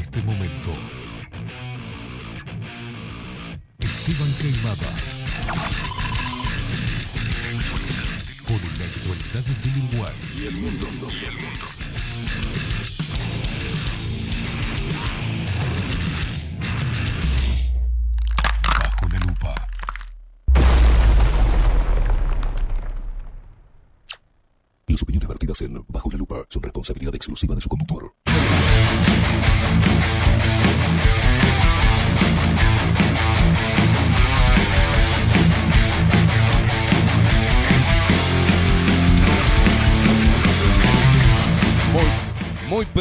este momento. Esteban Queimada. Por la actualidad del Uruguay. Y el mundo. Y el mundo. Bajo la lupa. Las opiniones vertidas en Bajo la Lupa son responsabilidad exclusiva de su conductor.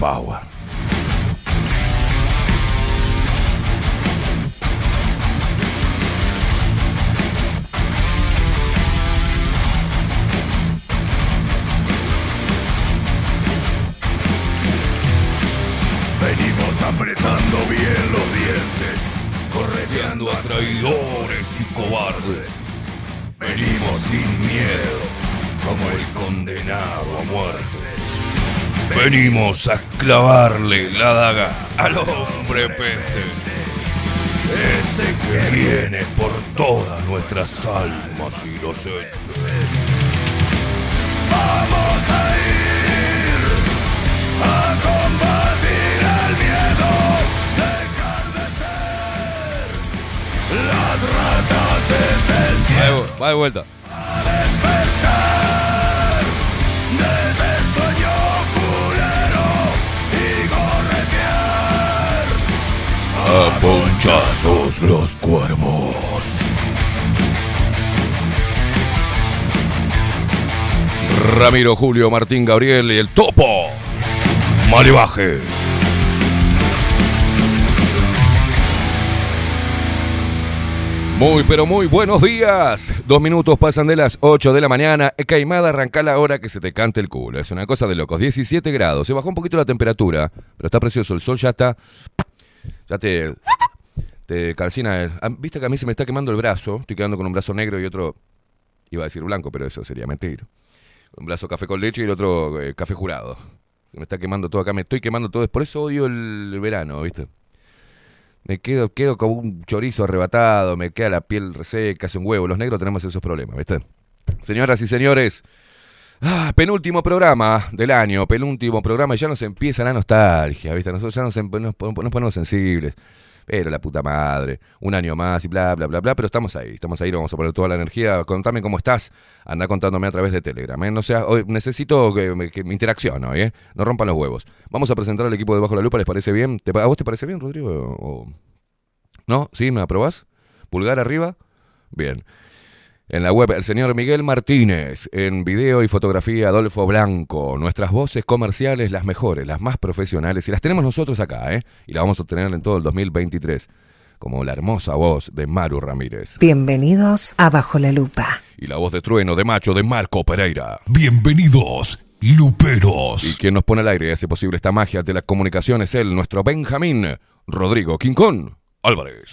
power. Venimos a clavarle la daga al hombre peste. Ese que Viene por todas nuestras almas inocentes. vamos a ir a combatir el miedo, dejar de ser las ratas de, va de vuelta. A ponchazos los cuervos. Ramiro, Julio, Martín, Gabriel y el topo. Malevaje. Muy, pero muy buenos días. Dos minutos pasan de las 8 de la mañana. Caimada, arranca la hora que se te cante el culo. Es una cosa de locos. 17 grados. Se bajó un poquito la temperatura, pero está precioso. El sol ya está. Ya te. Te calcina. ah, Viste que a mí se me está quemando el brazo. Estoy quedando con un brazo negro y otro. Iba a decir blanco, pero eso sería mentir. Un brazo café con leche y el otro eh, café jurado. Se me está quemando todo acá. Me estoy quemando todo. Por eso odio el verano, ¿viste? Me quedo, quedo como un chorizo arrebatado, me queda la piel reseca, hace un huevo. Los negros tenemos esos problemas, ¿viste? Señoras y señores, ah, penúltimo programa del año, penúltimo programa, y ya nos empieza la nostalgia, ¿viste? Nosotros ya nos, em- nos pon- nos ponemos sensibles. pero la puta madre, un año más y bla, bla, bla, bla, pero estamos ahí, estamos ahí, vamos a poner toda la energía. Contame cómo estás, anda contándome a través de Telegram, ¿eh? No sea, hoy necesito que, me- que mi interacción hoy, ¿eh? No rompan los huevos. Vamos a presentar al equipo de Bajo la Lupa, ¿les parece bien? ¿Te- ¿A vos te parece bien, Rodrigo? ¿O- ¿No? ¿Sí? ¿Me aprobás? ¿Pulgar arriba? Bien. En la web, el señor Miguel Martínez. En video y fotografía, Adolfo Blanco. Nuestras voces comerciales, las mejores, las más profesionales. Y las tenemos nosotros acá, ¿eh? Y las vamos a tener en todo el 2023. Como la hermosa voz de Maru Ramírez. Bienvenidos a Bajo la Lupa. Y la voz de trueno de macho de Marco Pereira. Bienvenidos, Y Luperos. quien nos pone al aire y hace posible esta magia de la comunicación es él, nuestro Benjamín Rodrigo Quincón Álvarez.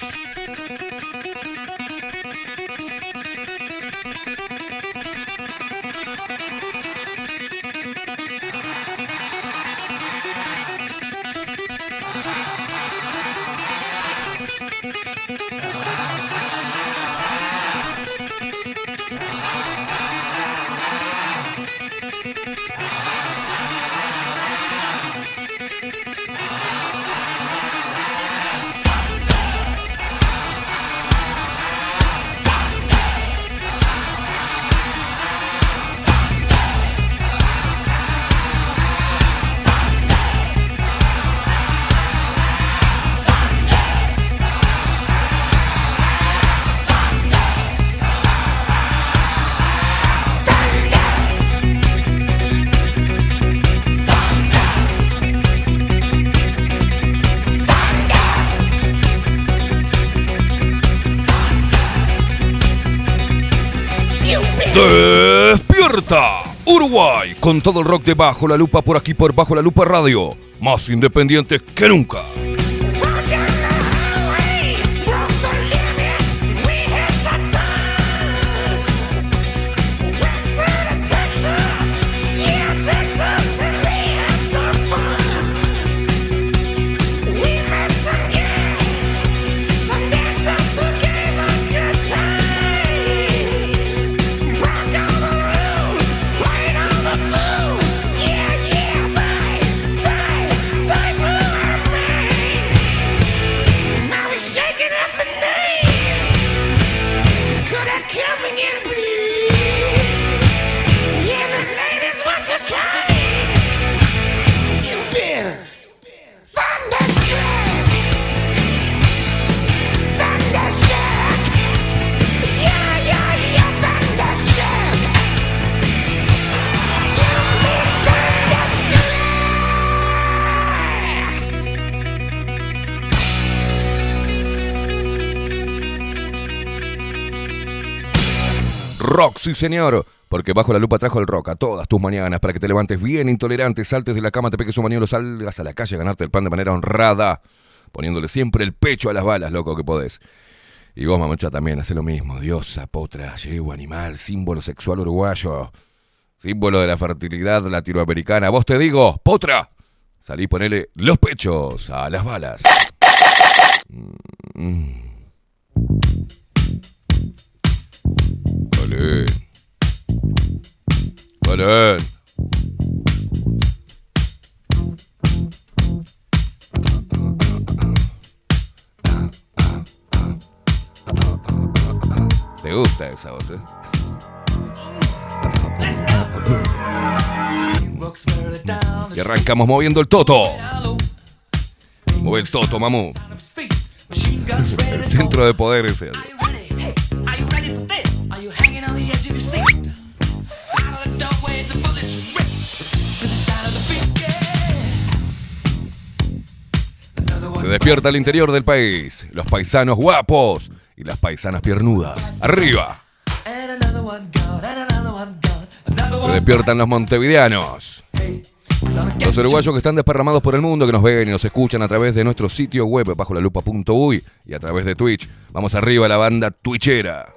Uruguay, con todo el rock de Bajo la Lupa por aquí por Bajo la Lupa Radio. Más independientes que nunca. Rock, sí señor. Porque Bajo la Lupa trajo el rock a todas tus mañanas para que te levantes bien intolerante, saltes de la cama, te pegues un bañuelo, salgas a la calle a ganarte el pan de manera honrada, poniéndole siempre el pecho a las balas, loco, que podés. Y vos, mamucha, también, hace lo mismo. Diosa, potra, yegua, animal, símbolo sexual uruguayo, símbolo de la fertilidad latinoamericana. Vos te digo, potra, salí y ponele los pechos a las balas. Mm. Te gusta esa voz, ¿eh? Y arrancamos moviendo el toto. Mueve el toto, mamú. El centro de poder ese. Se despierta el interior del país. Los paisanos guapos y las paisanas piernudas. ¡Arriba! Se despiertan los montevideanos. Los uruguayos que están desparramados por el mundo, que nos ven y nos escuchan a través de nuestro sitio web bajo la lupa.uy y a través de Twitch. Vamos arriba la banda twitchera.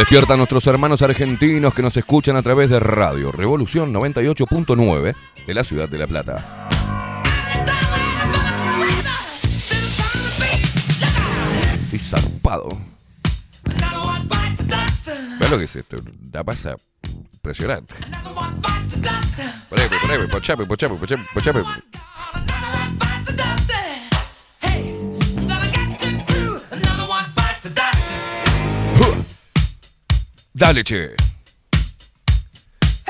Se despiertan nuestros hermanos argentinos que nos escuchan a través de Radio Revolución 98.9 de la ciudad de La Plata. Estoy zarpado. ¿Ves lo que es esto? La pasa impresionante. Another one bites the dust. Dale, che.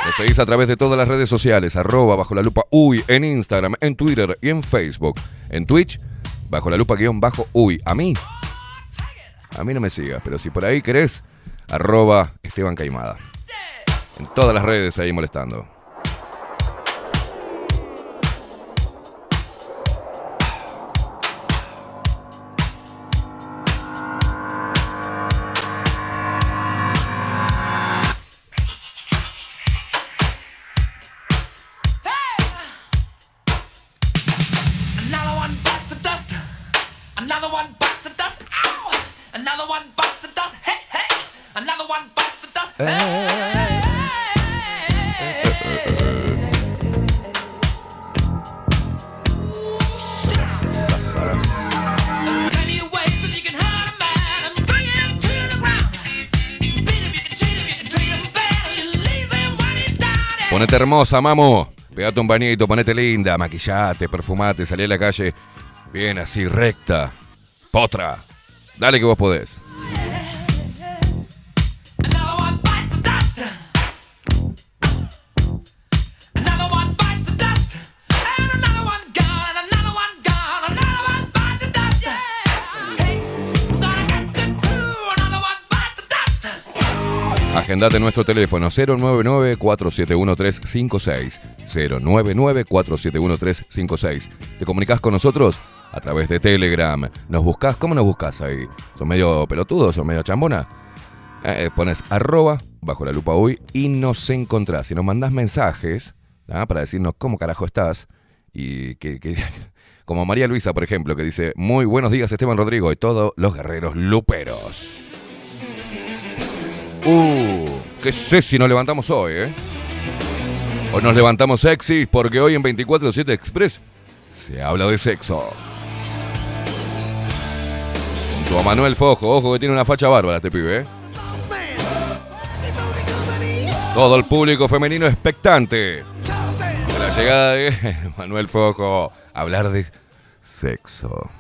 Nos seguís a través de todas las redes sociales, arroba bajo la lupa uy, en Instagram, en Twitter y en Facebook. En Twitch, bajo la lupa guion bajo uy. A mí, a mí no me sigas, pero si por ahí querés, arroba Esteban Caimada. En todas las redes ahí molestando. Ponete hermosa, mamu. Pegate un bañito, ponete linda, maquillate, perfumate, salí a la calle bien así, recta. Potra. Dale que vos podés. Agendate nuestro teléfono 099-471-356. 099-471-356. Te comunicas con nosotros a través de Telegram. Nos buscas, ¿cómo nos buscas ahí? ¿Son medio pelotudos? ¿Son medio chambona? Eh, pones arroba bajo la lupa hoy y nos encontrás. Si nos mandás mensajes ¿ah? para decirnos cómo carajo estás y que, que- como María Luisa, por ejemplo, que dice muy buenos días Esteban Rodrigo y todos los guerreros luperos. Uh, qué sexy nos levantamos hoy, ¿eh? Hoy nos levantamos sexy porque hoy en 24-7 Express se habla de sexo. Junto a Manuel Fojo, ojo que tiene una facha bárbara este pibe, ¿eh? Todo el público femenino expectante. La llegada de Manuel Fojo hablar de sexo.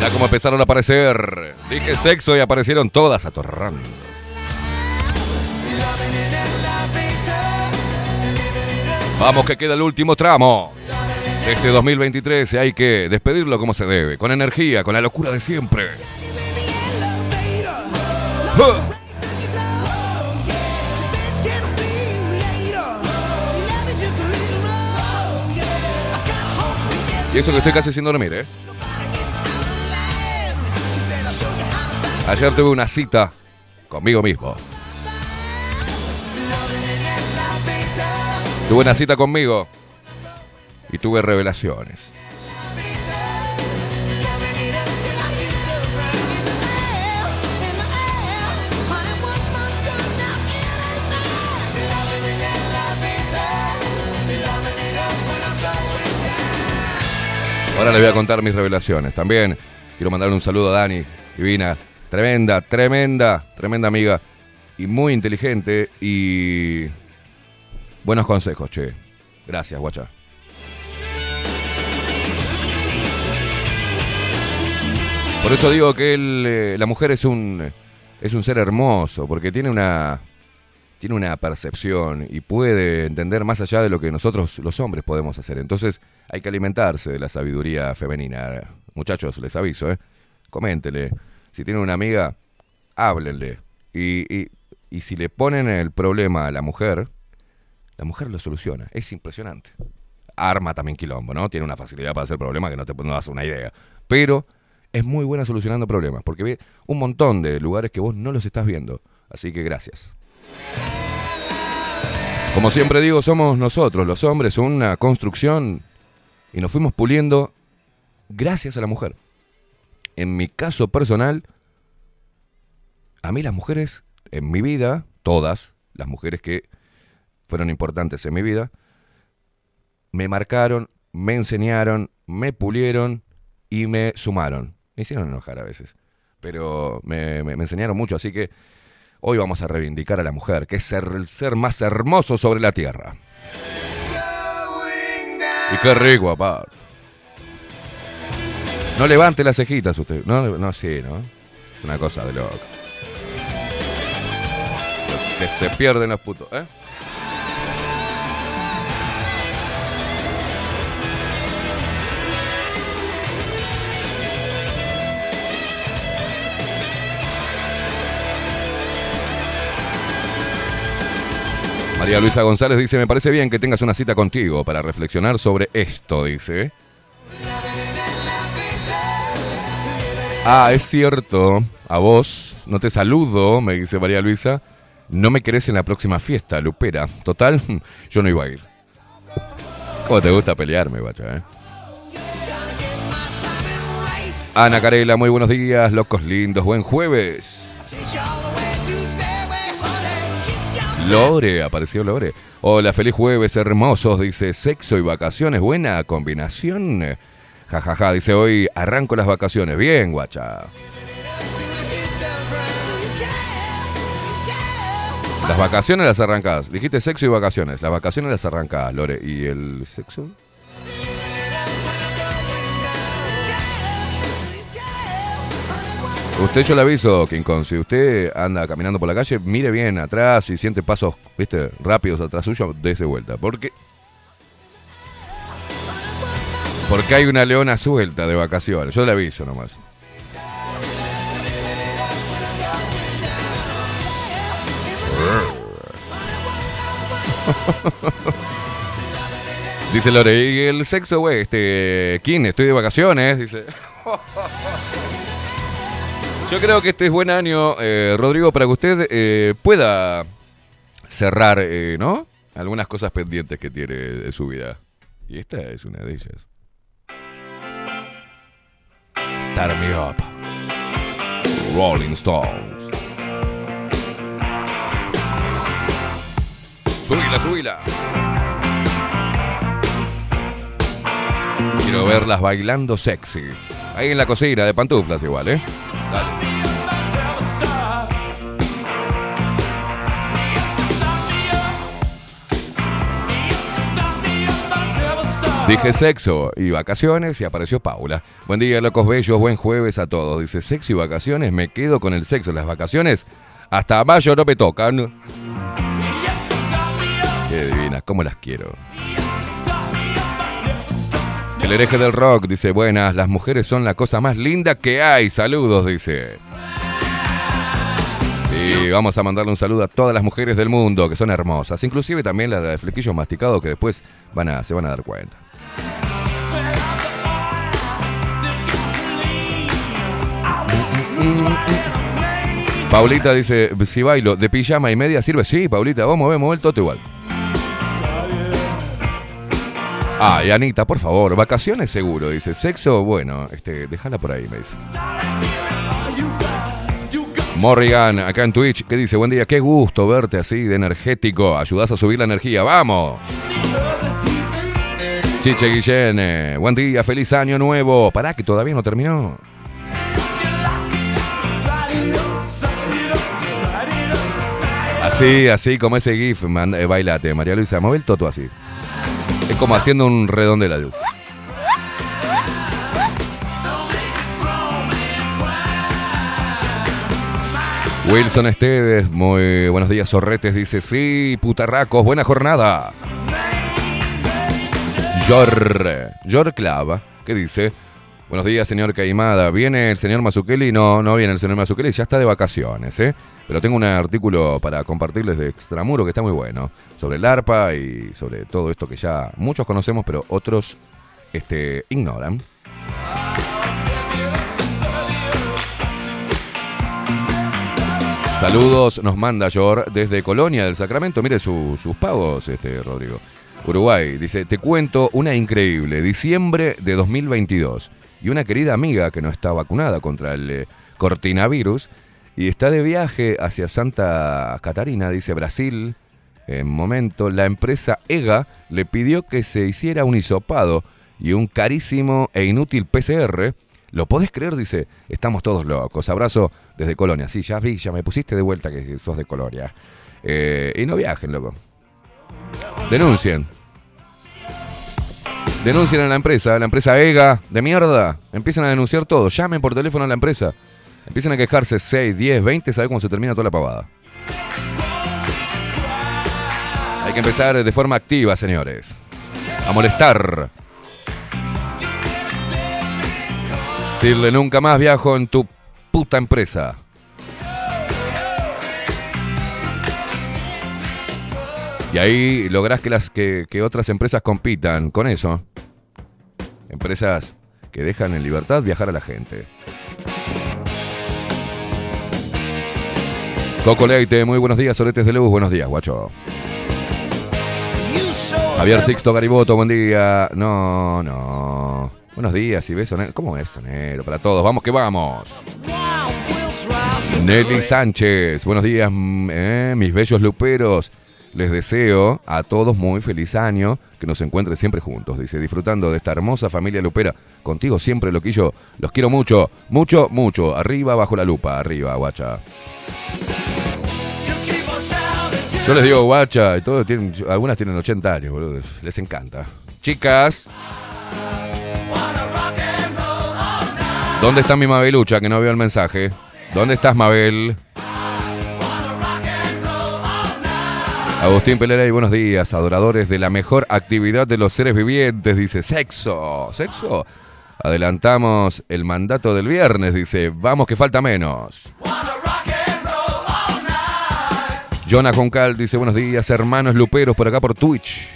Mirá cómo empezaron a aparecer. Dije sexo y aparecieron todas atorrando. Vamos que queda el último tramo. Este 2023 y hay que despedirlo como se debe, con energía, con la locura de siempre. Y eso que estoy casi sin dormir, ¿eh? Ayer tuve una cita conmigo mismo. Tuve una cita conmigo y tuve revelaciones. Ahora les voy a contar mis revelaciones. También quiero mandarle un saludo a Dani, divina, tremenda, tremenda, tremenda amiga y muy inteligente y buenos consejos, che. Gracias, guacha. Por eso digo que eh, la mujer es un, es un ser hermoso, porque tiene una, tiene una percepción y puede entender más allá de lo que nosotros los hombres podemos hacer. Entonces hay que alimentarse de la sabiduría femenina. Muchachos, les aviso, ¿eh? Coméntele. Si tienen una amiga, háblenle. Y, y- y si le ponen el problema a la mujer, la mujer lo soluciona. Es impresionante. Arma también quilombo, ¿no? Tiene una facilidad para hacer problemas que no te das una idea. Pero es muy buena solucionando problemas, porque ve un montón de lugares que vos no los estás viendo. Así que gracias. Como siempre digo, somos nosotros, los hombres, una construcción y nos fuimos puliendo gracias a la mujer. En mi caso personal, a mí las mujeres en mi vida, todas las mujeres que fueron importantes en mi vida, me marcaron, me enseñaron, me pulieron y me sumaron. Me hicieron enojar a veces, pero me, me- me enseñaron mucho, así que Hoy vamos a reivindicar a la mujer, que es ser- el ser más hermoso sobre la tierra. Y qué rico, aparte. No levante las cejitas usted. No, no, sí, ¿no? Es una cosa de loco. Que se pierden los putos, ¿eh? María Luisa González dice, me parece bien que tengas una cita contigo para reflexionar sobre esto, dice. Ah, es cierto, a vos, no te saludo, me dice María Luisa. No me querés en la próxima fiesta, Lupera. Total, yo no iba a ir. ¿Cómo te gusta pelearme, guacha, eh? Ana Carela, muy buenos días, locos lindos, buen jueves. Lore, apareció Lore. Hola, feliz jueves, hermosos, dice sexo y vacaciones, buena combinación. Ja, ja, ja, dice hoy arranco las vacaciones. Bien, guacha. Las vacaciones las arrancás. Dijiste sexo y vacaciones. Las vacaciones las arrancás, Lore. ¿Y el sexo? Usted yo le aviso, King Kong, si usted anda caminando por la calle, mire bien atrás y siente pasos, viste, rápidos atrás suyo, dése vuelta. Porque. Porque hay una leona suelta de vacaciones. Yo le aviso nomás. Dice Lore, ¿y el sexo, güey? Este, King, estoy de vacaciones, dice. Yo creo que este es buen año, eh, Rodrigo, para que usted eh, pueda cerrar, eh, ¿no? Algunas cosas pendientes que tiene de su vida. Y esta es una de ellas. Start me up. Rolling Stones. Subila, subila. Quiero verlas bailando sexy. Ahí en la cocina, de pantuflas igual, ¿eh? Dale. Dije sexo y vacaciones y apareció Paula. Buen día, locos bellos, buen jueves a todos. Dice sexo y vacaciones, me quedo con el sexo. Las vacaciones hasta mayo no me tocan. Qué divinas, cómo las quiero. El hereje del rock dice, buenas, las mujeres son la cosa más linda que hay. Saludos, dice. Sí, vamos a mandarle un saludo a todas las mujeres del mundo que son hermosas, inclusive también las de flequillos masticados que después van a, se van a dar cuenta. Paulita dice, si bailo de pijama y media sirve. Sí, Paulita, vamos a ver, el toto igual. Ay, Anita, por favor, vacaciones seguro, dice. Sexo, bueno, este, déjala por ahí, me dice. Morrigan, acá en Twitch, ¿qué dice? Buen día, qué gusto verte así de energético. Ayudás a subir la energía, ¡vamos! Chiche Guillén, eh, buen día, feliz año nuevo. Pará, que todavía no terminó. Así, así como ese GIF, man- eh, bailate, María Luisa, mueve el toto así. Es como haciendo un redondela. Wilson Esteves, muy buenos días, Sorretes, dice, sí, putarracos, buena jornada. Yor, Yor Clava, ¿qué dice? Buenos días, señor Caimada. ¿Viene el señor Mazukeli? No, no viene el señor Mazukeli, ya está de vacaciones, ¿eh? Pero tengo un artículo para compartirles de Extramuro que está muy bueno, sobre el ARPA y sobre todo esto que ya muchos conocemos, pero otros este, ignoran. Saludos, nos manda Yor desde Colonia del Sacramento. Mire su- sus pagos, este Rodrigo. Uruguay, dice, te cuento una increíble, diciembre de 2022. Y una querida amiga que no está vacunada contra el eh, cortinavirus y está de viaje hacia Santa Catarina, dice Brasil. En momento, la empresa EGA le pidió que se hiciera un hisopado y un carísimo e inútil PCR ¿Lo podés creer? Dice, estamos todos locos. Abrazo desde Colonia. Sí, ya vi, ya me pusiste de vuelta que sos de Colonia. Eh, y no viajen, loco. Denuncien. Denuncien a la empresa, a la empresa EGA, de mierda. Empiezan a denunciar todo. Llamen por teléfono a la empresa. Empiezan a quejarse 6, 10, 20, ¿sabe cómo se termina toda la pavada? Hay que empezar de forma activa, señores. A molestar. Decirle nunca más viajo en tu puta empresa. Y ahí lográs que, las, que, que otras empresas compitan con eso. Empresas que dejan en libertad viajar a la gente. Coco Leite, muy buenos días, Soletes de Luz, buenos días, guacho. Javier Sixto Gariboto, buen día. No, no. Buenos días y beso. ne- ¿Cómo es sonero? Para todos, vamos que vamos. Nelly Sánchez, buenos días, mm, eh, mis bellos luperos. Les deseo a todos muy feliz año, que nos encuentren siempre juntos, dice, disfrutando de esta hermosa familia lupera. Contigo siempre, loquillo. Los quiero mucho, mucho, mucho. Arriba, bajo la lupa, arriba, guacha. Yo les digo guacha y algunas tienen 80 años, boludo. Les encanta. Chicas. ¿Dónde está mi Mabelucha que no veo el mensaje? ¿Dónde estás, Mabel? Agustín Pelerey, buenos días, adoradores de la mejor actividad de los seres vivientes, dice sexo, sexo. Adelantamos el mandato del viernes, dice, vamos que falta menos. Jonah Concal dice, buenos días, hermanos luperos, por acá por Twitch.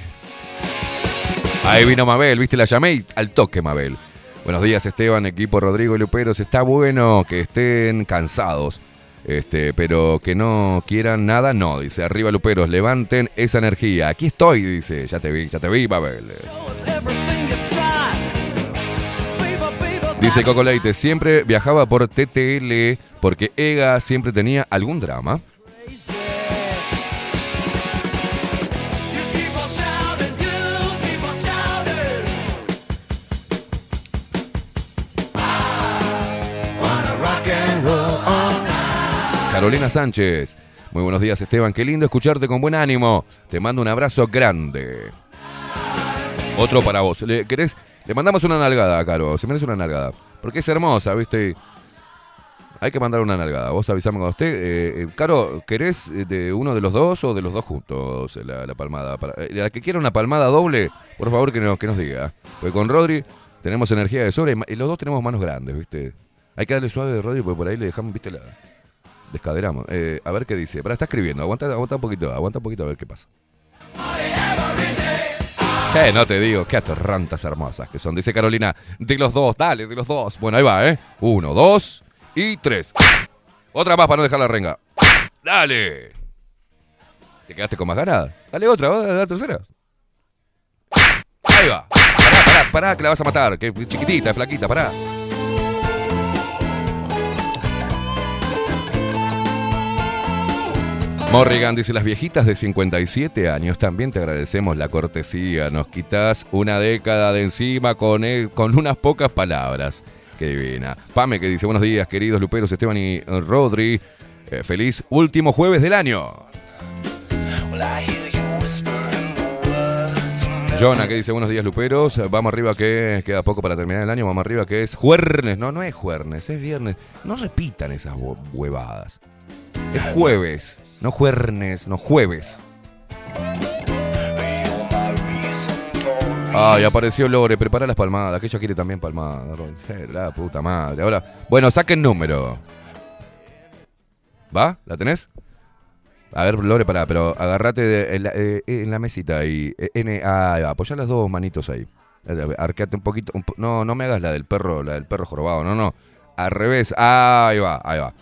Ahí vino Mabel, viste, la llamé y al toque, Mabel. Buenos días, Esteban, equipo Rodrigo y Luperos. Está bueno que estén cansados, este, pero que no quieran nada, no. Dice, arriba Luperos, levanten esa energía. Aquí estoy, dice. Ya te vi, ya te vi, Mabel. Dice Coco Leite, siempre viajaba por TTL porque EGA siempre tenía algún drama. Carolina Sánchez. Muy buenos días, Esteban. Qué lindo escucharte con buen ánimo. Te mando un abrazo grande. Otro para vos. ¿Le querés? Le mandamos una nalgada, Caro. Se merece una nalgada. Porque es hermosa, ¿viste? Hay que mandar una nalgada. Vos avisame cuando esté. Eh, eh, Caro, ¿querés eh, de uno de los dos o de los dos juntos eh, la, palmada? La que quiera una palmada doble, por favor que nos, que nos diga. Porque con Rodri tenemos energía de sobra y, y los dos tenemos manos grandes, ¿viste? Hay que darle suave de Rodri porque por ahí le dejamos, ¿viste? La, descaderamos. Eh, a ver qué dice. Para, está escribiendo. Aguanta, aguanta un poquito, aguanta un poquito a ver qué pasa. Eh, no te digo, qué atorrantas hermosas que son. Dice Carolina, de los dos, dale, de los dos. Bueno, ahí va, ¿eh? Uno, dos y tres. Otra más para no dejar la renga. Dale. ¿Te quedaste con más ganas? Dale otra, va, la tercera. Ahí va. Pará, pará, pará, que la vas a matar. Que chiquitita, flaquita, pará. Morrigan dice, las viejitas de 57 años también te agradecemos la cortesía. Nos quitas una década de encima con, e- con unas pocas palabras. Qué divina. Pame que dice, buenos días queridos Luperos, Esteban y eh, Rodri. Eh, feliz último jueves del año. Jonah que dice, buenos días Luperos. Vamos arriba que queda poco para terminar el año. Vamos arriba que es jueves. No, no es jueves, es viernes. No repitan esas hue- huevadas. Es jueves, no juernes, no jueves. Ay, apareció Lore, prepara las palmadas, que ella quiere también palmadas. Eh, La puta madre. Ahora, bueno, saquen número. ¿Va? ¿La tenés? A ver, Lore, pará, pero agárrate de- en, la, eh, en la mesita y eh, N, ah, apoyá las dos manitos ahí. Eh, Arqueate un poquito. no, no me hagas la del perro, la del perro jorobado, no, no. Al revés. ahí va, ahí va.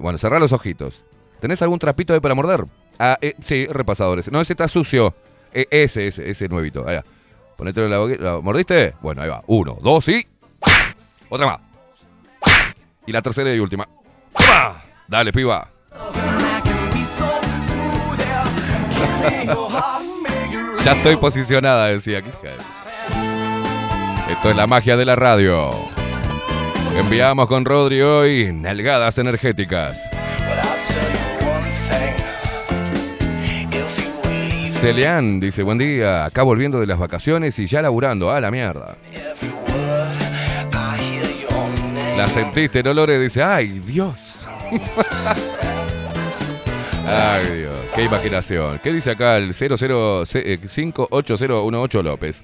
Bueno, cerrá los ojitos. ¿Tenés algún trapito ahí para morder? Ah, eh, sí, repasadores. No, ese está sucio. Eh, ese, ese, ese nuevito. Ahí va. Ponételo en la boquita. ¿Lo ¿Mordiste? Bueno, ahí va. Uno, dos y. Otra más. Y la tercera y última. ¡Toma! Dale, piba. ya estoy posicionada, decía. Esto es la magia de la radio. Enviamos con Rodri hoy nalgadas energéticas. Celeán dice, buen día, acá volviendo de las vacaciones y ya laburando, a la mierda. La sentiste, ¿no, Lore? Dice, ay, Dios. ay, Dios, qué imaginación. ¿Qué dice acá el 0058018 López?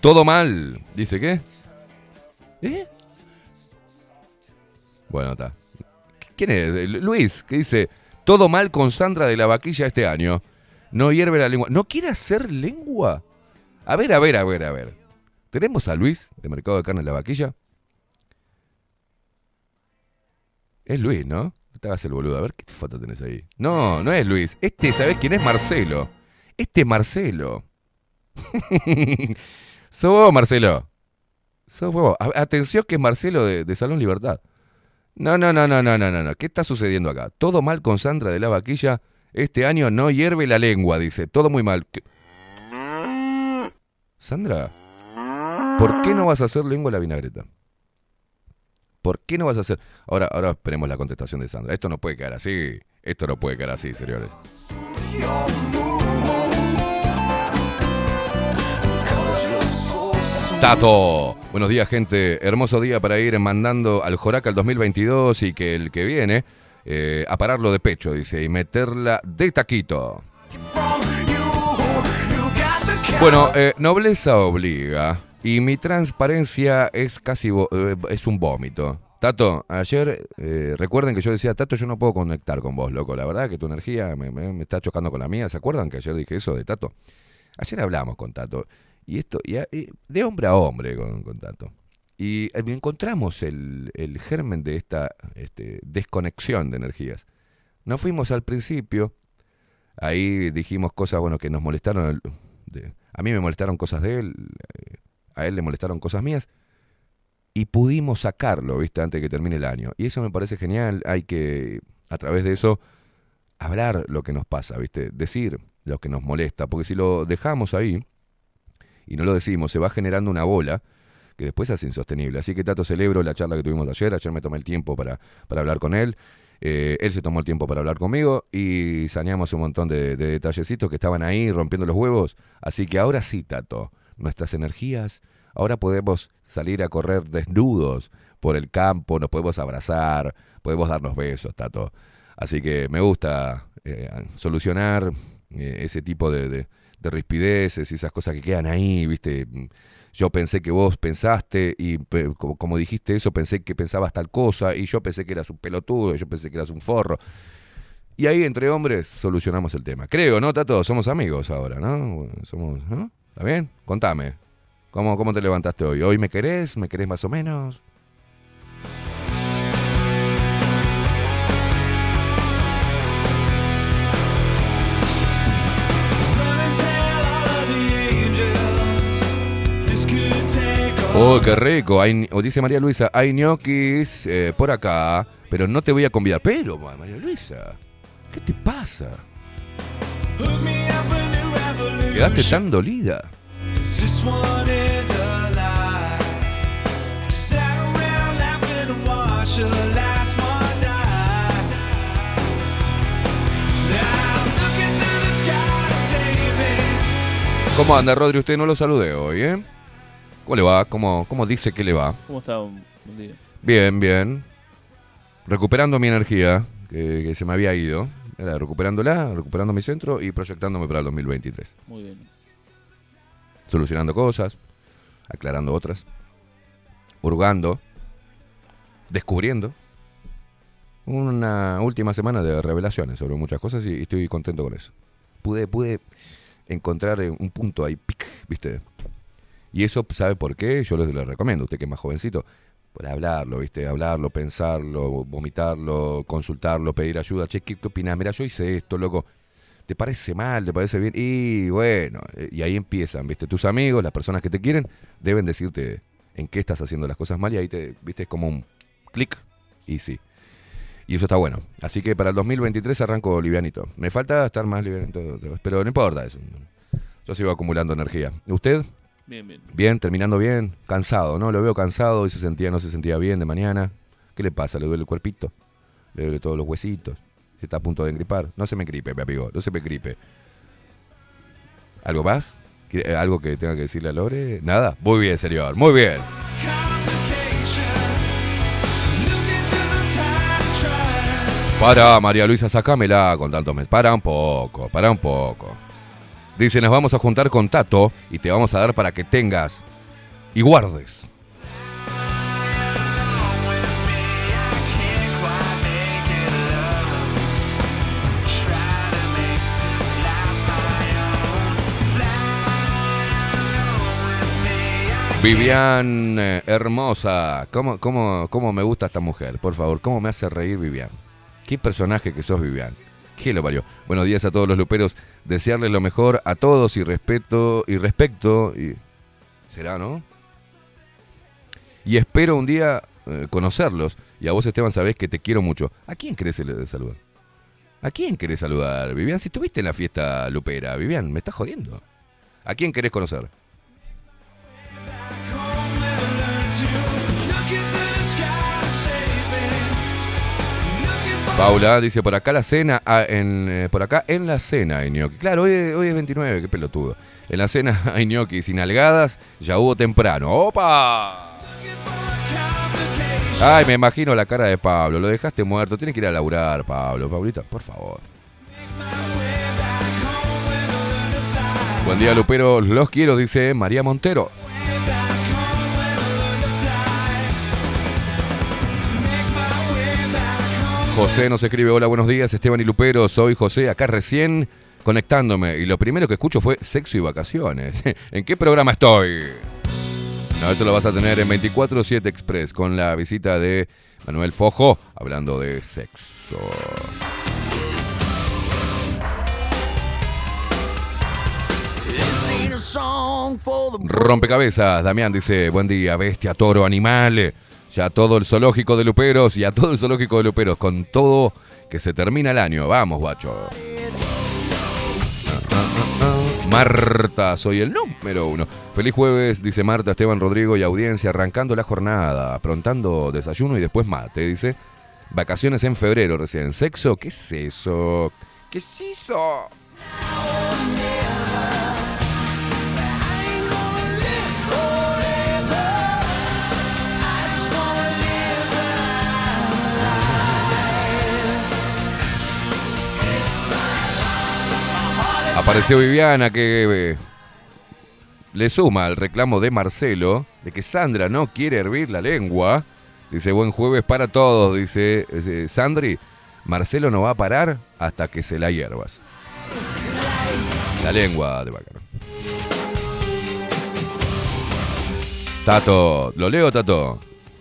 Todo mal. ¿Dice qué? ¿Eh? Bueno, está. ¿Quién es? Luis, que dice, todo mal con Sandra de la vaquilla este año. No hierve la lengua. ¿No quiere hacer lengua? A ver, a ver, a ver, a ver. ¿Tenemos a Luis de Mercado de Carne de la Vaquilla? Es Luis, ¿no? No te hagas el boludo. A ver qué foto tenés ahí. No, no es Luis. Este, ¿sabés quién es? Marcelo. Este es Marcelo. Sos vos, Marcelo. Sos vos. Atención que es Marcelo de, de Salón Libertad. No, no, no, no, no, no, no. ¿Qué está sucediendo acá? Todo mal con Sandra de la Vaquilla. Este año no hierve la lengua, dice. Todo muy mal. Sandra, ¿por qué no vas a hacer lengua la vinagreta? ¿Por qué no vas a hacer? Ahora, ahora esperemos la contestación de Sandra. Esto no puede quedar así. Esto no puede quedar así, señores. Tato. Buenos días, gente. Hermoso día para ir mandando al Joraca el 2022 y que el que viene eh, a pararlo de pecho, dice, y meterla de taquito. Bueno, eh, nobleza obliga y mi transparencia es casi eh, es un vómito. Tato, ayer eh, recuerden que yo decía, Tato, yo no puedo conectar con vos, loco. La verdad que tu energía me, está chocando con la mía. ¿Se acuerdan que ayer dije eso de Tato? Ayer hablamos con Tato. Y esto, de hombre a hombre con, con Tato. Y eh, encontramos el, el germen de esta este, desconexión de energías. Nos fuimos al principio, ahí dijimos cosas bueno que nos molestaron. a mí me molestaron cosas de él, eh, a él le molestaron cosas mías. Y pudimos sacarlo, ¿viste? Antes de que termine el año. Y eso me parece genial. Hay que, a través de eso, hablar lo que nos pasa, ¿viste? Decir lo que nos molesta. Porque si lo dejamos ahí y no lo decimos, se va generando una bola que después es insostenible. Así que Tato, celebro la charla que tuvimos ayer. Ayer me tomé el tiempo para, para hablar con él. Eh, él se tomó el tiempo para hablar conmigo y saneamos un montón de, de detallecitos que estaban ahí rompiendo los huevos. Así que ahora sí, Tato, nuestras energías, ahora podemos salir a correr desnudos por el campo, nos podemos abrazar, podemos darnos besos, Tato. Así que me gusta eh, solucionar eh, ese tipo de, de- de rispideces y esas cosas que quedan ahí, ¿viste? Yo pensé que vos pensaste y como, como dijiste eso, pensé que pensabas tal cosa y yo pensé que eras un pelotudo, yo pensé que eras un forro. Y ahí entre hombres solucionamos el tema. Creo, ¿no, Tato? Somos amigos ahora, ¿no? Somos, ¿no? ¿Está bien? Contame. ¿Cómo, ¿Cómo te levantaste hoy? ¿Hoy me querés? ¿Me querés más o menos? Oh, qué rico. Hay, o dice María Luisa, hay ñoquis eh, por acá, pero no te voy a convidar. Pero, ma- María Luisa, ¿qué te pasa? Quedaste tan dolida. ¿Cómo anda, Rodri? Usted no lo saludé hoy, ¿eh? ¿Cómo le va? ¿Cómo, cómo dice que le va? ¿Cómo está? Buen día. Bien, bien. Recuperando mi energía, que, que se me había ido. Era recuperándola, recuperando mi centro y proyectándome para el 2023. Muy bien. Solucionando cosas, aclarando otras, hurgando, descubriendo. Una última semana de revelaciones sobre muchas cosas y estoy contento con eso. Pude, pude encontrar un punto ahí, pic, ¿viste? Y eso, ¿sabe por qué? Yo les lo recomiendo, usted que es más jovencito, por hablarlo, ¿viste? Hablarlo, pensarlo, vomitarlo, consultarlo, pedir ayuda. Che, ¿qué, qué opinás? Mira, yo hice esto, loco. ¿Te parece mal? ¿Te parece bien? Y bueno, y ahí empiezan, ¿viste? Tus amigos, las personas que te quieren, deben decirte en qué estás haciendo las cosas mal y ahí te, ¿viste? Es como un clic y sí. Y eso está bueno. Así que para el 2023 arranco livianito. Me falta estar más livianito, pero no importa eso. Yo sigo acumulando energía. ¿Usted? Bien, bien. Bien, terminando bien, cansado, ¿no? Lo veo cansado y se sentía, no se sentía bien de mañana. ¿Qué le pasa? ¿Le duele el cuerpito? ¿Le duele todos los huesitos? ¿Se está a punto de engripar? No se me gripe, mi amigo, no se me gripe. ¿Algo más? ¿Quiere- eh, ¿Algo que tenga que decirle a Lore? ¿Nada? Muy bien, señor, muy bien. Para, María Luisa, sacámela con tantos meses. Para un poco, para un poco. Dice, nos vamos a juntar con Tato y te vamos a dar para que tengas y guardes. Vivian, eh, hermosa. ¿Cómo, cómo, ¿Cómo me gusta esta mujer? Por favor, ¿cómo me hace reír Vivian? ¿Qué personaje que sos, Vivian? ¿Qué lo parió? Buenos días a todos los luperos. Desearles lo mejor a todos y respeto y respecto. Y... ¿Será, no? Y espero un día eh, conocerlos. Y a vos, Esteban, sabés que te quiero mucho. ¿A quién querés saludar? ¿A quién querés saludar, Vivian? Si estuviste en la fiesta lupera, Vivian, me estás jodiendo. ¿A quién querés conocer? Paula dice por acá la cena, ah, en, eh, por acá en la cena hay gnocchi. Claro, hoy, hoy es 29, qué pelotudo. En la cena hay gnocchi sin algadas, ya hubo temprano. ¡Opa! Ay, me imagino la cara de Pablo, lo dejaste muerto, tiene que ir a laburar, Pablo. Paulita, por favor. Buen día, Lupero, los quiero, dice María Montero. José nos escribe, hola, buenos días, Esteban y Lupero, soy José, acá recién conectándome. Y lo primero que escucho fue sexo y vacaciones. ¿En qué programa estoy? No, eso lo vas a tener en 24-7 Express con la visita de Manuel Fojo hablando de sexo. Rompecabezas, Damián dice, buen día, bestia, toro, animal. Ya todo el zoológico de Luperos y a todo el zoológico de Luperos, con todo que se termina el año. Vamos, guacho. Marta, soy el número uno. Feliz jueves, dice Marta, Esteban Rodrigo y audiencia, arrancando la jornada, aprontando desayuno y después mate, dice. Vacaciones en febrero recién. ¿Sexo? ¿Qué es eso? ¿Qué es eso? Apareció Viviana que eh, le suma al reclamo de Marcelo de que Sandra no quiere hervir la lengua. Dice, buen jueves para todos, dice Sandri. Marcelo no va a parar hasta que se la hierbas. La lengua de Bácaro. Tato, ¿lo leo, Tato?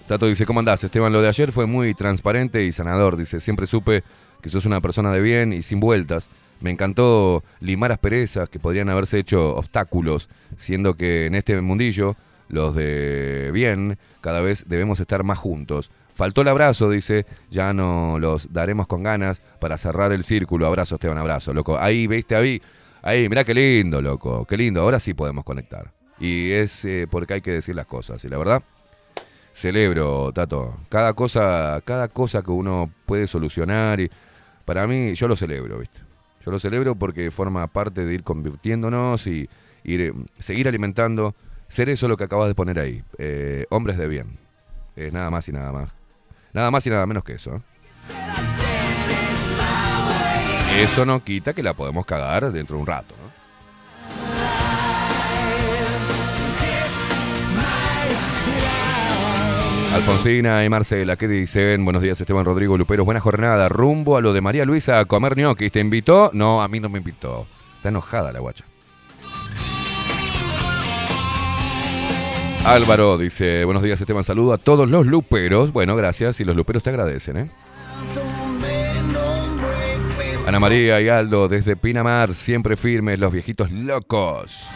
Tato dice, ¿cómo andás? Esteban, lo de ayer fue muy transparente y sanador. Dice, siempre supe que sos una persona de bien y sin vueltas. Me encantó limar asperezas que podrían haberse hecho obstáculos, siendo que en este mundillo, los de bien, cada vez debemos estar más juntos. Faltó el abrazo, dice, ya no los daremos con ganas para cerrar el círculo. Abrazo, Esteban, abrazo, loco. Ahí, viste, ahí, ahí, mirá qué lindo, loco, qué lindo. Ahora sí podemos conectar. Y es eh, porque hay que decir las cosas. Y la verdad, celebro, Tato. Cada cosa, cada cosa que uno puede solucionar y para mí yo lo celebro, ¿viste? Yo lo celebro porque forma parte de ir convirtiéndonos y ir, eh, seguir alimentando, ser eso lo que acabas de poner ahí, eh, hombres de bien. Eh, nada más y nada más. Nada más y nada menos que eso. ¿eh? Eso no quita que la podemos cagar dentro de un rato, Alfonsina y Marcela, ¿qué dicen? Buenos días, Esteban Rodrigo Luperos. Buena jornada. Rumbo a lo de María Luisa a comer ñoquis. ¿Te invitó? No, a mí no me invitó. Está enojada la guacha. Álvaro dice, buenos días Esteban, saludo a todos los luperos. Bueno, gracias y los luperos te agradecen, ¿eh? Ana María y Aldo desde Pinamar, siempre firmes, los viejitos locos.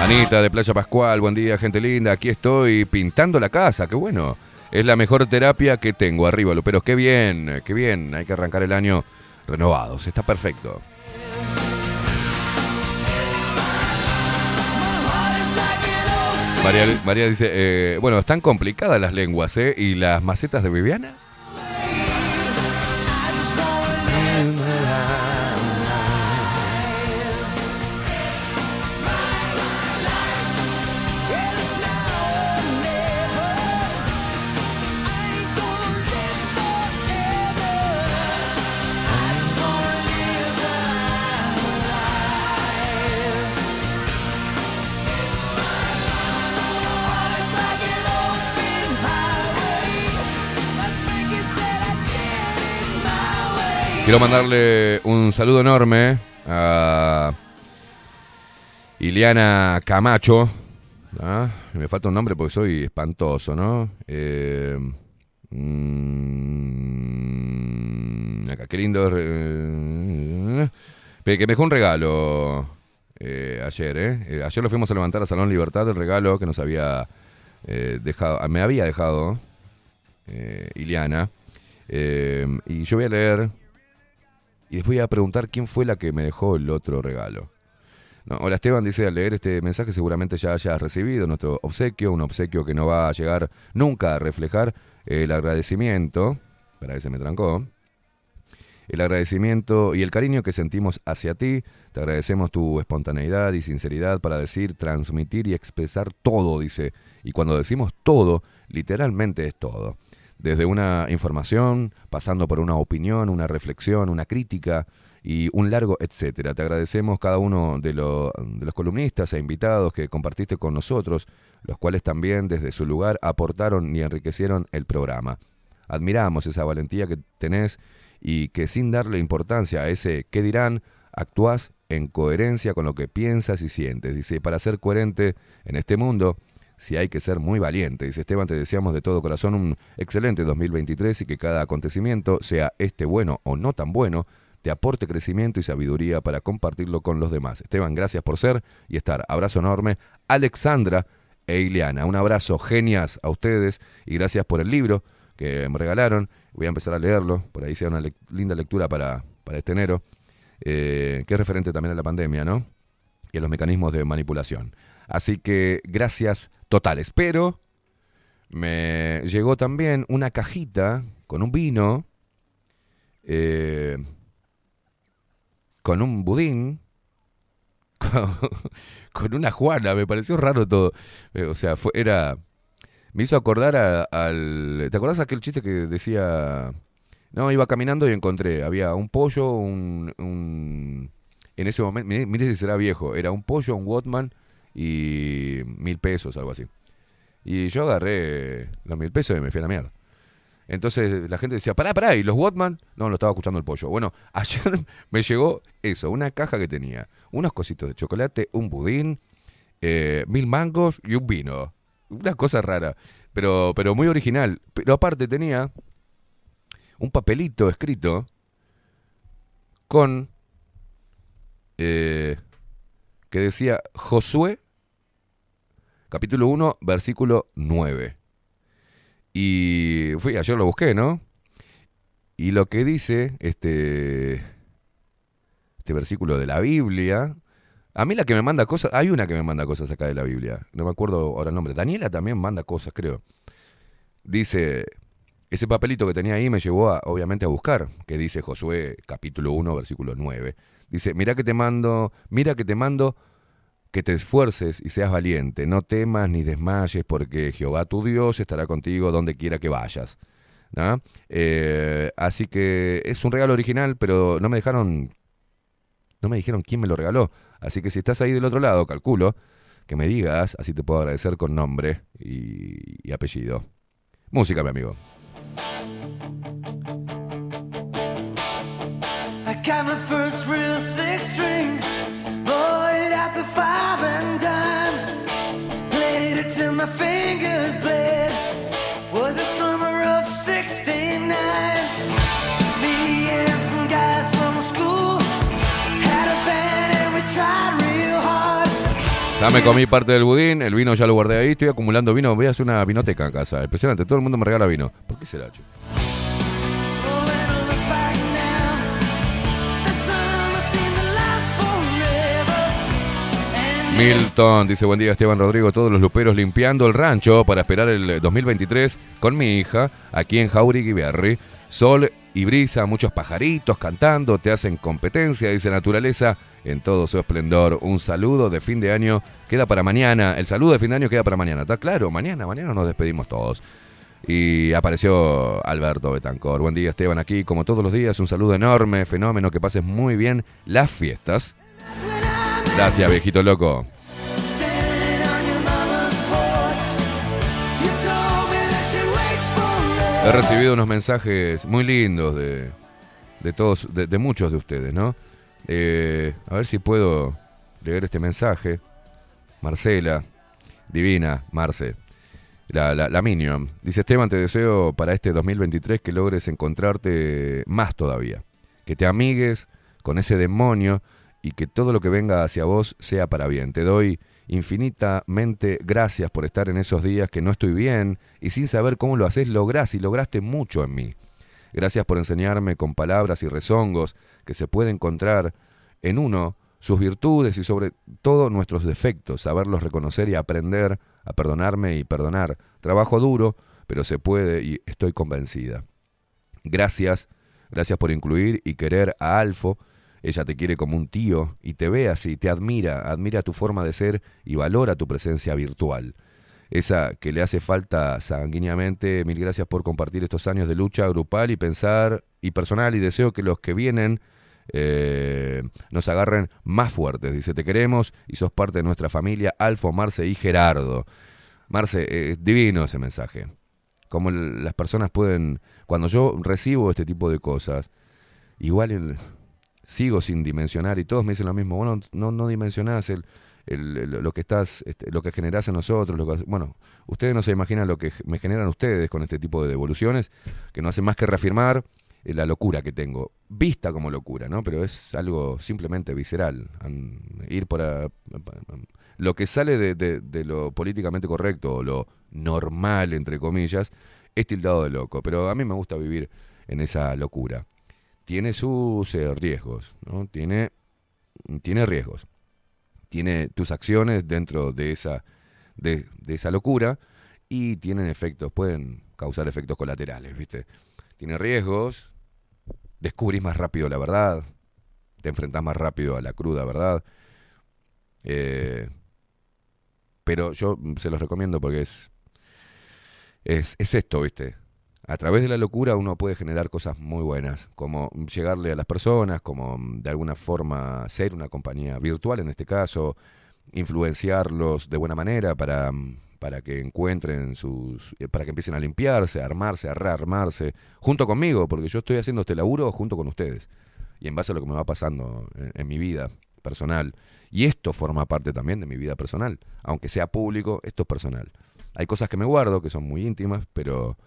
Anita de Playa Pascual, buen día, gente linda. Aquí estoy pintando la casa, qué bueno. Es la mejor terapia que tengo arriba, Luperos. Qué bien, qué bien. Hay que arrancar el año renovados. Está perfecto. María, María dice, eh, bueno, están complicadas las lenguas, ¿eh? ¿Y las macetas de Viviana? Quiero mandarle un saludo enorme a Iliana Camacho. ¿ah? Me falta un nombre porque soy espantoso, ¿no? Eh, mm, acá, qué lindo. eh, que me dejó un regalo eh, ayer, ¿eh? Eh, Ayer lo fuimos a levantar a Salón Libertad, el regalo que nos había eh, dejado, me había dejado eh, Iliana. Eh, y yo voy a leer y después voy a preguntar quién fue la que me dejó el otro regalo. Hola Esteban, dice al leer este mensaje seguramente ya hayas recibido nuestro obsequio, un obsequio que no va a llegar nunca a reflejar el agradecimiento, para que se me trancó, el agradecimiento y el cariño que sentimos hacia ti. Te agradecemos tu espontaneidad y sinceridad para decir, transmitir y expresar todo, dice. Y cuando decimos todo, literalmente es todo desde una información, pasando por una opinión, una reflexión, una crítica y un largo etcétera. Te agradecemos cada uno de, de los columnistas e invitados que compartiste con nosotros, los cuales también desde su lugar aportaron y enriquecieron el programa. Admiramos esa valentía que tenés y que sin darle importancia a ese qué dirán, actuás en coherencia con lo que piensas y sientes. Dice, para ser coherente en este mundo, si hay que ser muy valiente. Dice Esteban, te deseamos de todo corazón un excelente 2023 y que cada acontecimiento, sea este bueno o no tan bueno, te aporte crecimiento y sabiduría para compartirlo con los demás. Esteban, gracias por ser y estar. Abrazo enorme. Alexandra e Ileana, un abrazo genias a ustedes y gracias por el libro que me regalaron. Voy a empezar a leerlo, por ahí sea una linda lectura para, para este enero, eh, que es referente también a la pandemia, ¿no? Y a los mecanismos de manipulación. Así que gracias totales. Pero me llegó también una cajita con un vino, eh, con un budín, con, una juana. Me pareció raro todo. Eh, o sea, fue, era... Me hizo acordar a- al... ¿Te acordás aquel chiste que decía... No, iba caminando y encontré, había un pollo, un... un- en ese momento, mire, mire si será viejo, era un pollo, un Watman y mil pesos, algo así. Y yo agarré los mil pesos y me fui a la mierda. Entonces la gente decía, pará, pará, ¿y los Watman? No, lo estaba escuchando el pollo. Bueno, ayer me llegó eso, una caja que tenía unos cositos de chocolate, un budín, eh, mil mangos y un vino. Una cosa rara, pero, pero muy original. Pero aparte tenía un papelito escrito con... eh, que decía Josué, capítulo 1, versículo 9. Y fui, ayer lo busqué, ¿no? Y lo que dice este, este versículo de la Biblia, a mí la que me manda cosas, hay una que me manda cosas acá de la Biblia, no me acuerdo ahora el nombre, Daniela también manda cosas, creo. Dice, ese papelito que tenía ahí me llevó a, obviamente a buscar, que dice Josué capítulo 1, versículo 9. Dice, mira que te mando, mira que te mando que te esfuerces y seas valiente, no temas ni desmayes, porque Jehová tu Dios estará contigo donde quiera que vayas. Eh, así que es un regalo original, pero no me dejaron, no me dijeron quién me lo regaló. Así que si estás ahí del otro lado, calculo que me digas, así te puedo agradecer con nombre y apellido. Música, mi amigo. Got my first real six string, bought it five and. Played it till my fingers bled. Was summer of '69. Me and some guys from school. Ya me comí parte del budín, el vino ya lo guardé ahí, estoy acumulando vino, voy a hacer una vinoteca en casa. Impresionante, todo el mundo me regala vino. ¿Por qué será, che? Milton dice buen día Esteban Rodrigo, todos los luperos limpiando el rancho para esperar el 2023 con mi hija aquí en Jauregui Berry. Sol y brisa, muchos pajaritos cantando, te hacen competencia, dice naturaleza en todo su esplendor. Un saludo de fin de año queda para mañana. El saludo de fin de año queda para mañana. ¿Está claro? Mañana, mañana nos despedimos todos. Y apareció Alberto Betancor. Buen día Esteban aquí, como todos los días, un saludo enorme, fenómeno, que pases muy bien las fiestas. Gracias, viejito loco. He recibido unos mensajes muy lindos de, de todos, de, muchos de ustedes, ¿no? Eh, a ver si puedo leer este mensaje. Marcela, divina, Marce, la, la, la Minion. Dice Esteban, te deseo para este 2023 que logres encontrarte más todavía. Que te amigues con ese demonio y que todo lo que venga hacia vos sea para bien. Te doy infinitamente gracias por estar en esos días que no estoy bien y sin saber cómo lo haces, lográs y lograste mucho en mí. Gracias por enseñarme con palabras y rezongos que se puede encontrar en uno sus virtudes y sobre todo nuestros defectos, saberlos reconocer y aprender a perdonarme y perdonar. Trabajo duro, pero se puede y estoy convencida. Gracias, gracias por incluir y querer a Alfo. Ella te quiere como un tío y te ve así, te admira, admira tu forma de ser y valora tu presencia virtual. Esa que le hace falta sanguíneamente. Mil gracias por compartir estos años de lucha grupal y pensar y personal y deseo que los que vienen eh, nos agarren más fuertes. Dice, te queremos y sos parte de nuestra familia, Alfo, Marce y Gerardo. Marce, eh, es divino ese mensaje. Como las personas pueden, cuando yo recibo este tipo de cosas, igual el- sigo sin dimensionar y todos me dicen lo mismo, bueno, no, no dimensionás el, el- lo que estás, este, lo que generás en nosotros, lo que- bueno, ustedes no se imaginan lo que me generan ustedes con este tipo de devoluciones, que no hacen más que reafirmar eh, la locura que tengo, vista como locura, ¿no? Pero es algo simplemente visceral, ir para lo que sale de, de- de lo políticamente correcto o lo normal, entre comillas, es tildado de loco, pero a mí me gusta vivir en esa locura. Tiene sus eh, riesgos, ¿no? Tiene, tiene riesgos tiene tus acciones dentro de esa, de, esa locura y tienen efectos, pueden causar efectos colaterales, ¿viste? Tiene riesgos, descubrís más rápido la verdad, te enfrentás más rápido a la cruda verdad. eh, pero yo se los recomiendo porque es, es esto, ¿viste? A través de la locura uno puede generar cosas muy buenas, como llegarle a las personas, como mm, de alguna forma ser una compañía virtual en este caso, influenciarlos de buena manera para, mm, para que encuentren sus, eh, para que empiecen a limpiarse, a armarse, a rearmarse, junto conmigo, porque yo estoy haciendo este laburo junto con ustedes, y en base a lo que me va pasando en, en mi vida personal. Y esto forma parte también de mi vida personal, aunque sea público, esto es personal. Hay cosas que me guardo, que son muy íntimas, pero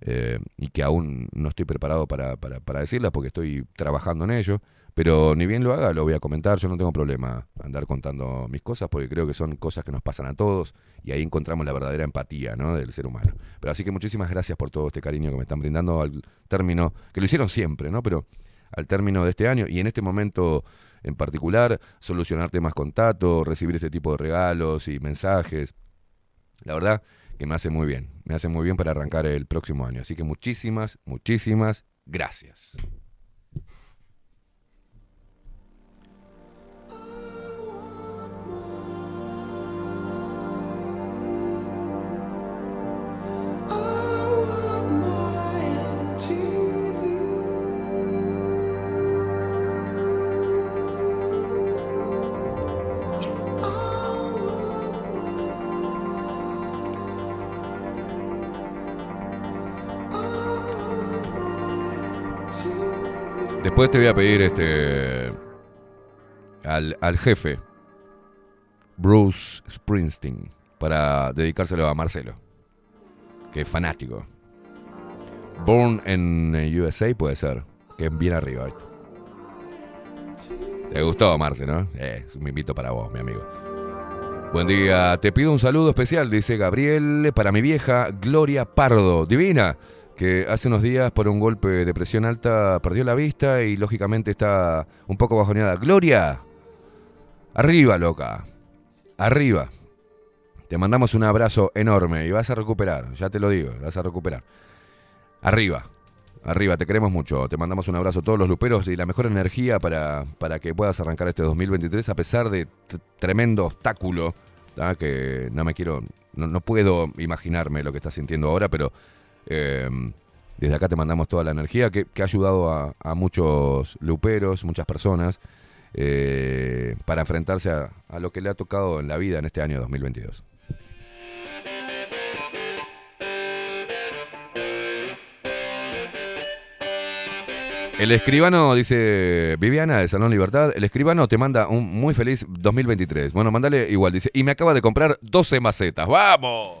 eh, y que aún no estoy preparado para, para, decirlas porque estoy trabajando en ello. Pero ni bien lo haga, lo voy a comentar. Yo no tengo problema andar contando mis cosas porque creo que son cosas que nos pasan a todos y ahí encontramos la verdadera empatía ¿no? del ser humano. Pero así que muchísimas gracias por todo este cariño que me están brindando al término, que lo hicieron siempre, ¿no? Pero al término de este año y en este momento en particular, solucionar temas con Tato, recibir este tipo de regalos y mensajes. La verdad que me hace muy bien, me hace muy bien para arrancar el próximo año. Así que muchísimas, muchísimas gracias. Después te voy a pedir este al, al jefe, Bruce Springsteen, para dedicárselo a Marcelo, que es fanático. Born en USA puede ser, que es bien arriba. ¿viste? Te gustó, Marce, ¿no? Eh, es un invito para vos, mi amigo. Buen día, te pido un saludo especial, dice Gabriel, para mi vieja Gloria Pardo, divina, que hace unos días por un golpe de presión alta perdió la vista y lógicamente está un poco bajoneada. Gloria, arriba, loca. arriba. Te mandamos un abrazo enorme y vas a recuperar, ya te lo digo, vas a recuperar. Arriba, arriba, te queremos mucho. Te mandamos un abrazo a todos los luperos y la mejor energía para, para que puedas arrancar este 2023 a pesar de tremendo obstáculo, ¿tá? que no me quiero, no, no puedo imaginarme lo que estás sintiendo ahora, pero eh, desde acá te mandamos toda la energía que, ha ayudado a, muchos luperos, muchas personas, eh, para enfrentarse a, a lo que le ha tocado en la vida en este año 2022. El escribano, dice Viviana de Salón Libertad, el escribano te manda un muy feliz 2023. Bueno, mandale igual, dice, y me acaba de comprar 12 macetas. ¡Vamos!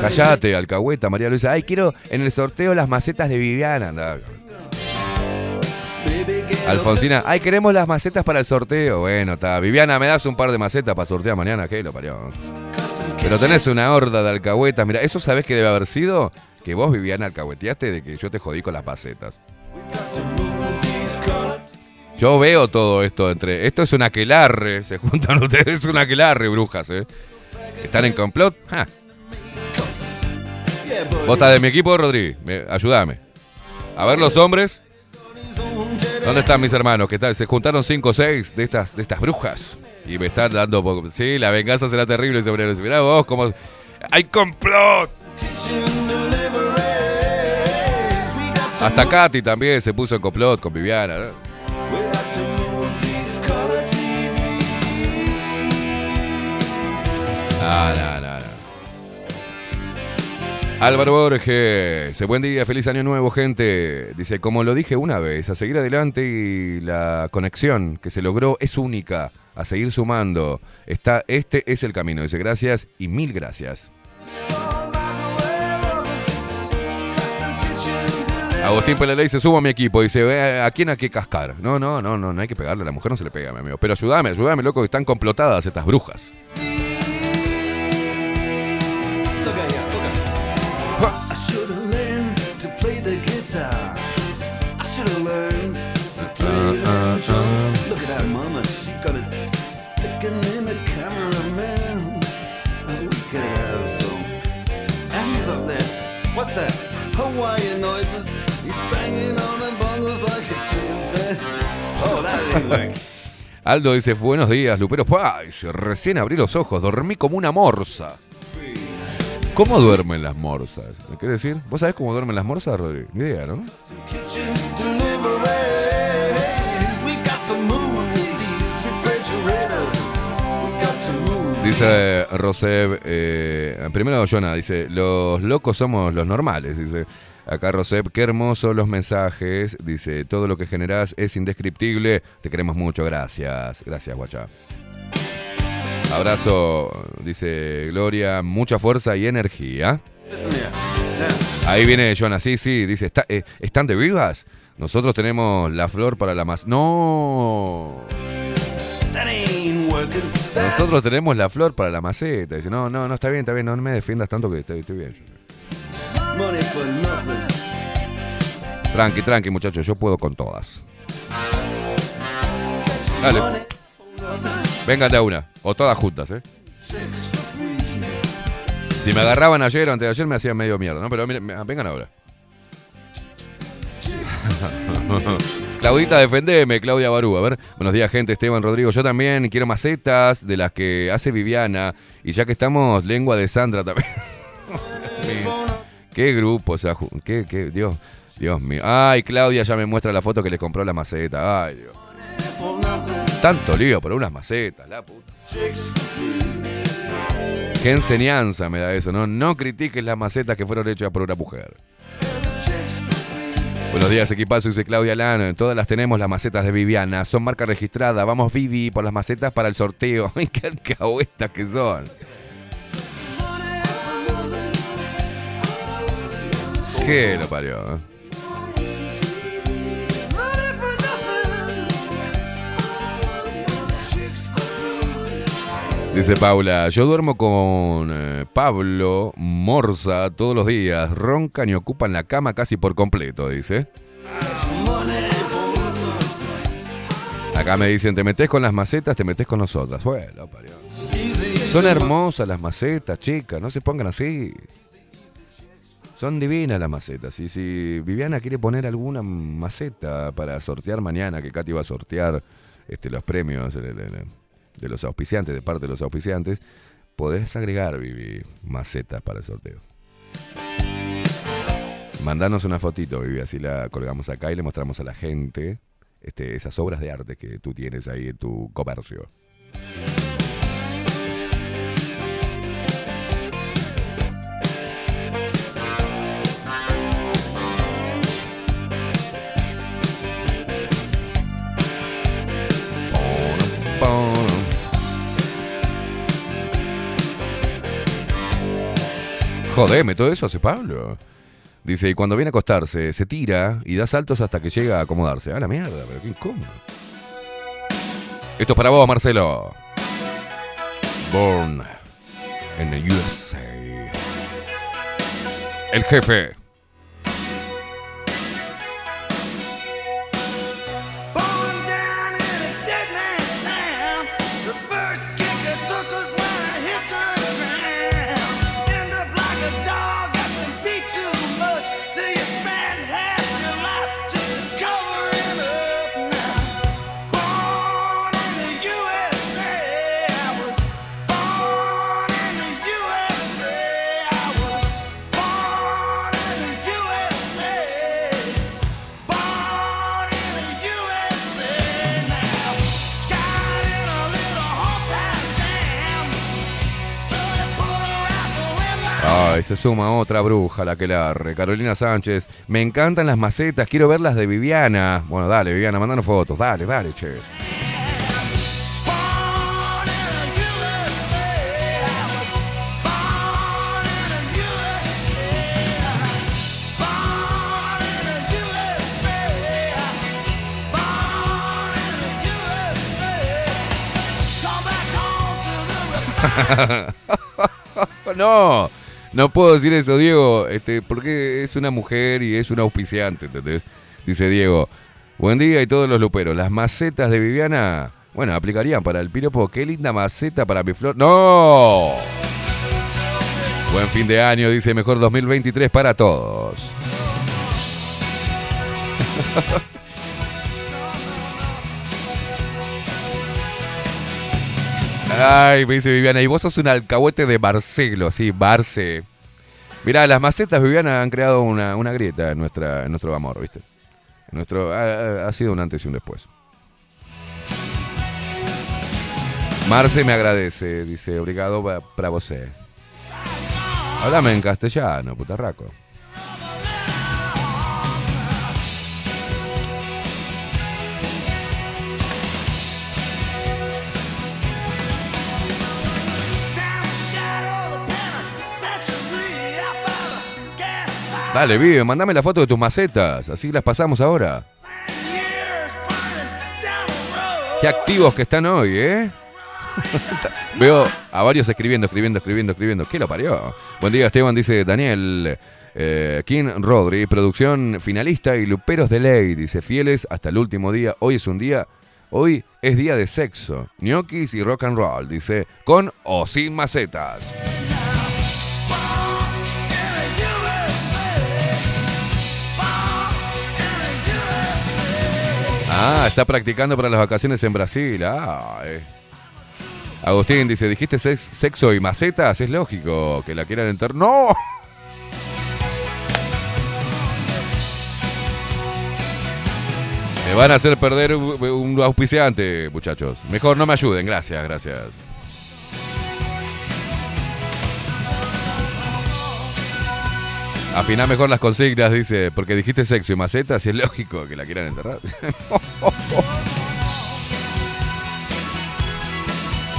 Callate, alcahueta, María Luisa. Ay, quiero en el sorteo las macetas de Viviana. Up Alfonsina, ay, queremos las macetas para el sorteo. Bueno, está. Viviana, me das un par de macetas para sortear mañana. ¿Qué lo parió? Pero tenés una horda de alcahuetas. Mira, ¿eso sabés que debe haber sido? Que vos, Viviana, alcahueteaste de que yo te jodí con las macetas. Yo veo todo esto entre. Esto es un aquelarre. Se juntan ustedes, es un aquelarre, brujas, ¿eh? ¿Están en complot? Ja. Vos estás de mi equipo, Rodri. Me- ayúdame. A ver los hombres. ¿Dónde están mis hermanos? ¿Qué tal? Se juntaron cinco o seis de estas, de estas brujas. Y me están dando... Sí, la venganza será terrible, obrero. Mirá vos cómo... ¡Hay complot! Hasta Katy también se puso en complot con Viviana. ¿no? No. Álvaro Borges, dice, buen día, feliz año nuevo, gente. Dice, como lo dije una vez, a seguir adelante y la conexión que se logró es única, a seguir sumando. Está, este es el camino. Dice, gracias y mil gracias. Agustín Pelaley se suma a mi equipo. Dice, "Eh, ¿a quién hay que cascar? No, no, no, no, no hay que pegarle. A la mujer no se le pega, mi amigo. Pero ayúdame, ayúdame, loco, que están complotadas estas brujas. Aldo dice, buenos días, Luperos. ¡Pua! Dice, recién abrí los ojos, dormí como una morsa. ¿Cómo duermen las morsas? ¿Me quieres decir? ¿Vos sabés cómo duermen las morsas, Rodri? Ni idea, ¿no? Dice Roseb, eh, primero Jonah, dice, los locos somos los normales, dice. Acá Roseb, qué hermosos los mensajes, dice, todo lo que generás es indescriptible, te queremos mucho, gracias, gracias guacha. Abrazo, dice Gloria, mucha fuerza y energía. Ahí viene Jonah, sí, sí, dice, "¿Está- eh, ¿están de vivas? Nosotros tenemos la flor para la más... No, nosotros tenemos la flor para la maceta. Dice, no, no, no, está bien, está bien, no me defiendas tanto que estoy, estoy bien. Tranqui, tranqui, muchachos, yo puedo con todas. Dale, vengan de a una, o todas juntas, ¿eh? Si me agarraban ayer o antes de ayer me hacían medio mierda, ¿no? Pero miren, me- vengan ahora. Claudita, defendeme, Claudia Barú. A ver, buenos días, gente. Esteban Rodrigo. Yo también quiero macetas de las que hace Viviana. Y ya que estamos, lengua de Sandra también. qué grupo, sea, qué, Dios, Dios mío. Ay, Claudia ya me muestra la foto que les compró la maceta. Ay, Dios. Tanto lío por unas macetas, la puta. Qué enseñanza me da eso, ¿no? No critiques las macetas que fueron hechas por una mujer. Buenos días, equipazo, dice Claudia Lano. Todas las tenemos las macetas de Viviana. Son marca registrada. Vamos, Vivi, por las macetas para el sorteo. ¡Ay, qué alcahuetas que son! ¿Qué lo parió? eh? Dice Paula, yo duermo con eh, Pablo Morza todos los días. Roncan y ocupan la cama casi por completo, dice. Acá me dicen, te metes con las macetas, te metes con nosotras. Bueno, parió. Son hermosas las macetas, chicas, no se pongan así. Son divinas las macetas. Y si Viviana quiere poner alguna maceta para sortear mañana, que Katy va a sortear este, los premios de, los auspiciantes, de parte de los auspiciantes, podés agregar, Vivi, macetas para el sorteo. Mandanos una fotito, Vivi, así la colgamos acá y le mostramos a la gente este, esas obras de arte que tú tienes ahí en tu comercio. Jodeme, todo eso hace Pablo. Dice, y cuando viene a acostarse, se tira y da saltos hasta que llega a acomodarse. Ah, la mierda, pero qué incómodo. Esto es para vos, Marcelo. Born en the USA. El jefe. Se suma otra bruja, la que larre. Carolina Sánchez. Me encantan las macetas, quiero ver las de Viviana. Bueno, dale, Viviana, mandanos fotos. Dale, dale, che. No, no puedo decir eso, Diego, este, porque es una mujer y es una auspiciante, ¿entendés? Dice Diego, buen día y todos los luperos. Las macetas de Viviana, bueno, aplicarían para el piropo. Qué linda maceta para mi flor. ¡No! Buen fin de año, dice mejor 2023 para todos. Ay, me dice Viviana, y vos sos un alcahuete de Marcelo, sí, Barce. Mirá, las macetas, Viviana, han creado una, una grieta en, nuestra, en nuestro amor, ¿viste? Nuestro, ha, sido un antes y un después. Marce me agradece, dice, obrigado pa- para vos. Háblame en castellano, putarraco. Dale, vive, mandame la foto de tus macetas, así las pasamos ahora. Qué activos que están hoy, ¿eh? Veo a varios escribiendo, escribiendo, escribiendo, escribiendo. ¿Qué lo parió? Buen día, Esteban, dice Daniel. Eh, King Rodri, producción finalista y luperos de ley, dice fieles hasta el último día. Hoy es un día, hoy es día de sexo, ñoquis y rock and roll, dice, con o sin macetas. Ah, está practicando para las vacaciones en Brasil. Ah, eh. Agustín dice, dijiste sex- sexo y macetas, es lógico que la quieran enterrar. ¡No! Me van a hacer perder un auspiciante, muchachos. Mejor no me ayuden, gracias, gracias. Afiná mejor las consignas, dice, porque dijiste sexo y maceta, si es lógico que la quieran enterrar.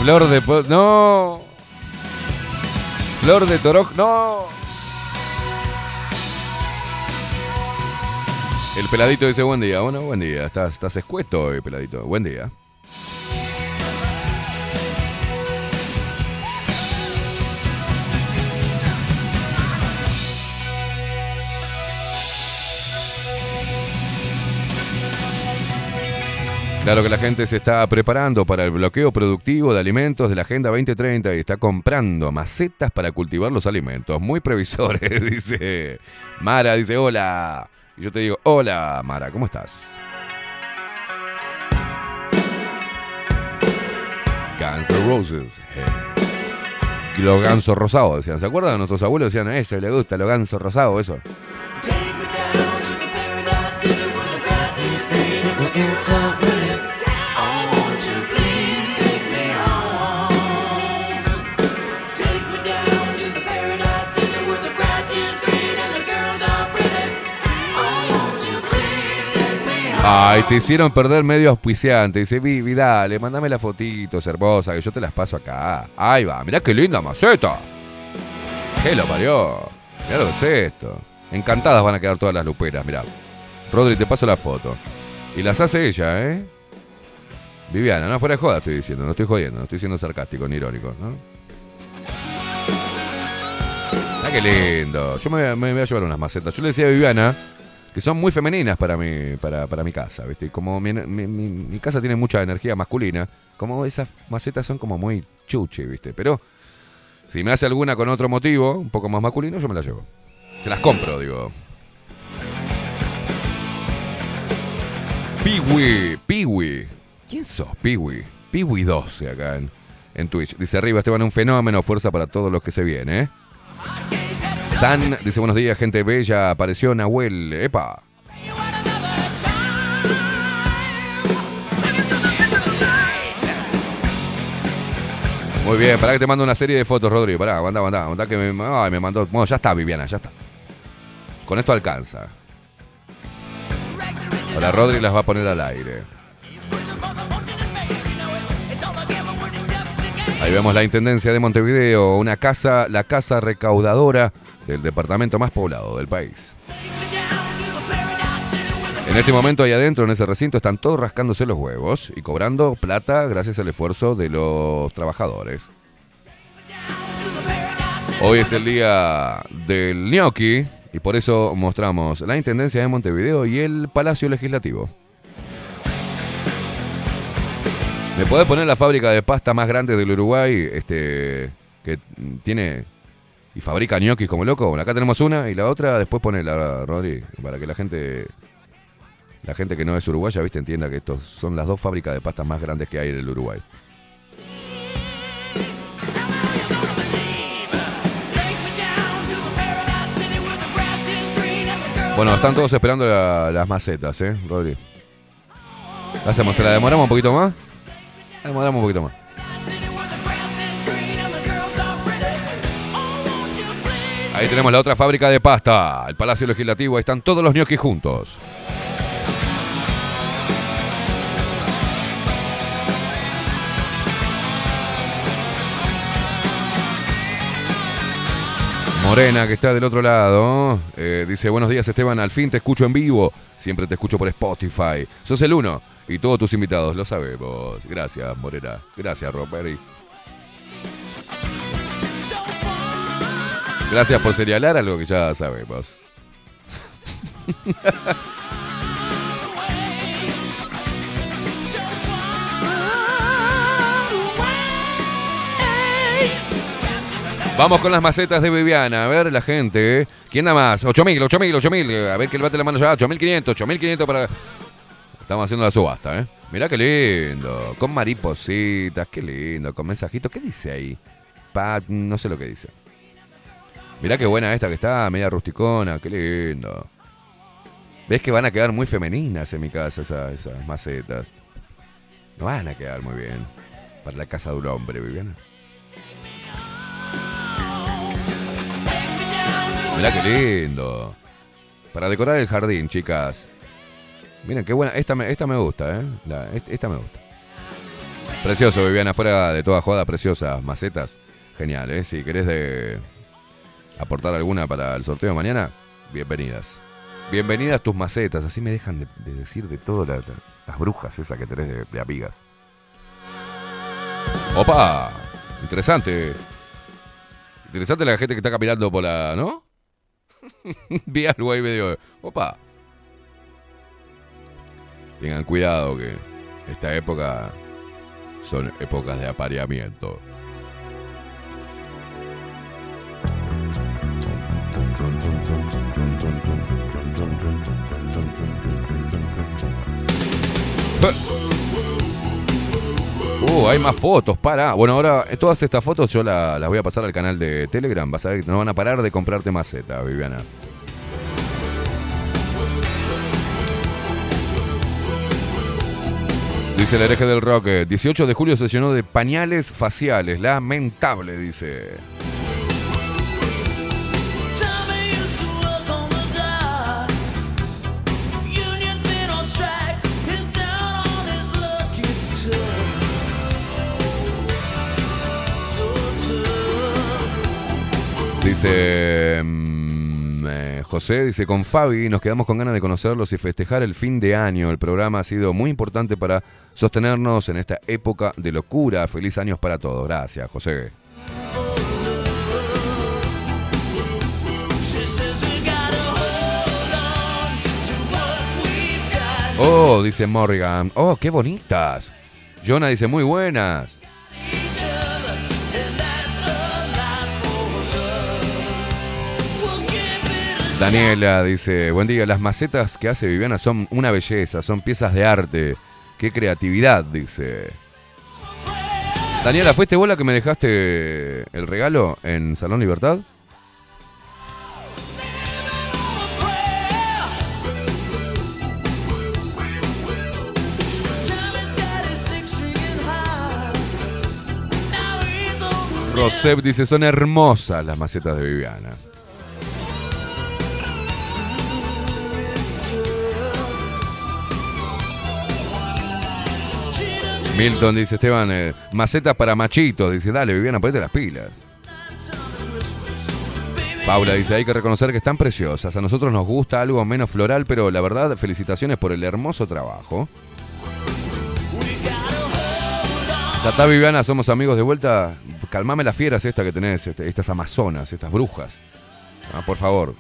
Flor de... No. Flor de Toroj, no. El peladito dice buen día. Bueno, buen día. Estás, estás escueto hoy, peladito. Buen día. Claro que la gente se está preparando para el bloqueo productivo de alimentos de la Agenda 2030 y está comprando macetas para cultivar los alimentos. Muy previsores, dice Mara, dice hola. Y yo te digo, hola Mara, ¿cómo estás? Guns N' Roses. Y Los gansos rosados decían, ¿se acuerdan? Nuestros abuelos decían, eso le gusta, los gansos rosados, eso. Ay, te hicieron perder medio auspiciante. Dice, Vivi, dale, mándame las fotitos hermosas, que yo te las paso acá. Ahí va, mirá qué linda maceta. ¿Qué lo parió? Mirá lo que es esto. Encantadas van a quedar todas las luperas, mirá. Rodri, te paso la foto. Y las hace ella, ¿eh? Viviana, no fuera de joda estoy diciendo, no estoy jodiendo, no estoy siendo sarcástico ni irónico, ¿no? Ah, qué lindo. Yo me, me voy a llevar unas macetas. Yo le decía a Viviana que son muy femeninas para mi, para, para mi casa, ¿viste? Como mi, mi- casa tiene mucha energía masculina, como esas macetas son como muy chuchi, ¿viste? Pero si me hace alguna con otro motivo, un poco más masculino, yo me las llevo. Se las compro, digo. Piwi, Piwi. ¿Quién sos, Piwi? Piwi 12 acá en, en Twitch. Dice arriba, Esteban, un fenómeno, fuerza para todos los que se viene, ¿eh? San dice buenos días, gente bella. Apareció Nahuel. Epa. Muy bien, pará que te mando una serie de fotos, Rodrigo. Pará, aguanta, aguanta, aguanta que me, ay, me mandó. Bueno, ya está, Viviana, ya está. Con esto alcanza. Ahora Rodri las va a poner al aire. Ahí vemos la Intendencia de Montevideo, una casa, la casa recaudadora del departamento más poblado del país. En este momento ahí adentro, en ese recinto, están todos rascándose los huevos y cobrando plata gracias al esfuerzo de los trabajadores. Hoy es el día del gnocchi y por eso mostramos la Intendencia de Montevideo y el Palacio Legislativo. ¿Me podés poner la fábrica de pasta más grande del Uruguay? Este. que tiene. y fabrica ñoquis como loco. Bueno, acá tenemos una y la otra después ponela, Rodri, para que la gente. La gente que no es uruguaya, viste, entienda que estos son las dos fábricas de pasta más grandes que hay en el Uruguay. Bueno, están todos esperando la- las macetas, ¿eh, Rodri? ¿La hacemos? ¿Se la demoramos un poquito más? Ahí tenemos la otra fábrica de pasta, el Palacio Legislativo. Ahí están todos los ñoquis juntos. Morena, que está del otro lado, eh, dice, buenos días Esteban, al fin te escucho en vivo, siempre te escucho por Spotify, sos el uno y todos tus invitados, lo sabemos. Gracias, Morena, gracias, Robert. Gracias por señalar algo que ya sabemos. Vamos con las macetas de Viviana. A ver, la gente. ¿eh? ¿Quién da más? 8000, 8000, 8000. A ver que levante la mano ya. 8500, 8500 para. Estamos haciendo la subasta, ¿eh? Mirá qué lindo. Con maripositas, qué lindo. Con mensajitos. ¿Qué dice ahí? Pa, no sé lo que dice. Mirá qué buena esta que está, media rusticona, qué lindo. ¿Ves que van a quedar muy femeninas en mi casa esas macetas? No van a quedar muy bien. Para la casa de un hombre, Viviana. Mirá qué lindo. Para decorar el jardín, chicas. Miren qué buena. Esta me, esta me gusta, ¿eh? Esta me gusta. Precioso, Viviana, fuera de toda joda, preciosas macetas. Genial, ¿eh? Si querés de aportar alguna para el sorteo de mañana, bienvenidas. Bienvenidas tus macetas, así me dejan de, de decir de la- las brujas esas que tenés de, de amigas. ¡Opa! Interesante. Interesante la gente que está caminando por la. ¿No? Vi algo ahí medio. ¡Opa! Tengan cuidado que esta época son épocas de apareamiento. Uh, hay más fotos, para. Bueno, ahora eh, todas estas fotos yo la- las voy a pasar al canal de Telegram. Vas a ver que no van a parar de comprarte maceta, Viviana. Dice el hereje del rock, eh, 18 de julio se llenó de pañales faciales. Lamentable, dice. Dice mm, eh, José, dice, con Fabi nos quedamos con ganas de conocerlos y festejar el fin de año. El programa ha sido muy importante para sostenernos en esta época de locura. Feliz años para todos. Gracias, José. Oh, dice Morrigan. Oh, qué bonitas. Jonah dice, muy buenas. Daniela dice, buen día, las macetas que hace Viviana son una belleza, son piezas de arte. Qué creatividad, dice. Daniela, ¿fuiste vos la que me dejaste el regalo en Salón Libertad? Rosep dice, son hermosas las macetas de Viviana. Milton dice, Esteban, eh, macetas para machitos. Dice, dale, Viviana, ponete las pilas. Paula dice, hay que reconocer que están preciosas. A nosotros nos gusta algo menos floral, pero la verdad, felicitaciones por el hermoso trabajo. Ya está, Viviana, somos amigos de vuelta. Calmame las fieras esta que tenés, este- estas amazonas, estas brujas. Ah, por favor.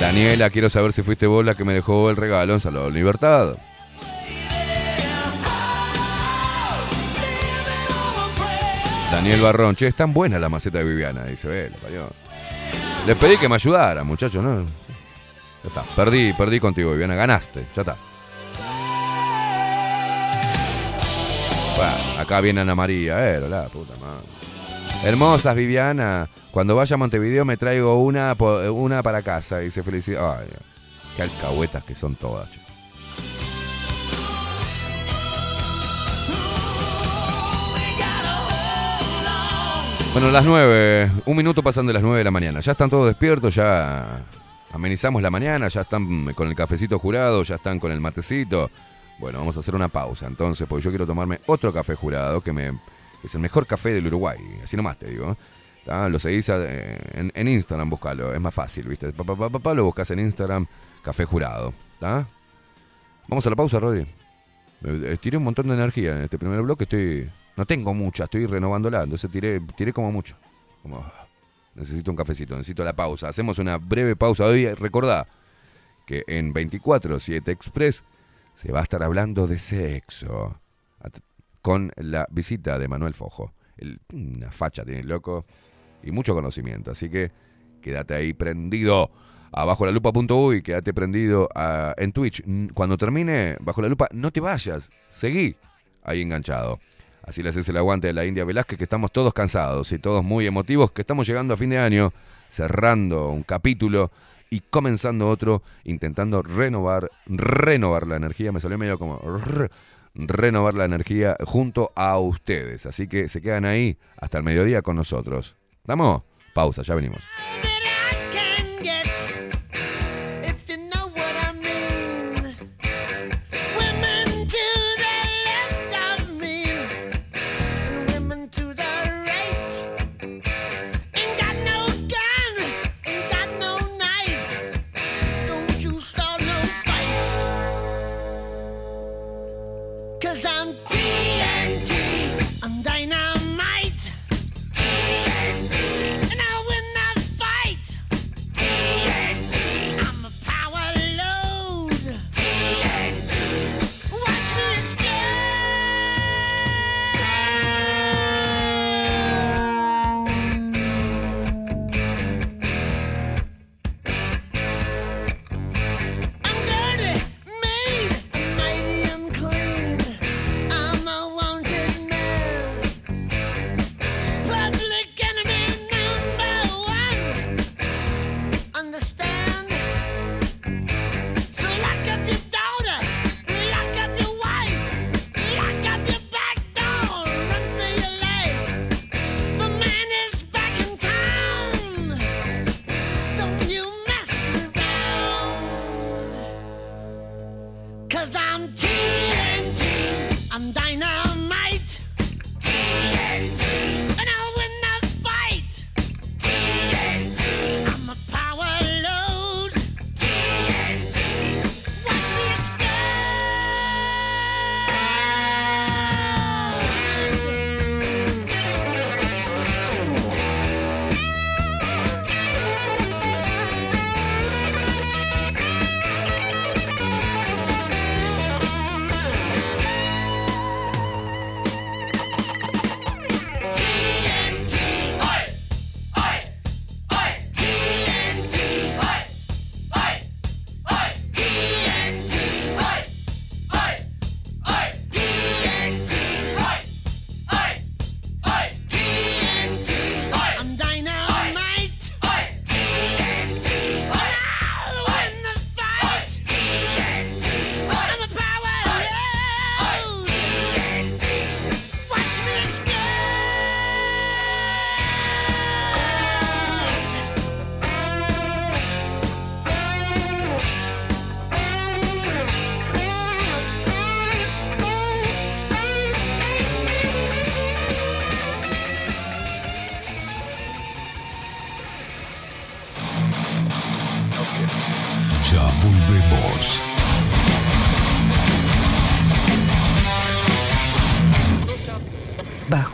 Daniela, quiero saber si fuiste vos la que me dejó el regalo en Salón Libertad. Daniel Barrón, che, es tan buena la maceta de Viviana, dice, ve, la. Les pedí que me ayudaran, muchachos, ¿no? Ya está, perdí, perdí contigo, Viviana, ganaste, ya está. Acá viene Ana María, eh, la puta madre. Hermosas, Viviana. Cuando vaya a Montevideo me traigo una, una para casa. Y se felicita. Ay, qué alcahuetas que son todas, che. Bueno, las nueve, un minuto pasan de las nueve de la mañana. Ya están todos despiertos, ya amenizamos la mañana, ya están con el cafecito jurado, ya están con el matecito. Bueno, vamos a hacer una pausa entonces, porque yo quiero tomarme otro café jurado, que me, es el mejor café del Uruguay. Así nomás te digo. Lo seguís en, en Instagram, buscalo, es más fácil, ¿viste? Pa, pa, pa, lo buscas en Instagram, café jurado. ¿tá? Vamos a la pausa, Rodri. Eh, Tiré un montón de energía en este primer bloque, estoy. No tengo mucha, estoy renovándola, entonces tiré, tiré como mucho. Como, ah, necesito un cafecito, necesito la pausa. Hacemos una breve pausa. Hoy recordá que en 24-7 Express se va a estar hablando de sexo. Con la visita de Manuel Fojo. El- una facha tiene el loco y mucho conocimiento. Así que quédate ahí prendido a bajo la quédate prendido a- en Twitch. Cuando termine bajo la lupa, no te vayas, seguí ahí enganchado. Así le haces el aguante a la India Velázquez, que estamos todos cansados y todos muy emotivos, que estamos llegando a fin de año, cerrando un capítulo y comenzando otro, intentando renovar, renovar la energía. Me salió medio como... renovar la energía junto a ustedes. Así que se quedan ahí hasta el mediodía con nosotros. ¿Estamos? Pausa, ya venimos.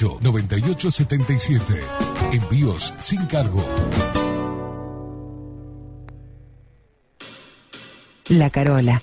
2-208-9877. Envíos sin cargo. La Carola.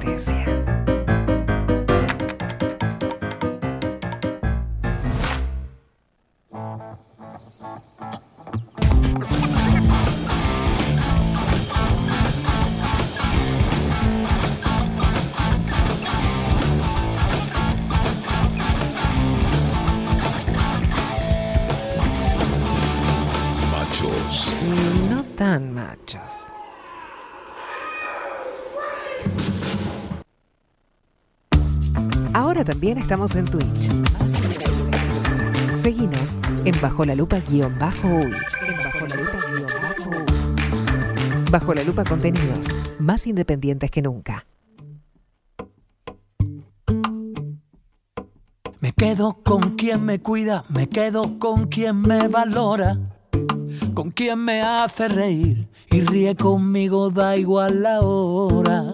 También estamos en Twitch. Seguinos en Bajo la Lupa guion bajo uy. En Bajo la Lupa guion bajo uy. Bajo la Lupa contenidos más independientes que nunca. Me quedo con quien me cuida, me quedo con quien me valora, con quien me hace reír y ríe conmigo, da igual la hora.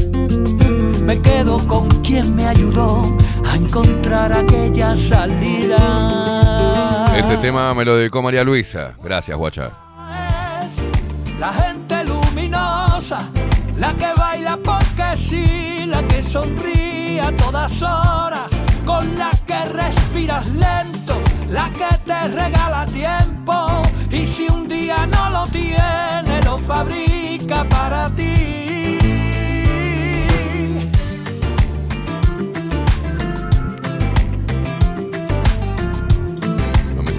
Me quedo con quien me ayudó a encontrar aquella salida. Este tema me lo dedicó María Luisa. Gracias, guacha. La gente luminosa, la que baila porque sí, la que sonríe a todas horas, con la que respiras lento, la que te regala tiempo y si un día no lo tiene, lo fabrica para ti.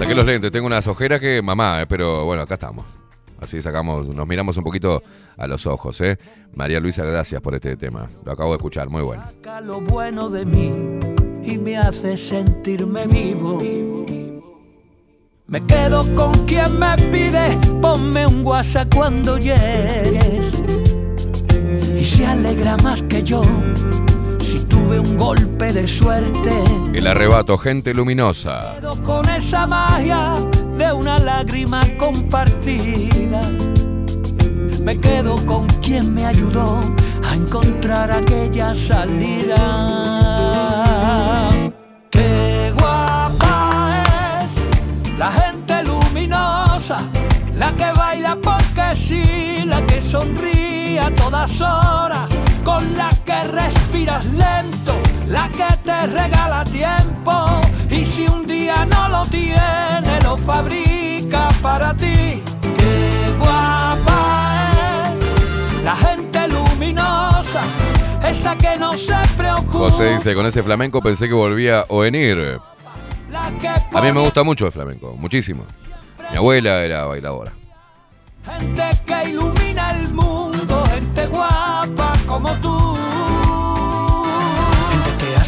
Saqué los lentes, tengo unas ojeras que mamá, eh, pero bueno, acá estamos. Así sacamos, nos miramos un poquito a los ojos, ¿eh? María Luisa, gracias por este tema. Lo acabo de escuchar, muy bueno. saca lo bueno de mí y me hace sentirme vivo. Me quedo con quien me pide, ponme un WhatsApp cuando llegues. Y se alegra más que yo si tuve un golpe de suerte. El arrebato, gente luminosa. Quedo con esa magia de una lágrima compartida. Me quedo con quien me ayudó a encontrar aquella salida. Qué guapa es la gente luminosa, la que baila porque sí, la que sonríe a todas horas, con la que respiras lento, la que te regala tiempo y si un día no lo tiene, lo fabrica para ti. Qué guapa es la gente luminosa, esa que no se preocupa. José dice, con ese flamenco pensé que volvía a venir. A mí me gusta mucho el flamenco, muchísimo. Mi abuela era bailadora. Gente que ilumina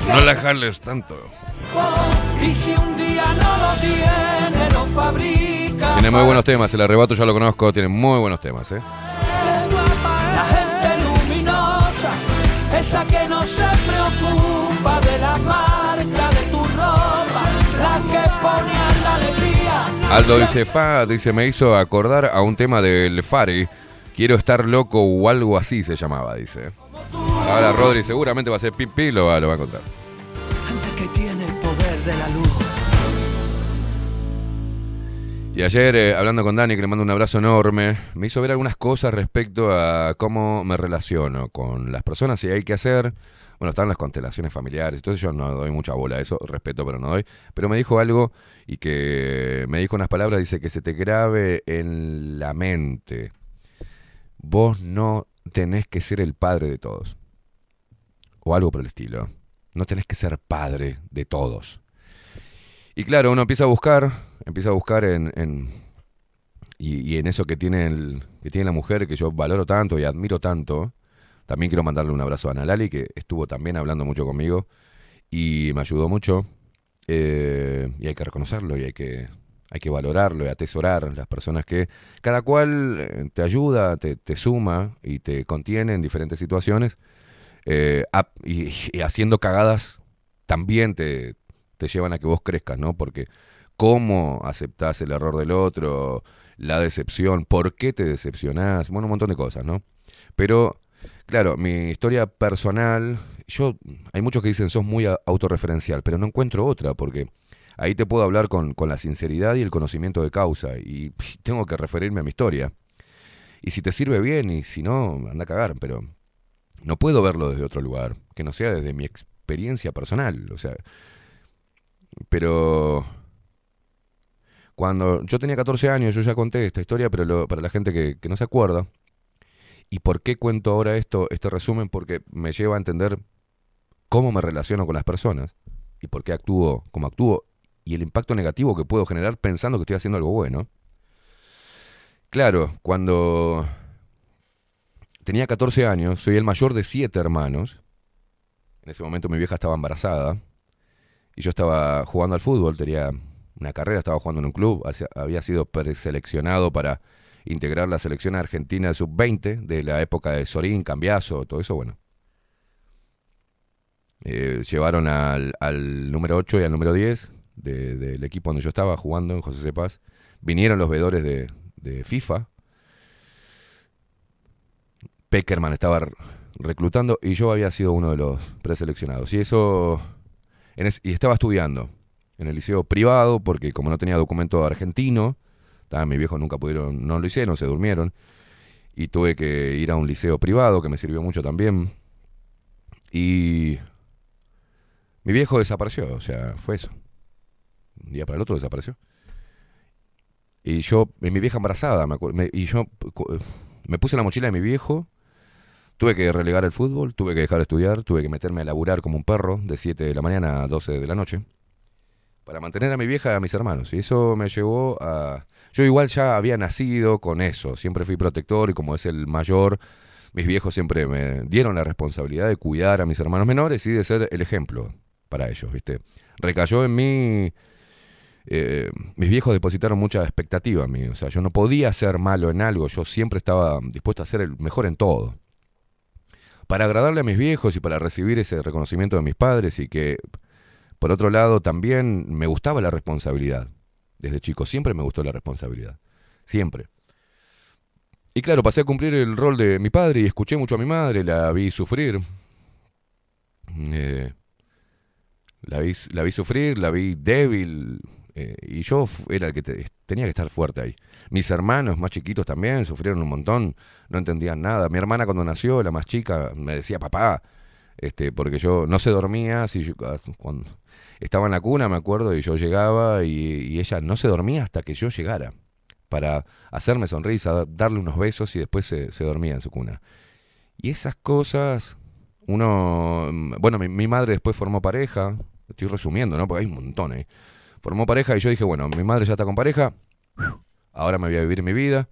Que No la jales tanto. y si un día no lo tiene, lo fabrica. Tiene muy buenos temas, el arrebato ya lo conozco, tiene muy buenos temas, ¿eh? La gente luminosa, esa que no se preocupa de la marca de tu ropa, la que pone a la alegría. Aldo dice, fa, dice, me hizo acordar a un tema del Fari. Quiero estar loco o algo así se llamaba, dice. Ahora Rodri seguramente va a ser pipí, lo va, lo va a contar. Que tiene el poder de la luz. Y ayer, eh, hablando con Dani, que le mando un abrazo enorme, me hizo ver algunas cosas respecto a cómo me relaciono con las personas y hay que hacer. Bueno, están las constelaciones familiares, entonces yo no doy mucha bola a eso, respeto, pero no doy. Pero me dijo algo y que me dijo unas palabras, dice que se te grabe en la mente. Vos no tenés que ser el padre de todos. O algo por el estilo. No tenés que ser padre de todos. Y claro, uno empieza a buscar, empieza a buscar en, y en eso que tiene, el, que tiene la mujer, que yo valoro tanto y admiro tanto. También quiero mandarle un abrazo a Ana Lali, que estuvo también hablando mucho conmigo y me ayudó mucho. Eh, y hay que reconocerlo y hay que, hay que valorarlo y atesorar las personas que cada cual eh, te ayuda, te, te suma y te contiene en diferentes situaciones. Eh, y, haciendo cagadas también te, te llevan a que vos crezcas, ¿no? Porque cómo aceptás el error del otro, la decepción, por qué te decepcionás, bueno, un montón de cosas, ¿no? Pero, claro, mi historia personal, yo, hay muchos que dicen sos muy autorreferencial, pero no encuentro otra, porque ahí te puedo hablar con, con la sinceridad y el conocimiento de causa, y tengo que referirme a mi historia. Y si te sirve bien, y si no, anda a cagar, pero no puedo verlo desde otro lugar, que no sea desde mi experiencia personal, o sea, pero cuando yo tenía 14 años, yo ya conté esta historia, pero lo- para la gente que, que no se acuerda, ¿y por qué cuento ahora esto, este resumen? Porque me lleva a entender cómo me relaciono con las personas y por qué actúo como actúo y el impacto negativo que puedo generar pensando que estoy haciendo algo bueno. Claro, cuando tenía 14 años, soy el mayor de siete hermanos. En ese momento mi vieja estaba embarazada y yo estaba jugando al fútbol, tenía una carrera, estaba jugando en un club, había sido preseleccionado para integrar la selección argentina de sub-20 de la época de Sorín, Cambiazo, todo eso, bueno. Eh, llevaron al, número 8 y al número 10 de- del equipo donde yo estaba jugando en José Cepaz. Vinieron los veedores de FIFA. Peckerman estaba reclutando y yo había sido uno de los preseleccionados. Y eso. y estaba estudiando en el liceo privado porque, como no tenía documento argentino, mis viejos nunca pudieron, no lo hicieron, se durmieron. Y tuve que ir a un liceo privado que me sirvió mucho también. Y. Mi viejo desapareció, o sea, fue eso. Un día para el otro desapareció. Y yo, mi vieja embarazada, y yo me puse la mochila de mi viejo, tuve que relegar el fútbol, tuve que dejar de estudiar, tuve que meterme a laburar como un perro de 7 de la mañana a 12 de la noche para mantener a mi vieja y a mis hermanos. Y eso me llevó a... Yo igual ya había nacido con eso, siempre fui protector y como es el mayor, mis viejos siempre me dieron la responsabilidad de cuidar a mis hermanos menores y de ser el ejemplo para ellos, ¿viste? Recayó en mí eh, mis viejos depositaron mucha expectativa en mí. O sea, yo no podía ser malo en algo, yo siempre estaba dispuesto a ser el mejor en todo. Para agradarle a mis viejos y para recibir ese reconocimiento de mis padres y que, por otro lado, también me gustaba la responsabilidad. Desde chico siempre me gustó la responsabilidad. Siempre. Y claro, pasé a cumplir el rol de mi padre y escuché mucho a mi madre, la vi sufrir. Eh, la, vi, la vi sufrir, la vi débil, eh, y yo era el que te- tenía que estar fuerte ahí. Mis hermanos más chiquitos también sufrieron un montón, no entendían nada. Mi hermana cuando nació, la más chica, me decía, papá, Este, porque yo no se dormía, si ah, cuando estaba en la cuna, me acuerdo, y yo llegaba y, ella no se dormía hasta que yo llegara, para hacerme sonrisa, darle unos besos y después se, dormía en su cuna. Y esas cosas, uno, mm, bueno, mi, madre después formó pareja, estoy resumiendo, ¿no? Porque hay un montón ahí. Formó pareja y yo dije, bueno, mi madre ya está con pareja, ahora me voy a vivir mi vida.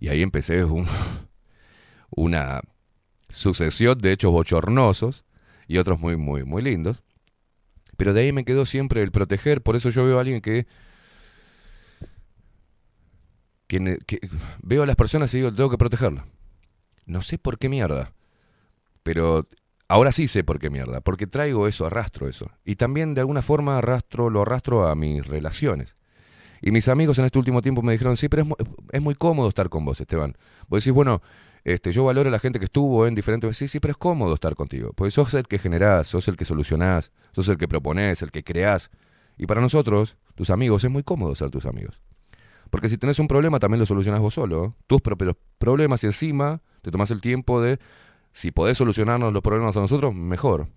Y ahí empecé un- una sucesión de hechos bochornosos y otros muy, muy, muy lindos. Pero de ahí me quedó siempre el proteger, por eso yo veo a alguien que, que veo a las personas y digo, tengo que protegerla. No sé por qué mierda, pero ahora sí sé por qué mierda, porque traigo eso, arrastro eso. Y también de alguna forma arrastro, lo arrastro a mis relaciones. Y mis amigos en este último tiempo me dijeron, sí, pero es, mu- es muy cómodo estar con vos, Esteban. Vos decís, bueno, este, yo valoro a la gente que estuvo en diferentes... Sí, sí, pero es cómodo estar contigo. Porque sos el que generás, sos el que solucionás, sos el que proponés, el que creás. Y para nosotros, tus amigos, es muy cómodo ser tus amigos. Porque si tenés un problema, también lo solucionás vos solo. Tus propios problemas y encima te tomás el tiempo de, si podés solucionarnos los problemas a nosotros, mejor.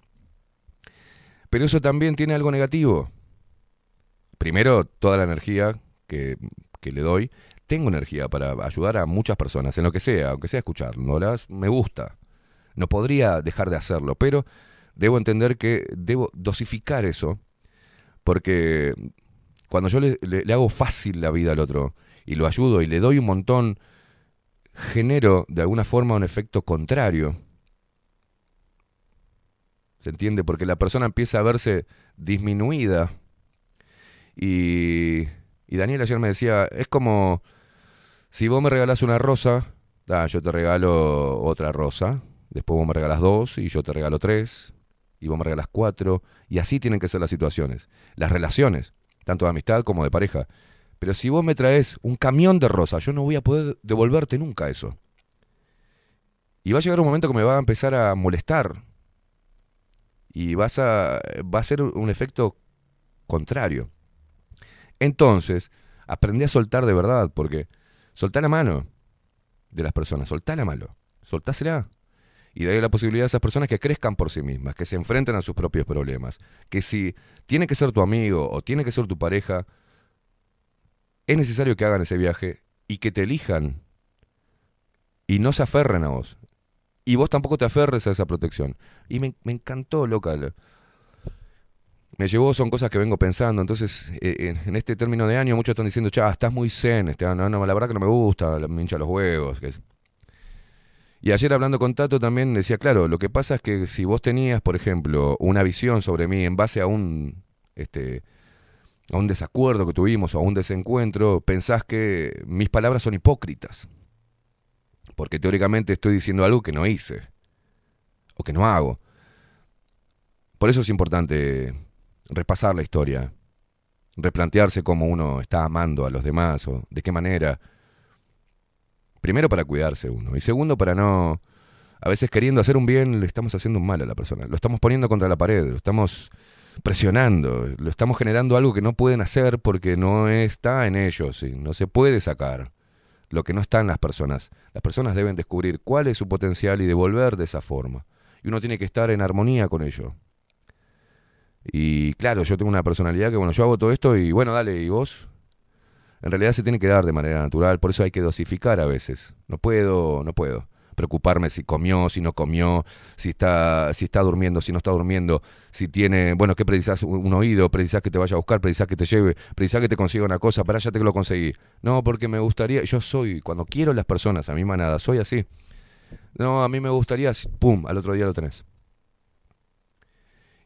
Pero eso también tiene algo negativo. Primero, toda la energía que, que le doy. Tengo energía para ayudar a muchas personas, en lo que sea, aunque sea escuchándolas, me gusta. No podría dejar de hacerlo, pero debo entender que debo dosificar eso, porque cuando yo le, le- le hago fácil la vida al otro y lo ayudo y le doy un montón, genero de alguna forma un efecto contrario. ¿Se entiende? Porque la persona empieza a verse disminuida. Y, y Daniel ayer me decía, es como si vos me regalás una rosa, ah, yo te regalo otra rosa, después vos me regalas dos y yo te regalo tres, y vos me regalas cuatro, y así tienen que ser las situaciones, las relaciones, tanto de amistad como de pareja. Pero si vos me traes un camión de rosas, yo no voy a poder devolverte nunca eso. Y va a llegar un momento que me va a empezar a molestar. Y vas a, va a ser un efecto contrario. Entonces, aprendí a soltar de verdad, porque soltá la mano de las personas, soltá la mano, soltásela. Y darle la posibilidad a esas personas que crezcan por sí mismas, que se enfrenten a sus propios problemas. Que si tiene que ser tu amigo o tiene que ser tu pareja, es necesario que hagan ese viaje y que te elijan y no se aferren a vos. Y vos tampoco te aferres a esa protección. Y me, me encantó, local. Me llevó, son cosas que vengo pensando. Entonces, eh, en, en este término de año, muchos están diciendo, cha, estás muy zen, Esteban. No, no, la verdad que no me gusta, me hincha los huevos. Y ayer hablando con Tato también decía, claro, lo que pasa es que si vos tenías, por ejemplo, una visión sobre mí en base a un, este, a un desacuerdo que tuvimos o a un desencuentro, pensás que mis palabras son hipócritas. Porque teóricamente estoy diciendo algo que no hice o que no hago. Por eso es importante repasar la historia, replantearse cómo uno está amando a los demás o de qué manera. Primero para cuidarse uno y segundo para no... A veces queriendo hacer un bien le estamos haciendo un mal a la persona. Lo estamos poniendo contra la pared, lo estamos presionando, lo estamos generando algo que no pueden hacer porque no está en ellos y no se puede sacar lo que no está en las personas. Las personas deben descubrir cuál es su potencial y devolver de esa forma. Y uno tiene que estar en armonía con ello. Y claro, yo tengo una personalidad que, bueno, yo hago todo esto y bueno, dale, ¿y vos? En realidad se tiene que dar de manera natural, por eso hay que dosificar a veces. No puedo, no puedo preocuparme si comió, si no comió, si está, si está durmiendo, si no está durmiendo, si tiene, bueno, ¿qué precisás? Un oído, precisás que te vaya a buscar, precisás que te lleve, precisás que te consiga una cosa, para ya te lo conseguí. No, porque me gustaría, yo soy, cuando quiero las personas, a mi manada, soy así. No, a mí me gustaría, pum, al otro día lo tenés.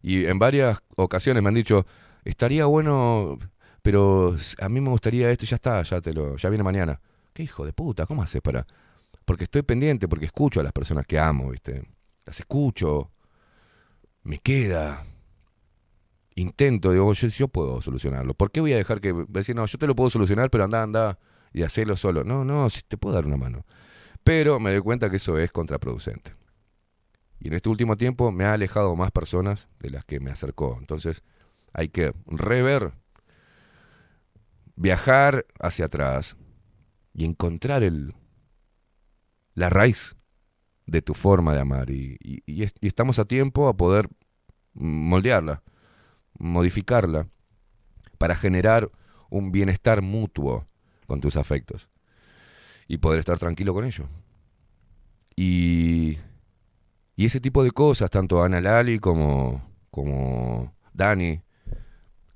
Y en varias ocasiones me han dicho, estaría bueno, pero a mí me gustaría esto y ya está, ya te lo, ya viene mañana. ¿Qué hijo de puta? ¿Cómo haces para? Porque estoy pendiente, porque escucho a las personas que amo, ¿viste? Las escucho, me queda. Intento, digo, yo, yo puedo solucionarlo. ¿Por qué voy a dejar que decir, no, yo te lo puedo solucionar, pero anda, anda y hacelo solo? No, no, si te puedo dar una mano. Pero me doy cuenta que eso es contraproducente. Y en este último tiempo me ha alejado más personas de las que me acercó. Entonces hay que rever, viajar hacia atrás y encontrar el, la raíz de tu forma de amar y, y- y es- y estamos a tiempo a poder moldearla, modificarla para generar un bienestar mutuo con tus afectos y poder estar tranquilo con ello. Y, y ese tipo de cosas, tanto Ana Lali como, como Dani,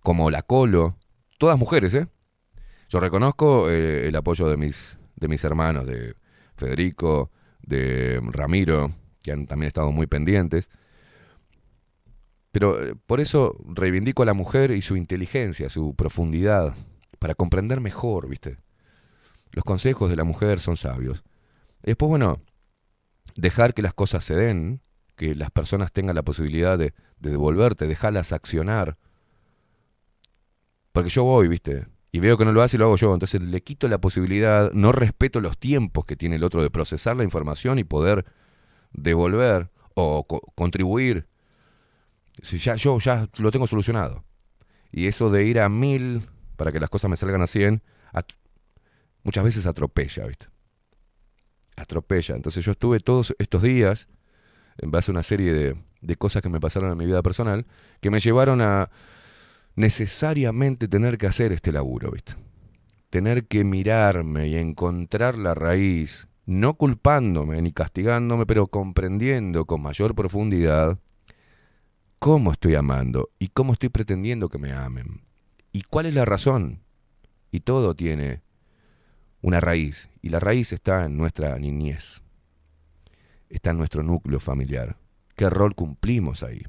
como la Colo, todas mujeres, ¿eh? Yo reconozco eh, el apoyo de mis, de mis hermanos, de Federico, de Ramiro, que han también estado muy pendientes. Pero eh, por eso reivindico a la mujer y su inteligencia, su profundidad, para comprender mejor, ¿viste? Los consejos de la mujer son sabios. Después, bueno, dejar que las cosas se den, que las personas tengan la posibilidad de, de devolverte, dejarlas accionar. Porque yo voy, ¿viste? Y veo que no lo hace y lo hago yo. Entonces le quito la posibilidad, no respeto los tiempos que tiene el otro de procesar la información y poder devolver o co- contribuir. Si ya, yo ya lo tengo solucionado. Y eso de ir a mil para que las cosas me salgan a 100, at- muchas veces atropella, ¿viste? Atropella. Entonces yo estuve todos estos días, en base a una serie de, de cosas que me pasaron en mi vida personal, que me llevaron a necesariamente tener que hacer este laburo, ¿viste? Tener que mirarme y encontrar la raíz, no culpándome ni castigándome, pero comprendiendo con mayor profundidad cómo estoy amando y cómo estoy pretendiendo que me amen. ¿Y cuál es la razón? Y todo tiene una raíz, y la raíz está en nuestra niñez, está en nuestro núcleo familiar. ¿Qué rol cumplimos ahí?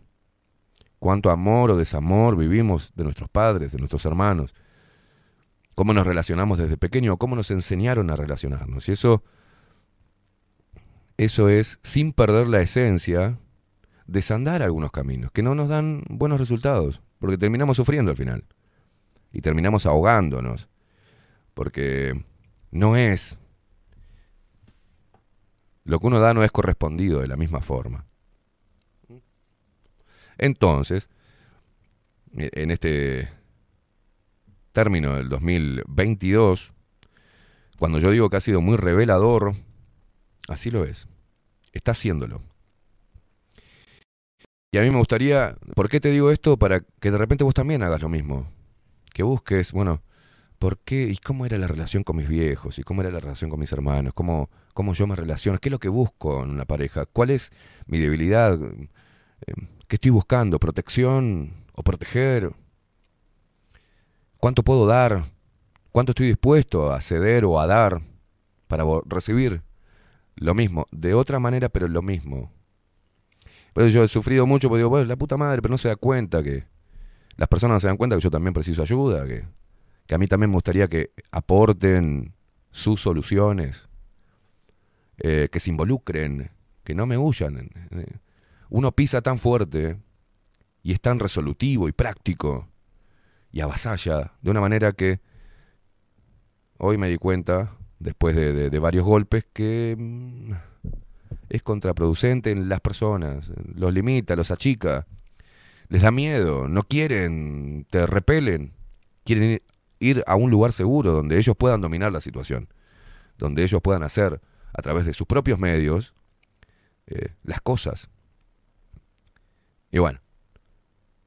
¿Cuánto amor o desamor vivimos de nuestros padres, de nuestros hermanos? ¿Cómo nos relacionamos desde pequeño? ¿Cómo nos enseñaron a relacionarnos? Y eso, eso es, sin perder la esencia, desandar algunos caminos que no nos dan buenos resultados, porque terminamos sufriendo al final y terminamos ahogándonos, porque no es, lo que uno da no es correspondido de la misma forma. Entonces, e- en este término del 2022, cuando yo digo que ha sido muy revelador, así lo es, está haciéndolo. Y a mí me gustaría, ¿por qué te digo esto? Para que de repente vos también hagas lo mismo. Que busques, bueno, ¿por qué? ¿Y cómo era la relación con mis viejos? ¿Y cómo era la relación con mis hermanos? ¿Cómo, cómo yo me relaciono? ¿Qué es lo que busco en una pareja? ¿Cuál es mi debilidad? Eh, ¿Qué estoy buscando? ¿Protección o proteger? ¿Cuánto puedo dar? ¿Cuánto estoy dispuesto a ceder o a dar para recibir? Lo mismo, de otra manera, pero lo mismo. Pero yo he sufrido mucho porque digo, bueno, la puta madre, pero no se da cuenta que las personas no se dan cuenta que yo también preciso ayuda, que, que a mí también me gustaría que aporten sus soluciones, eh, que se involucren, que no me huyan. Uno pisa tan fuerte y es tan resolutivo y práctico y avasalla de una manera que hoy me di cuenta, después de, de- de varios golpes, que mm, es contraproducente en las personas, los limita, los achica, les da miedo, no quieren, te repelen, quieren ir- ir a un lugar seguro donde ellos puedan dominar la situación, donde ellos puedan hacer a través de sus propios medios eh, las cosas. Y bueno,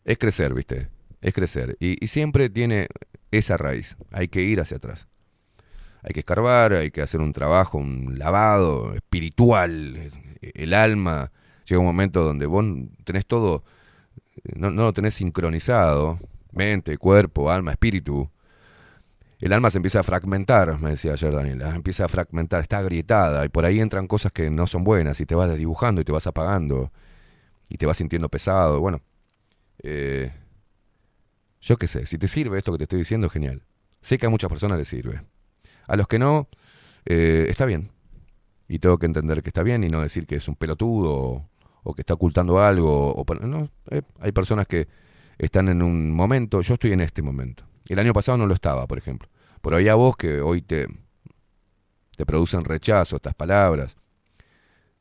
es crecer, ¿viste? Es crecer. Y, y siempre tiene esa raíz. Hay que ir hacia atrás. Hay que escarbar, hay que hacer un trabajo, un lavado espiritual, eh, el alma. Llega un momento donde vos tenés todo, no, no lo tenés sincronizado, mente, cuerpo, alma, espíritu. El alma se empieza a fragmentar, me decía ayer Daniela, empieza a fragmentar, está agrietada y por ahí entran cosas que no son buenas y te vas desdibujando y te vas apagando y te vas sintiendo pesado. Bueno, eh, yo qué sé, si te sirve esto que te estoy diciendo, genial. Sé que a muchas personas les sirve. A los que no, eh, está bien. Y tengo que entender que está bien y no decir que es un pelotudo o, o que está ocultando algo. O, no, eh, hay personas que están en un momento, yo estoy en este momento. El año pasado no lo estaba, por ejemplo. Por ahí a vos que hoy te, te producen rechazo estas palabras.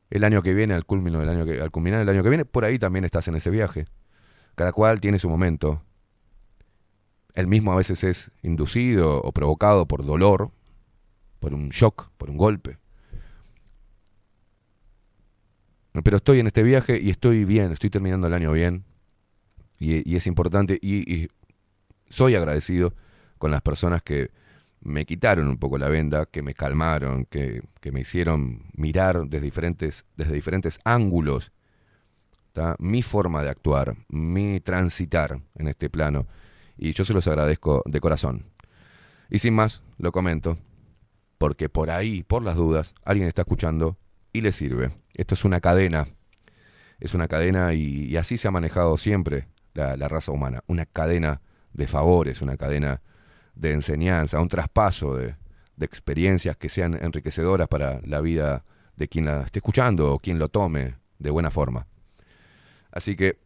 El año que viene, al, culmino del año que, al culminar el año que viene, por ahí también estás en ese viaje. Cada cual tiene su momento. El mismo a veces es inducido o provocado por dolor, por un shock, por un golpe. pero estoy en este viaje y estoy bien, estoy terminando el año bien. Y, es importante y soy agradecido con las personas que me quitaron un poco la venda, que me calmaron, que, que me hicieron mirar desde diferentes, desde diferentes ángulos mi forma de actuar, mi transitar en este plano. Y yo se los agradezco de corazón. Y sin más, lo comento, porque por ahí, por las dudas, alguien está escuchando y le sirve. Esto es una cadena, es una cadena y, y así se ha manejado siempre la, la raza humana, una cadena de favores, una cadena de enseñanza, un traspaso de, de experiencias que sean enriquecedoras para la vida de quien la esté escuchando o quien lo tome de buena forma. Así que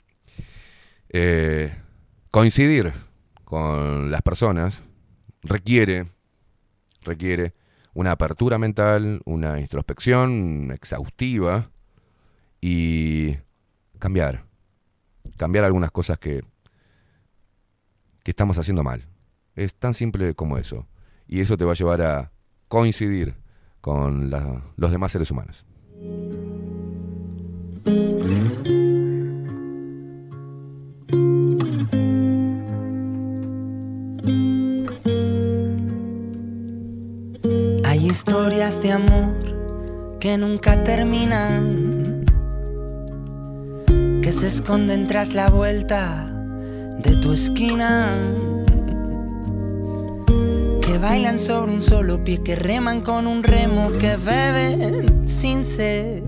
eh, coincidir con las personas requiere, requiere una apertura mental, una introspección exhaustiva y cambiar. Cambiar algunas cosas que, que estamos haciendo mal. Es tan simple como eso. Y eso te va a llevar a coincidir con los demás seres humanos. Hay historias de amor que nunca terminan, que se esconden tras la vuelta de tu esquina, que bailan sobre un solo pie, que reman con un remo, que beben sin sed.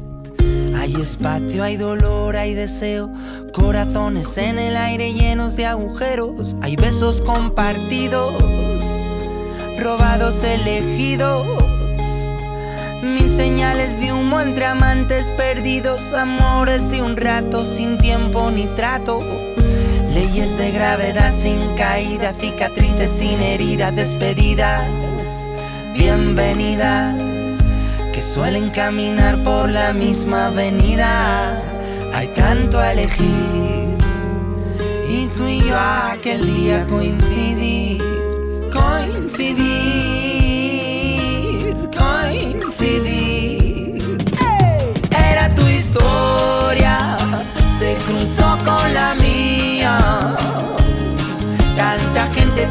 Hay espacio, hay dolor, hay deseo, corazones en el aire llenos de agujeros, hay besos compartidos robados elegidos. Mil señales de humo entre amantes perdidos, amores de un rato sin tiempo ni trato. Leyes de gravedad sin caídas, cicatrices sin heridas, despedidas, bienvenidas, que suelen caminar por la misma avenida. Hay tanto a elegir, y tú y yo aquel día coincidí coincidir,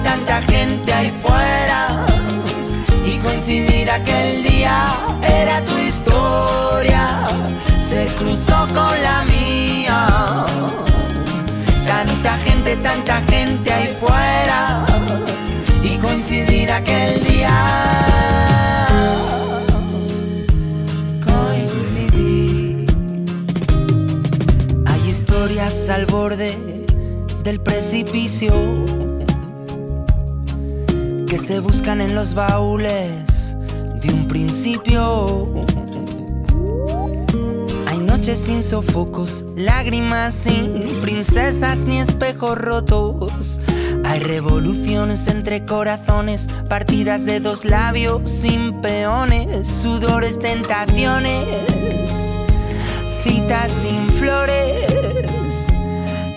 tanta gente ahí fuera. Y coincidir aquel día, era tu historia, se cruzó con la mía. Tanta gente, tanta gente ahí fuera y coincidir aquel día. Hay historias al borde del precipicio que se buscan en los baúles de un principio. Hay noches sin sofocos, lágrimas sin princesas ni espejos rotos. Hay revoluciones entre corazones, partidas de dos labios sin peones, sudores, tentaciones, citas sin flores,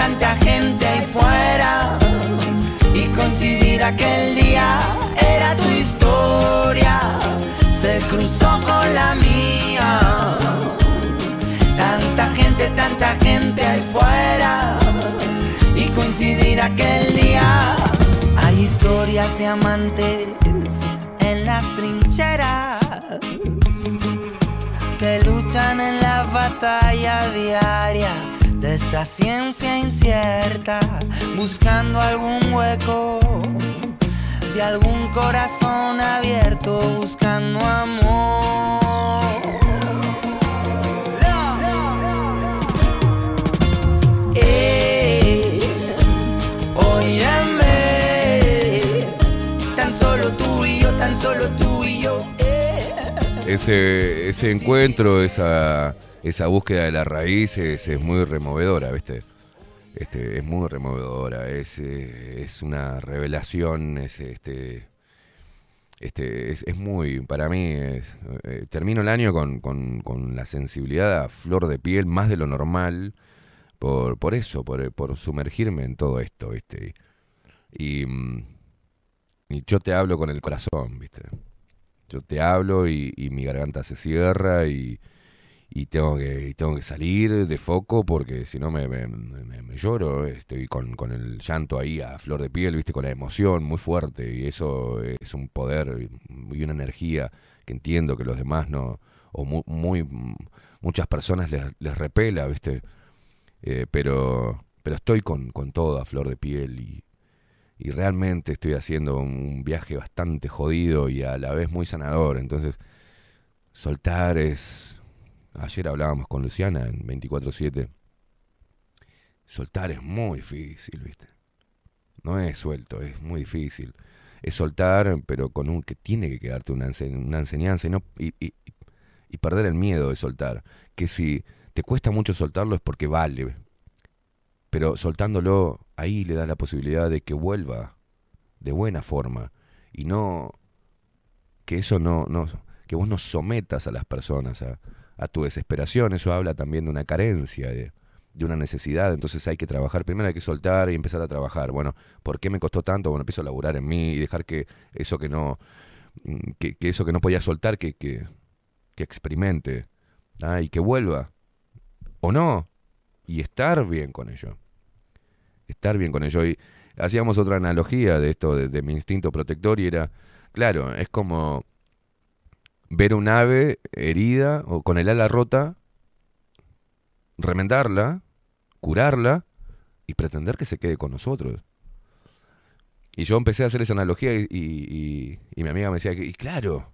Tanta gente, ahí fuera. Y coincidir aquel día era tu historia. Se cruzó con la mía. Tanta gente, tanta gente ahí fuera. Y coincidir aquel día. Hay historias de amantes en las trincheras que luchan en la batalla diaria de esta ciencia incierta, buscando algún hueco de algún corazón abierto, buscando amor. Eh, óyeme, tan solo tú y yo, tan solo tú y yo. Eh. Ese, ese encuentro, esa esa búsqueda de la raíz es, muy removedora, ¿viste? Este, es muy removedora, es, eh, es una revelación, es, este, este, es, es muy, para mí, eh, termino el año con, con- con la sensibilidad a flor de piel más de lo normal, por, por eso, por, por sumergirme en todo esto, ¿viste? Y, mm, y yo te hablo con el corazón, ¿viste? Yo te hablo y mi garganta se cierra y, y tengo que tengo que salir de foco porque si no me, me- me- me lloro, estoy con, con el llanto ahí a flor de piel, viste, con la emoción muy fuerte y eso es un poder y una energía que entiendo que los demás no, o mu- muy, muchas personas les, les repela, viste, Eh, pero, pero estoy con, con todo a flor de piel y, y realmente estoy haciendo un viaje bastante jodido y a la vez muy sanador, entonces soltar es Ayer hablábamos con Luciana en 24-7. Soltar es muy difícil, ¿viste? No es suelto, es muy difícil. Es soltar, pero con un que tiene que quedarte una, ense- una enseñanza y, no, y, y- perder el miedo de soltar. Que si te cuesta mucho soltarlo es porque vale. Pero soltándolo, ahí le da la posibilidad de que vuelva de buena forma. Y no. Que eso no. no que vos no sometas a las personas a, a tu desesperación. Eso habla también de una carencia, de, de una necesidad. Entonces hay que trabajar. Primero hay que soltar y empezar a trabajar. Bueno, ¿por qué me costó tanto? Bueno, empiezo a laburar en mí y dejar que eso que no. mm, que, eso que no podía soltar, que, que, que experimente. ah, y que vuelva. O no. Y estar bien con ello. Estar bien con ello. Y hacíamos otra analogía de esto, de mi instinto protector, y era, claro, es como ver un ave herida o con el ala rota, remendarla, curarla y pretender que se quede con nosotros. Y yo empecé a hacer esa analogía y, y- mi amiga me decía que, y claro,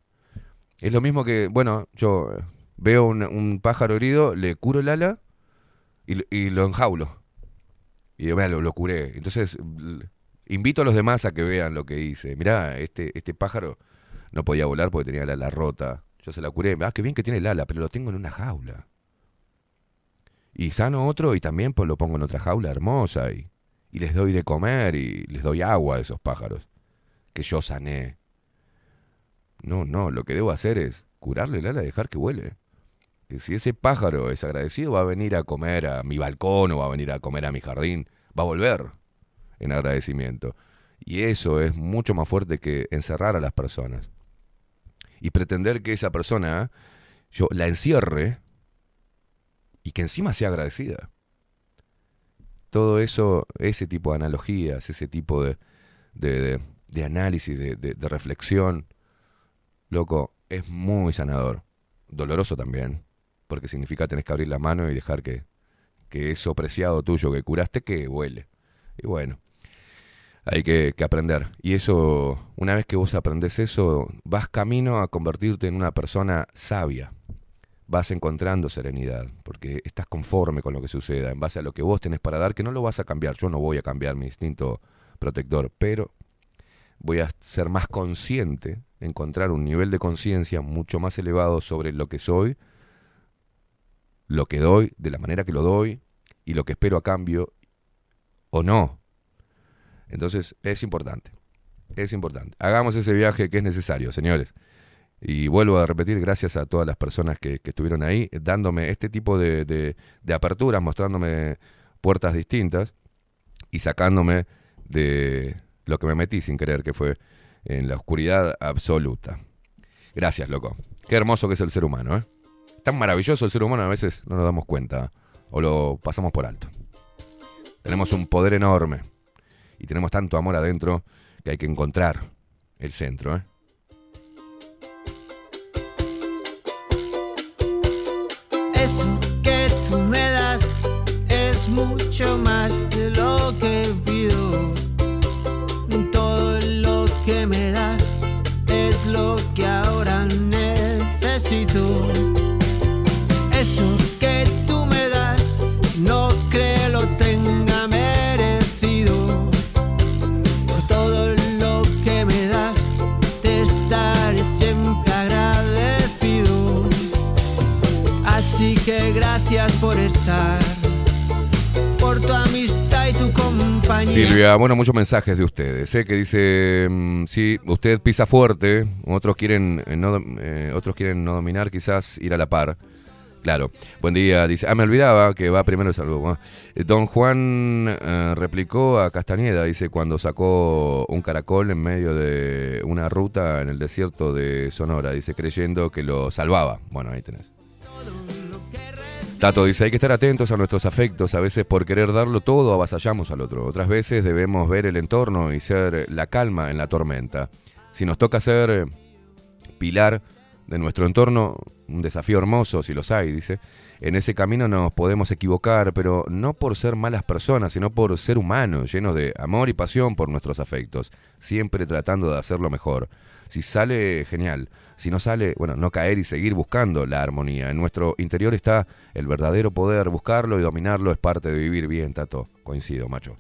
es lo mismo que, bueno, yo veo un, pájaro herido, le curo el ala y, lo- enjaulo. Y "Vea, lo, lo curé. Entonces, invito a los demás a que vean lo que hice. Mirá, este, este pájaro no podía volar porque tenía la ala rota. Yo se la curé. Ah, qué bien que tiene el ala, pero lo tengo en una jaula. Y sano otro y también pues, lo pongo en otra jaula hermosa y, y les doy de comer y les doy agua a esos pájaros que yo sané. No, no, lo que debo hacer es curarle el ala y dejar que vuele. Que si ese pájaro es agradecido va a venir a comer a mi balcón o va a venir a comer a mi jardín, va a volver en agradecimiento. Y eso es mucho más fuerte que encerrar a las personas. Y pretender que esa persona yo la encierre y que encima sea agradecida. Todo eso, ese tipo de analogías, ese tipo de, de, de- análisis, de reflexión, loco, es muy sanador. Doloroso también, porque significa tenés que abrir la mano y dejar que, que eso preciado tuyo que curaste que huele. Y bueno, hay que, aprender. Y eso, una vez que vos aprendés eso, vas camino a convertirte en una persona sabia. Vas encontrando serenidad, porque estás conforme con lo que suceda, en base a lo que vos tenés para dar, que no lo vas a cambiar. Yo no voy a cambiar mi instinto protector, pero voy a ser más consciente, encontrar un nivel de conciencia mucho más elevado sobre lo que soy, lo que doy, de la manera que lo doy, y lo que espero a cambio, o no. Entonces es importante, es importante. Hagamos ese viaje que es necesario, señores. Y vuelvo a repetir, gracias a todas las personas que, que estuvieron ahí, dándome este tipo de, de, aperturas, mostrándome puertas distintas y sacándome de lo que me metí sin querer, que fue en la oscuridad absoluta. Gracias, loco. Qué hermoso que es el ser humano, ¿eh? Tan maravilloso el ser humano, a veces no nos damos cuenta o lo pasamos por alto. Tenemos un poder enorme y tenemos tanto amor adentro que hay que encontrar el centro, ¿eh? Eso que tú me das es mucho más de lo que. Por estar, por tu amistad y tu compañía. Silvia, bueno, muchos mensajes de ustedes, ¿eh? que dice, mm, sí, usted pisa fuerte, otros quieren, eh, no, eh, otros quieren no dominar, quizás ir a la par. Claro, buen día, dice, ah, me olvidaba que va primero el saludo. Eh, Don Juan eh, replicó a Castañeda, dice, cuando sacó un caracol en medio de una ruta en el desierto de Sonora, dice, creyendo que lo salvaba. Bueno, ahí tenés. Tato dice, hay que estar atentos a nuestros afectos, a veces por querer darlo todo avasallamos al otro, otras veces debemos ver el entorno y ser la calma en la tormenta. Si nos toca ser eh, pilar de nuestro entorno, un desafío hermoso, si los hay, dice, en ese camino nos podemos equivocar, pero no por ser malas personas, sino por ser humanos, llenos de amor y pasión por nuestros afectos, siempre tratando de hacerlo mejor. Si sale, genial. Si no sale, bueno, no caer y seguir buscando la armonía. En nuestro interior está el verdadero poder. Buscarlo y dominarlo es parte de vivir bien, Tato. Coincido, macho.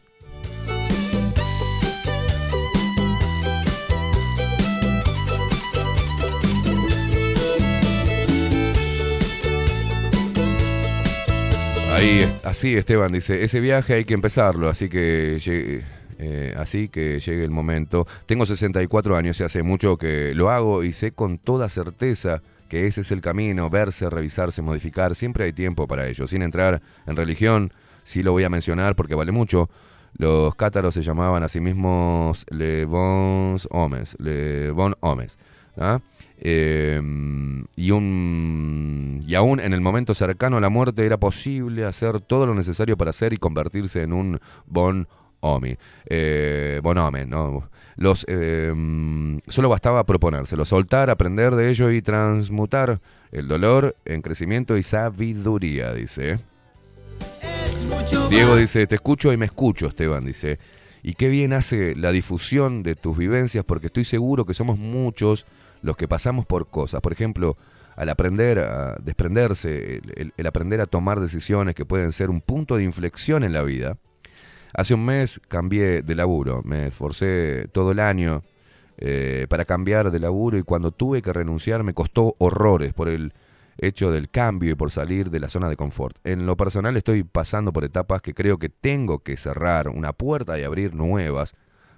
Ahí, así Esteban dice, ese viaje hay que empezarlo, así que eh, así que llegue el momento. Tengo 64 años y hace mucho que lo hago y sé con toda certeza que ese es el camino, verse, revisarse, modificar, siempre hay tiempo para ello. Sin entrar en religión, sí lo voy a mencionar porque vale mucho. Los cátaros se llamaban a sí mismos Le Bons Homes, Le Bon Homes. ¿ah? Eh, y, un, y aún en el momento cercano a la muerte era posible hacer todo lo necesario para ser y convertirse en un bon homie. Eh, bon hombre, ¿no? Eh, solo bastaba proponérselo, soltar, aprender de ello y transmutar el dolor en crecimiento y sabiduría, dice. Diego dice, te escucho y me escucho, Esteban, dice. Y qué bien hace la difusión de tus vivencias, porque estoy seguro que somos muchos los que pasamos por cosas. Por ejemplo, al aprender a desprenderse, el aprender a tomar decisiones que pueden ser un punto de inflexión en la vida. Hace un mes cambié de laburo, me esforcé todo el año eh, para cambiar de laburo y cuando tuve que renunciar me costó horrores por el hecho del cambio y por salir de la zona de confort. En lo personal estoy pasando por etapas que creo que tengo que cerrar una puerta y abrir nuevas,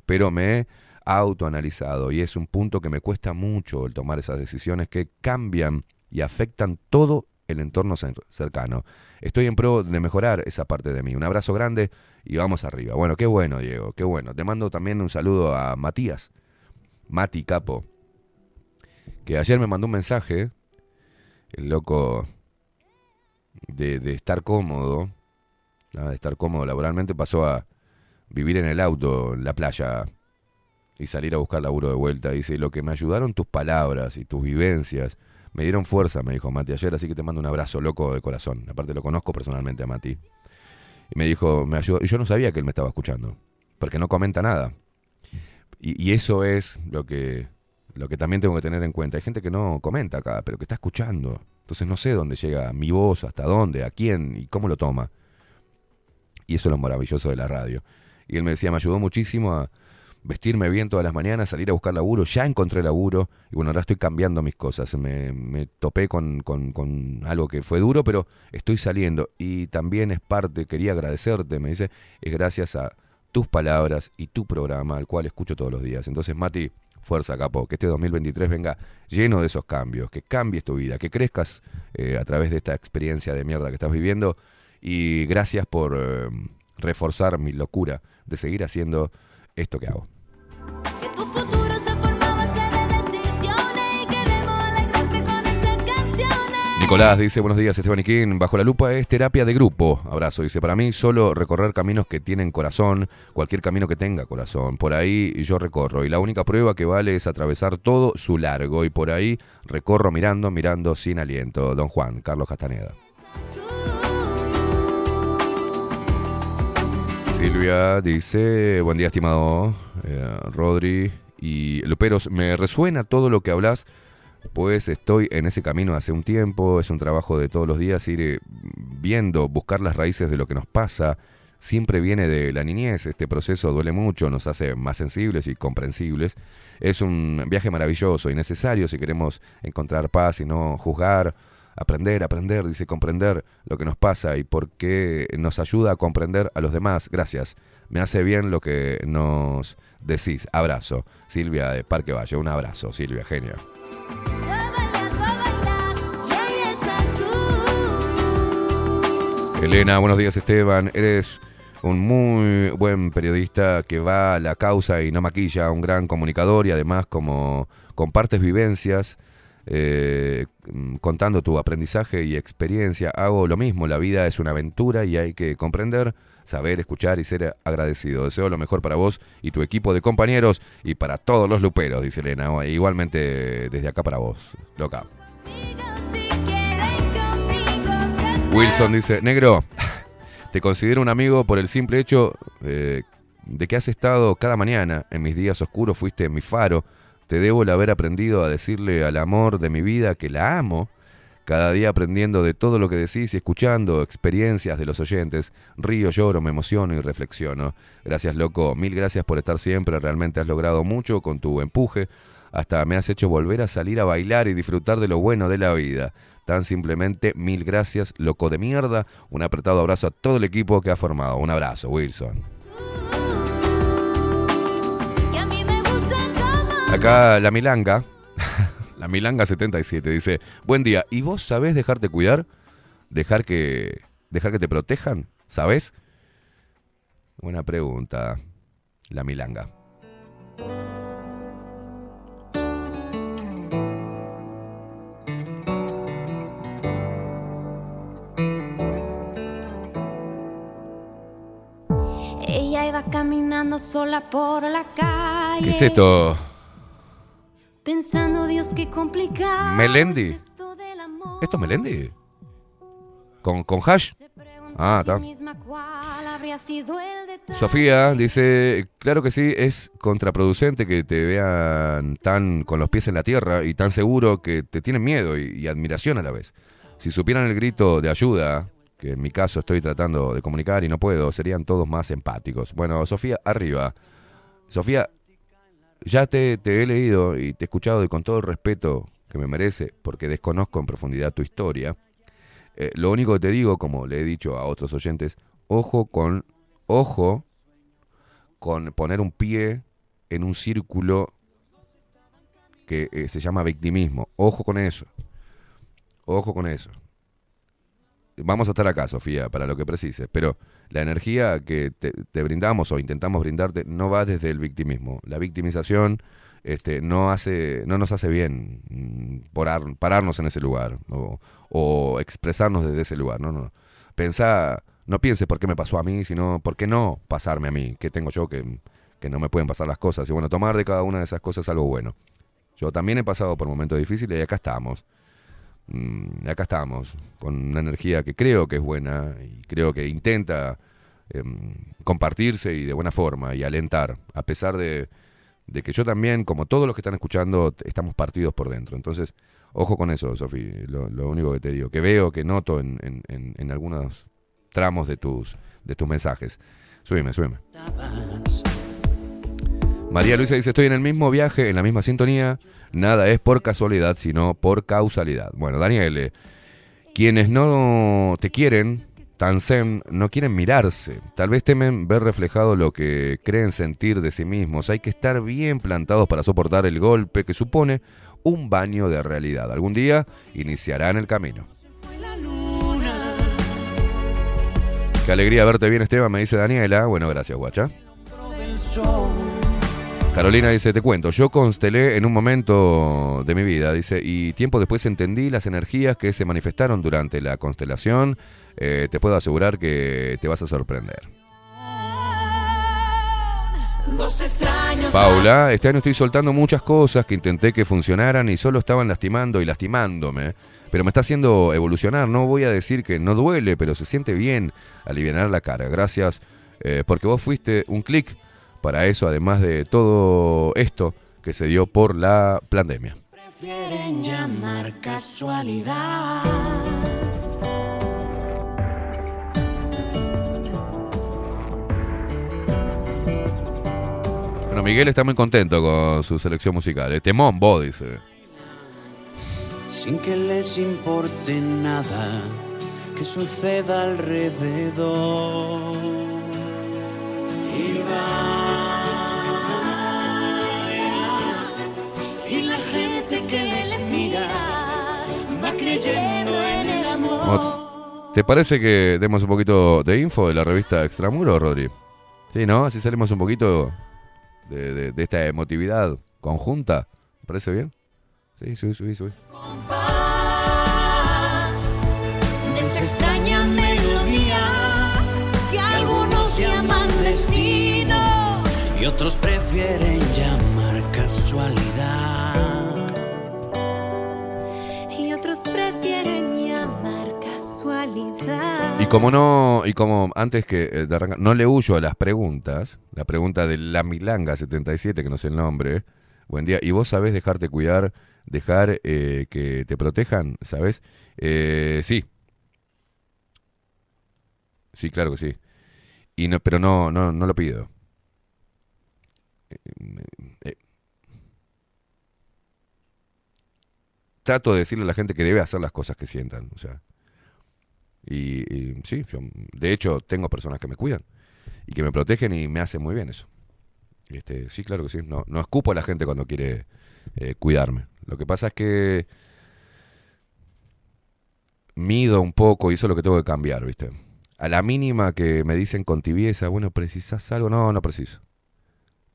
pero me he autoanalizado y es un punto que me cuesta mucho el tomar esas decisiones que cambian y afectan todo el entorno cer- cercano. Estoy en pro de mejorar esa parte de mí. Un abrazo grande y vamos arriba. Bueno, qué bueno, Diego, qué bueno. Te mando también un saludo a Matías, Mati Capo, que ayer me mandó un mensaje, el loco de, de estar cómodo, de estar cómodo laboralmente, pasó a vivir en el auto, en la playa, y salir a buscar laburo de vuelta. Dice, lo que me ayudaron tus palabras y tus vivencias, me dieron fuerza, me dijo Mati ayer, así que te mando un abrazo loco de corazón. Aparte lo conozco personalmente a Mati. Y me dijo, me ayudó, y yo no sabía que él me estaba escuchando, porque no comenta nada. Y, eso es lo que, lo que también tengo que tener en cuenta. Hay gente que no comenta acá, pero que está escuchando. Entonces no sé dónde llega mi voz, hasta dónde, a quién y cómo lo toma. Y eso es lo maravilloso de la radio. Y él me decía, me ayudó muchísimo a vestirme bien todas las mañanas, salir a buscar laburo. Ya encontré laburo y bueno, ahora estoy cambiando mis cosas. Me, me topé con, con- con algo que fue duro, pero estoy saliendo. Y también es parte, quería agradecerte, me dice, es gracias a tus palabras y tu programa, al cual escucho todos los días. Entonces, Mati, fuerza, capo, que este 2023 venga lleno de esos cambios, que cambies tu vida, que crezcas eh, a través de esta experiencia de mierda que estás viviendo. Y gracias por eh, reforzar mi locura de seguir haciendo esto que hago. Nicolás dice, buenos días Esteban King, bajo la lupa es terapia de grupo, abrazo, dice, para mí solo recorrer caminos que tienen corazón, cualquier camino que tenga corazón, por ahí yo recorro y la única prueba que vale es atravesar todo su largo. Y por ahí recorro mirando, mirando sin aliento, don Juan, Carlos Castaneda. Silvia dice, buen día estimado eh, Rodri y Luperos, me resuena todo lo que hablas, pues estoy en ese camino hace un tiempo, es un trabajo de todos los días ir eh, viendo, buscar las raíces de lo que nos pasa, siempre viene de la niñez, este proceso duele mucho, nos hace más sensibles y comprensibles, es un viaje maravilloso y necesario si queremos encontrar paz y no juzgar Aprender, aprender, dice, comprender lo que nos pasa y por qué nos ayuda a comprender a los demás. Gracias. Me hace bien lo que nos decís. Abrazo. Silvia de Parque Valle. Un abrazo, Silvia, genia. Elena, buenos días Esteban. Eres un muy buen periodista que va a la causa y no maquilla, un gran comunicador y además como compartes vivencias, eh, mm, contando tu aprendizaje y experiencia. Hago lo mismo, la vida es una aventura y hay que comprender, saber, escuchar y ser agradecido. Deseo lo mejor para vos y tu equipo de compañeros y para todos los luperos, dice Elena. Igualmente desde acá para vos, loca. Wilson dice, negro, te considero un amigo por el simple hecho eh, de que has estado cada mañana en mis días oscuros, fuiste mi faro. Te debo el haber aprendido a decirle al amor de mi vida que la amo. Cada día aprendiendo de todo lo que decís y escuchando experiencias de los oyentes. Río, lloro, me emociono y reflexiono. Gracias, loco. Mil gracias por estar siempre. Realmente has logrado mucho con tu empuje. Hasta me has hecho volver a salir a bailar y disfrutar de lo bueno de la vida. Tan simplemente, mil gracias, loco de mierda. Un apretado abrazo a todo el equipo que ha formado. Un abrazo, Wilson. Acá la Milanga, la Milanga 77 dice, buen día, ¿y vos sabés dejarte cuidar? ¿Dejar que, dejar que te protejan? ¿Sabés? Buena pregunta, la Milanga. Ella iba caminando sola por la calle. ¿Qué es esto? Pensando, Dios, qué complicado. ¿Melendi? ¿Esto es Melendi? ¿Con, con hash? Ah, está. Sofía dice, claro que sí, es contraproducente que te vean tan con los pies en la tierra y tan seguro que te tienen miedo y, y admiración a la vez. Si supieran el grito de ayuda, que en mi caso estoy tratando de comunicar y no puedo, serían todos más empáticos. Bueno, Sofía, arriba. Sofía, ya te, he leído y te he escuchado y con todo el respeto que me merece, porque desconozco en profundidad tu historia. Eh, lo único que te digo, como le he dicho a otros oyentes, ojo con, ojo con poner un pie en un círculo que eh, se llama victimismo. Ojo con eso. Ojo con eso. Vamos a estar acá, Sofía, para lo que precises, pero la energía que te, brindamos o intentamos brindarte no va desde el victimismo. La victimización este, no, hace, no nos hace bien mm, pararnos en ese lugar o, o expresarnos desde ese lugar. No, no. Pensá, no pienses por qué me pasó a mí, sino por qué no pasarme a mí. ¿Qué tengo yo que, que no me pueden pasar las cosas? Y bueno, tomar de cada una de esas cosas algo bueno. Yo también he pasado por momentos difíciles y acá estamos. Mm, acá estamos, con una energía que creo que es buena y creo que intenta em, compartirse y de buena forma y alentar, a pesar de, que yo también, como todos los que están escuchando, estamos partidos por dentro. Entonces, ojo con eso, Sofi, lo, único que te digo, que veo, que noto en algunos tramos de tus, de tus mensajes. Súbeme, súbeme. María Luisa dice, estoy en el mismo viaje, en la misma sintonía. Nada es por casualidad, sino por causalidad. Bueno, Daniel, eh, quienes no te quieren, tan zen, no quieren mirarse. Tal vez temen ver reflejado lo que creen sentir de sí mismos. Hay que estar bien plantados para soportar el golpe que supone un baño de realidad. Algún día iniciarán el camino. Qué alegría verte bien, Esteban, me dice Daniela. Bueno, gracias, guacha. Carolina dice, te cuento, yo constelé en un momento de mi vida, dice, y tiempo después entendí las energías que se manifestaron durante la constelación. Eh, te puedo asegurar que te vas a sorprender. Paula, este año estoy soltando muchas cosas que intenté que funcionaran y solo estaban lastimando y lastimándome. Pero me está haciendo evolucionar. No voy a decir que no duele, pero se siente bien aliviar la carga. Gracias, eh, porque vos fuiste un clic para eso, además de todo esto que se dio por la pandemia. Prefieren llamar casualidad. Bueno, Miguel está muy contento con su selección musical. Eh, Temón, vos, dice. sin que les importe nada que suceda alrededor. Y baila, creyendo en el amor. ¿Te parece que demos un poquito de info de la revista Extramuro, Rodri? Sí, ¿no? Así salimos un poquito de, de- de esta emotividad conjunta. ¿Te parece bien? Sí, subí, subí, subí. de esa extraña melodía que algunos llaman destino. y otros prefieren llamar casualidad. Y como no, y como antes que eh, arrancar, no le huyo a las preguntas, la pregunta de la Milanga 77, que no sé el nombre, buen día, y vos sabés dejarte cuidar, dejar eh, que te protejan, ¿sabés? Eh, sí. Sí, claro que sí. Y no, pero no, no, no lo pido. Eh, trato de decirle a la gente que debe hacer las cosas que sientan, o sea. Y, sí, yo, de hecho tengo personas que me cuidan y que me protegen y me hacen muy bien eso. Este, sí, claro que sí. No, no escupo a la gente cuando quiere eh, cuidarme. Lo que pasa es que mido un poco y eso es lo que tengo que cambiar, ¿viste? A la mínima que me dicen con tibieza, bueno, ¿precisas algo? No, no preciso.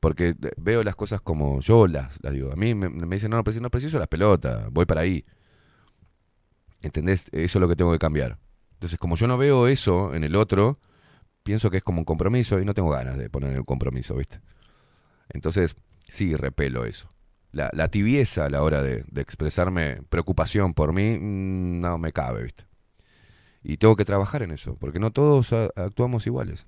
Porque eh, veo las cosas como yo las, digo. A mí me, me dicen, no, no preciso, no preciso las pelotas, voy para ahí. ¿Entendés? Eso es lo que tengo que cambiar. Entonces, como yo no veo eso en el otro, pienso que es como un compromiso y no tengo ganas de poner el compromiso, ¿viste? Entonces, sí, repelo eso. La, la tibieza a la hora de, de expresarme preocupación por mí, mm, no me cabe, ¿viste? Y tengo que trabajar en eso, porque no todos actuamos iguales.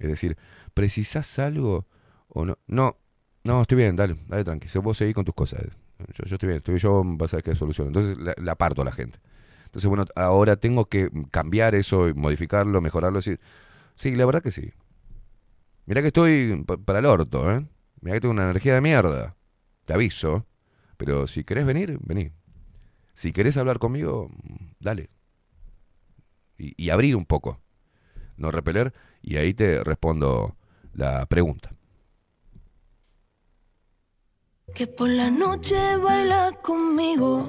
Es decir, ¿precisás algo o no? No, no, estoy bien, dale, dale tranqui. Vos seguís con tus cosas. Yo, estoy bien, estoy, yo vas a ver qué solución. Entonces la, la aparto a la gente. Entonces, bueno, ahora tengo que cambiar eso, modificarlo, mejorarlo, decir, sí, la verdad que sí. Mirá que estoy pa- para el orto, ¿eh? Mirá que tengo una energía de mierda. Te aviso. Pero si querés venir, vení. Si querés hablar conmigo, dale. Y abrir un poco. No repeler. Y ahí te respondo la pregunta. Que por la noche baila conmigo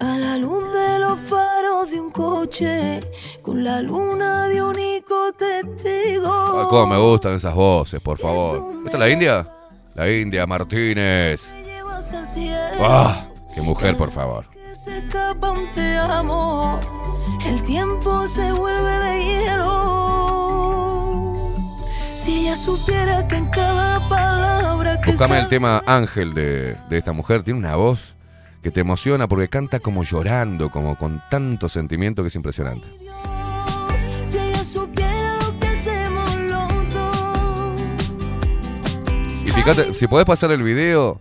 a la luz de los faros de un coche con la luna de único testigo. Ay, cómo me gustan esas voces, por favor. ¿Esta es la India? La India Martínez. ¡Ah! ¡Qué mujer, por favor! se escapa un te amo. El tiempo se vuelve de hielo. Si ella supiera que en cada palabra que Buscame el tema Ángel de, de esta mujer. Tiene una voz que te emociona porque canta como llorando, como con tanto sentimiento que es impresionante. Si ella supiera lo que hacemos los dos. Y fíjate, si podés pasar el video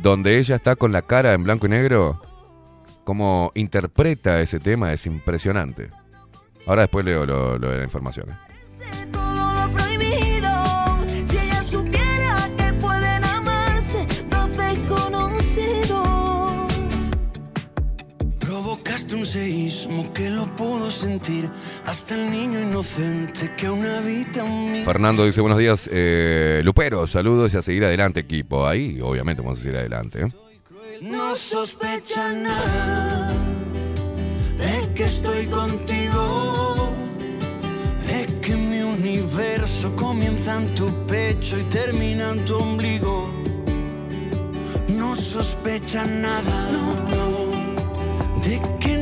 donde ella está con la cara en blanco y negro, cómo interpreta ese tema es impresionante. Ahora después leo lo, lo de la información. ¿eh? Seísmo que lo pudo sentir hasta el niño inocente que aún habita mí. Fernando dice buenos días, eh, Lupero, saludos y a seguir adelante equipo. Ahí obviamente vamos a seguir adelante. ¿eh? No sospecha nada de que estoy contigo, de que mi universo comienza en tu pecho y termina en tu ombligo. No sospecha nada de que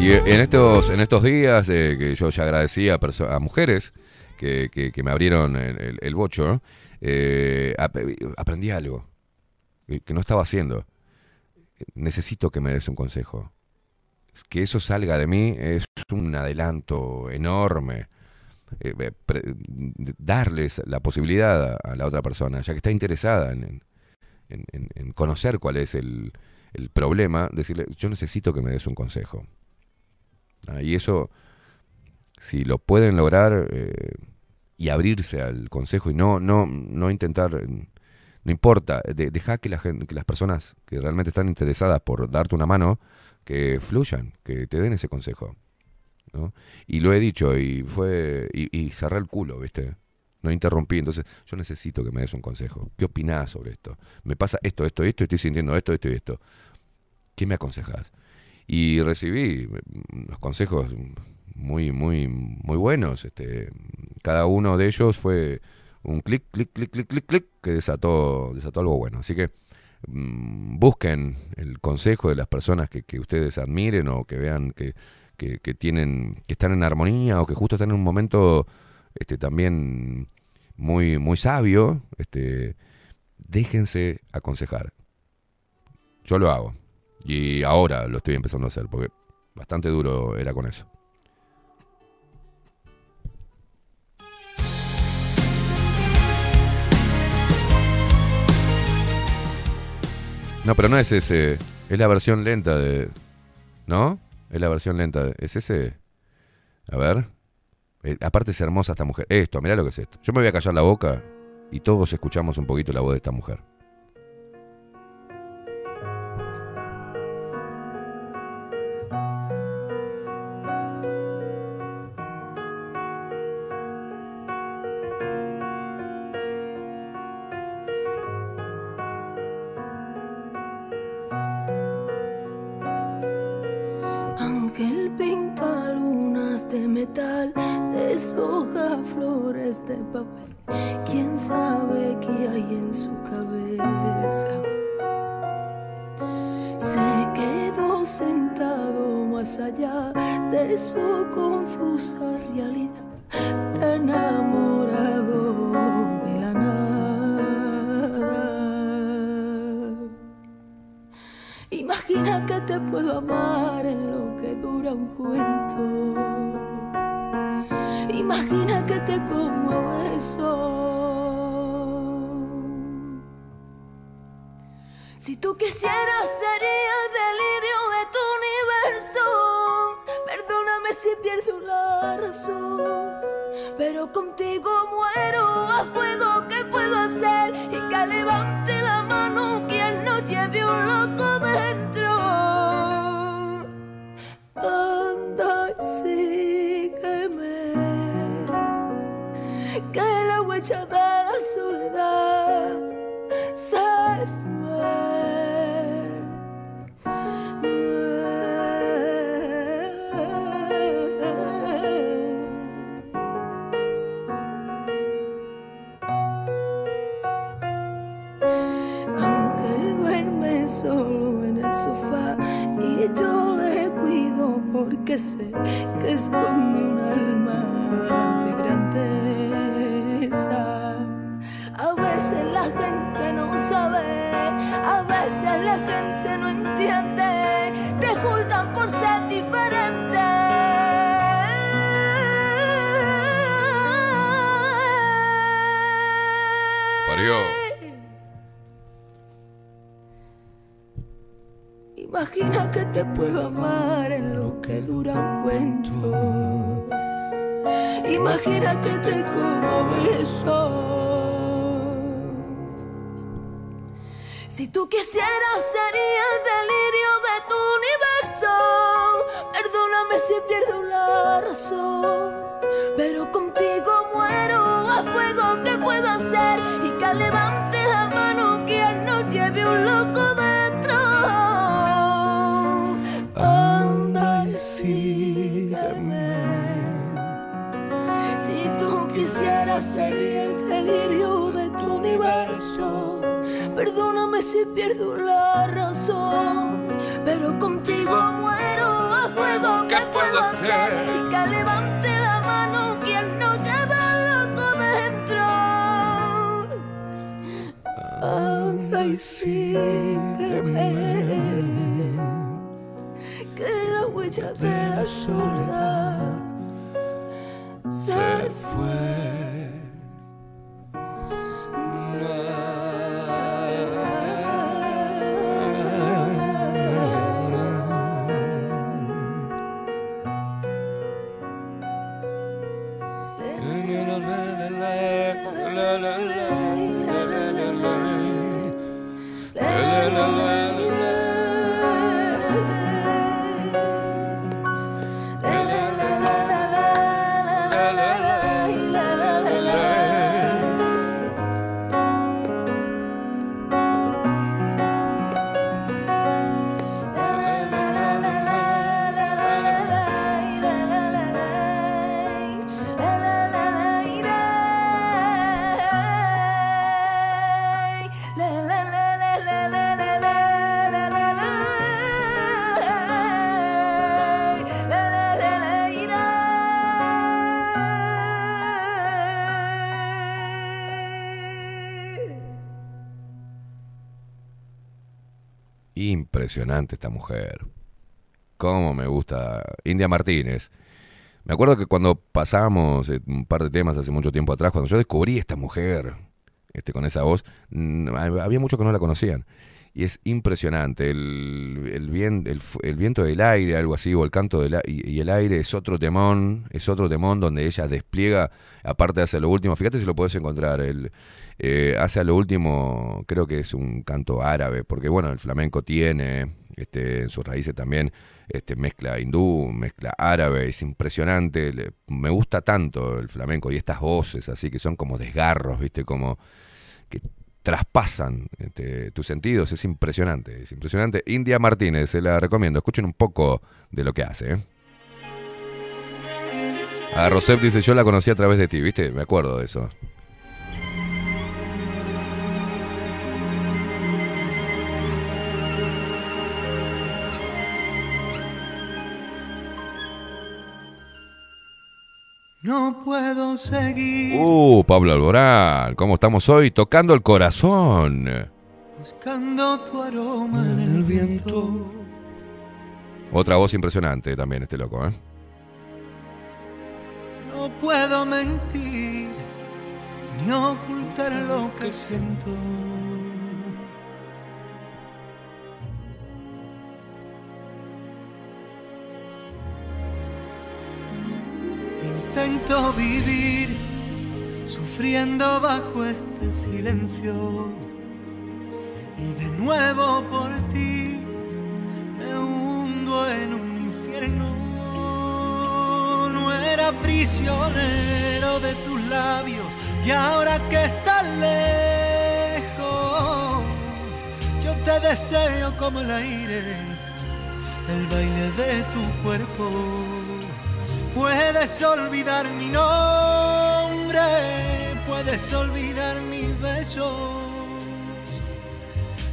Y en estos, en estos días eh, que yo ya agradecí a, mujeres que, que- me abrieron el, bocho, eh, ap- aprendí algo que no estaba haciendo. Necesito que me des un consejo. Que eso salga de mí es un adelanto enorme. Eh, eh, darles la posibilidad a, la otra persona, ya que está interesada en- en- en- en conocer cuál es el, el problema, decirle, yo necesito que me des un consejo. Y eso, si lo pueden lograr eh, y abrirse al consejo y no, no, no intentar, eh, no importa, de- deja que, la gen- que las personas que realmente están interesadas por darte una mano, que fluyan, que te den ese consejo. ¿no? Y lo he dicho y fue y, y cerré el culo, ¿viste? No interrumpí, entonces yo necesito que me des un consejo. ¿Qué opinás sobre esto? Me pasa esto, esto, esto, estoy sintiendo esto, esto y esto. ¿Qué me aconsejas? Y recibí mm, unos consejos muy, muy, muy buenos. Este, cada uno de ellos fue un clic, clic, clic, clic, clic, clic, que desató, desató algo bueno. Así que mm, busquen el consejo de las personas que, que ustedes admiren o que vean que, que, que tienen, que están en armonía o que justo están en un momento este, también muy, muy sabio. Este, déjense aconsejar. Yo lo hago. Y ahora lo estoy empezando a hacer, porque bastante duro era con eso. No, pero no es ese. Es la versión lenta de. ¿No? Es la versión lenta. De, ¿Es ese? A ver. Eh, aparte es hermosa esta mujer. Esto, mirá lo que es esto. Yo me voy a callar la boca y todos escuchamos un poquito la voz de esta mujer. Si tú quisieras sería el delirio de tu universo. Perdóname si pierdo la razón. Pero contigo muero a fuego. ¿Qué puedo hacer? Y que levante la mano que esconde un alma de grandeza. A veces la gente no sabe, a veces la gente no entiende, Imagina que te puedo amar en lo que dura un cuento. Imagina que te como beso. Si tú quisieras sería el delirio de tu universo. Perdóname si pierdo la razón. Pero contigo muero a fuego. ¿Qué puedo hacer? Y que levante tú quisieras sería el delirio de tu universo. Perdóname si pierdo la razón. Pero contigo muero a fuego. ¿Qué hacer y que levante la mano quien no lleva loco dentro. Anda y sígueme, que la huella de la soledad se fue. Impresionante esta mujer. Cómo me gusta. India Martínez. Me acuerdo que cuando pasábamos eh, un par de temas hace mucho tiempo atrás, cuando yo descubrí esta mujer este, con esa voz, había muchos que no la conocían. Y es impresionante. El, el, vien- el viento del aire, algo así, o el canto del. Y, y el aire es otro temón, es otro temón donde ella despliega, aparte hace lo último, fíjate si lo puedes encontrar, el, eh, hace a lo último, creo que es un canto árabe, porque bueno, el flamenco tiene este, en sus raíces también este, mezcla hindú, mezcla árabe, es impresionante. le- me gusta tanto el flamenco y estas voces así que son como desgarros, ¿viste? Como que traspasan este, tus sentidos, es impresionante, es impresionante. India Martínez, se la recomiendo, escuchen un poco de lo que hace. ¿eh? A Rosep dice, yo la conocí a través de ti, ¿viste? Me acuerdo de eso. No puedo seguir Uh, Pablo Alborán, ¿cómo estamos hoy? Tocando el corazón. buscando tu aroma en el viento. Otra voz impresionante también este loco, ¿eh? No puedo mentir ni ocultar lo que siento. Intento vivir sufriendo bajo este silencio y de nuevo por ti me hundo en un infierno. No era prisionero de tus labios y ahora que estás lejos, yo te deseo como el aire, el baile de tu cuerpo. Puedes olvidar mi nombre, puedes olvidar mis besos,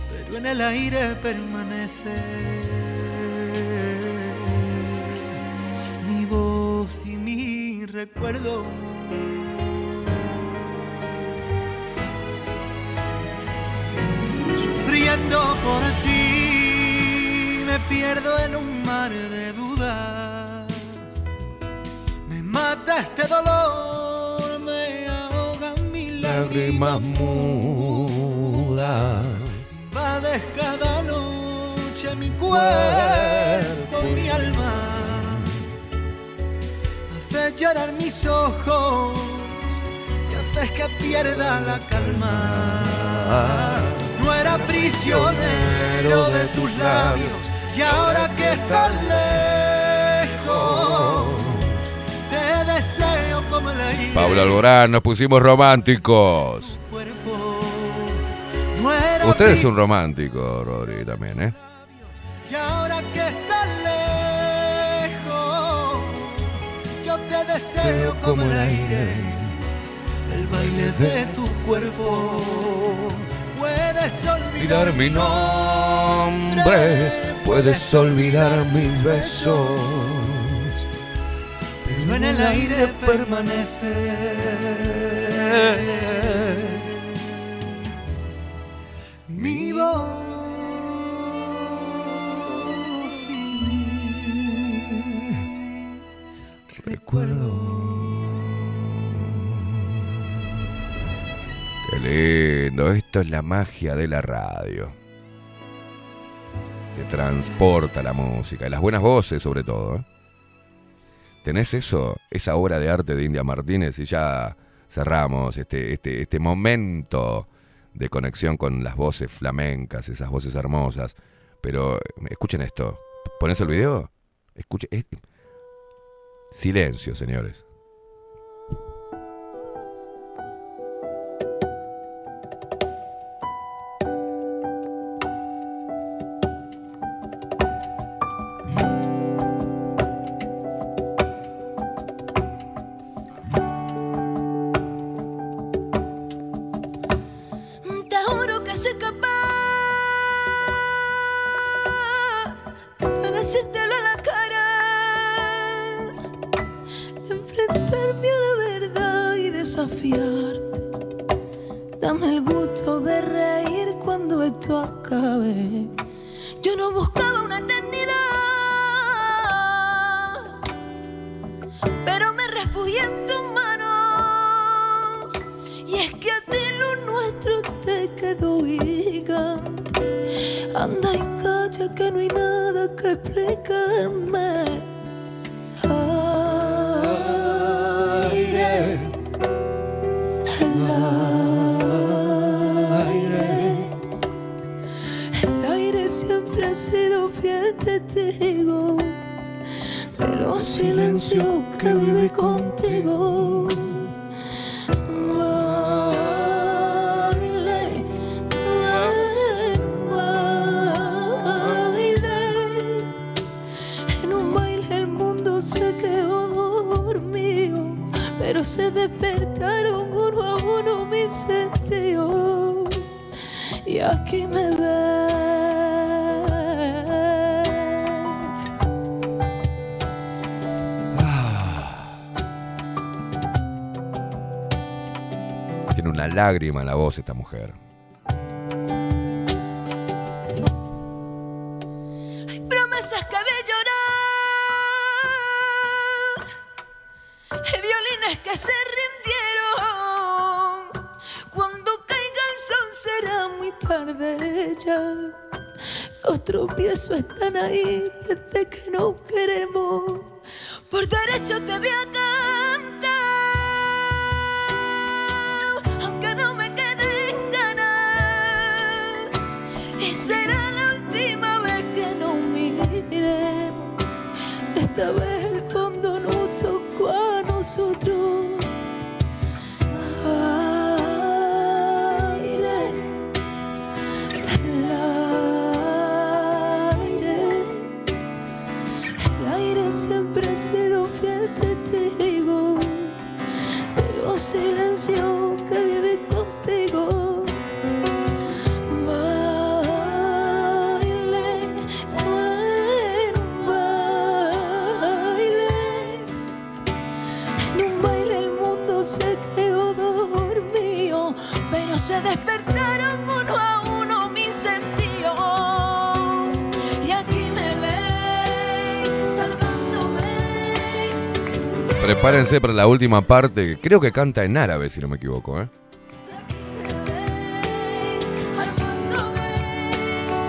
pero en el aire permanece mi voz y mi recuerdo. Sufriendo por ti, me pierdo en un mar de dudas. Mata este dolor, me ahogan mis lágrimas mudas. Invades cada noche mi cuerpo y mi alma. Haces llorar mis ojos y haces que pierda la calma. No era prisionero de tus labios y ahora que estás lejos Pablo Alborán, nos pusimos románticos. Usted es un romántico, Rodri, también, ¿eh? Y ahora que estás lejos, yo te deseo como el aire, el baile de tu cuerpo. Puedes olvidar mi nombre, puedes olvidar mis besos. Pero en el aire permanece. Mi voz recuerdo. Qué lindo, esto es la magia de la radio. Te transporta la música y las buenas voces sobre todo. ¿eh? ¿Tenés eso, esa obra de arte de India Martínez y ya cerramos este, este, este momento de conexión con las voces flamencas, esas voces hermosas? Pero escuchen esto, ¿pones el video? Escuchen, es- Silencio, señores. Esta mujer. promesas que vi llorar, violines que se rindieron. Cuando caiga el sol será muy tarde ya. Los tropiezos están ahí desde que no queremos. Por derecho te voy a Prepárense para la última parte, creo que canta en árabe, si no me equivoco, ¿eh?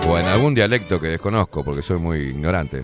O en algún dialecto que desconozco, porque soy muy ignorante.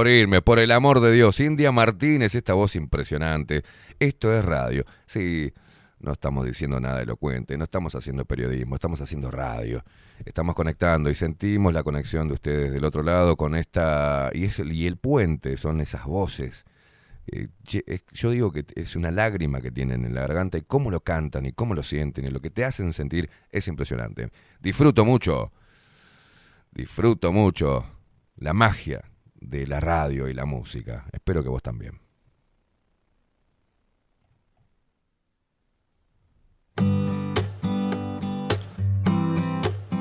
Morirme. Por el amor de Dios. India Martínez, esta voz impresionante. Esto es radio. Sí, no estamos diciendo nada elocuente, no estamos haciendo periodismo, estamos haciendo radio. Estamos conectando y sentimos la conexión de ustedes del otro lado con esta... Y, es, el- puente son esas voces. Eh, yo digo que es una lágrima que tienen en la garganta y cómo lo cantan y cómo lo sienten y lo que te hacen sentir es impresionante. Disfruto mucho, disfruto mucho la magia de la radio y la música. Espero que vos también.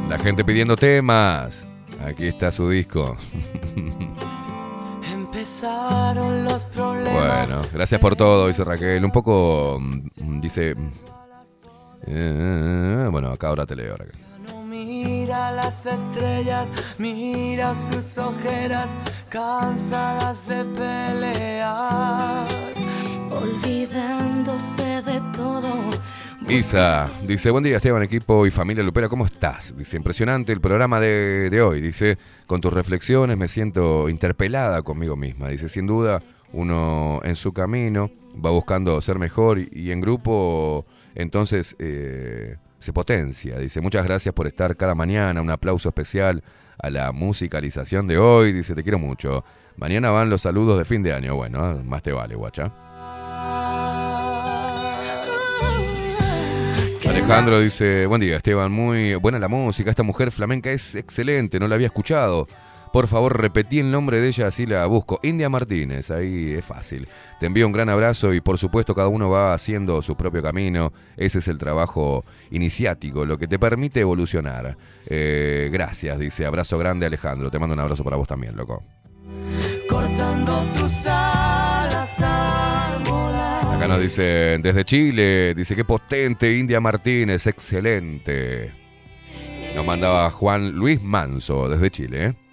La gente pidiendo temas. Aquí está su disco. Empezaron los problemas. Bueno, gracias por todo, dice Raquel. Un poco, mm, dice... eh, bueno, acá ahora te leo, Raquel. Mira las estrellas, mira sus ojeras, cansadas de pelear. olvidándose de todo. Isa dice, buen día Esteban, equipo y familia Lupera, ¿cómo estás? Dice, impresionante el programa de, de hoy. Dice, con tus reflexiones me siento interpelada conmigo misma. Dice, sin duda, uno en su camino va buscando ser mejor y, y en grupo entonces eh, se potencia. Dice, muchas gracias por estar cada mañana. Un aplauso especial a la musicalización de hoy. Dice, te quiero mucho. Mañana van los saludos de fin de año. Bueno, más te vale, guacha. Alejandro dice, buen día Esteban, muy buena la música, esta mujer flamenca es excelente, no la había escuchado. Por favor, repetí el nombre de ella, así la busco. India Martínez, ahí es fácil. Te envío un gran abrazo y por supuesto cada uno va haciendo su propio camino. Ese es el trabajo iniciático, lo que te permite evolucionar. Eh, gracias, dice. Abrazo grande Alejandro. Te mando un abrazo para vos también, loco. Cortando tus alas al volar. Acá nos dicen desde Chile, dice que potente India Martínez, excelente. Nos mandaba Juan Luis Manso desde Chile. ¿eh?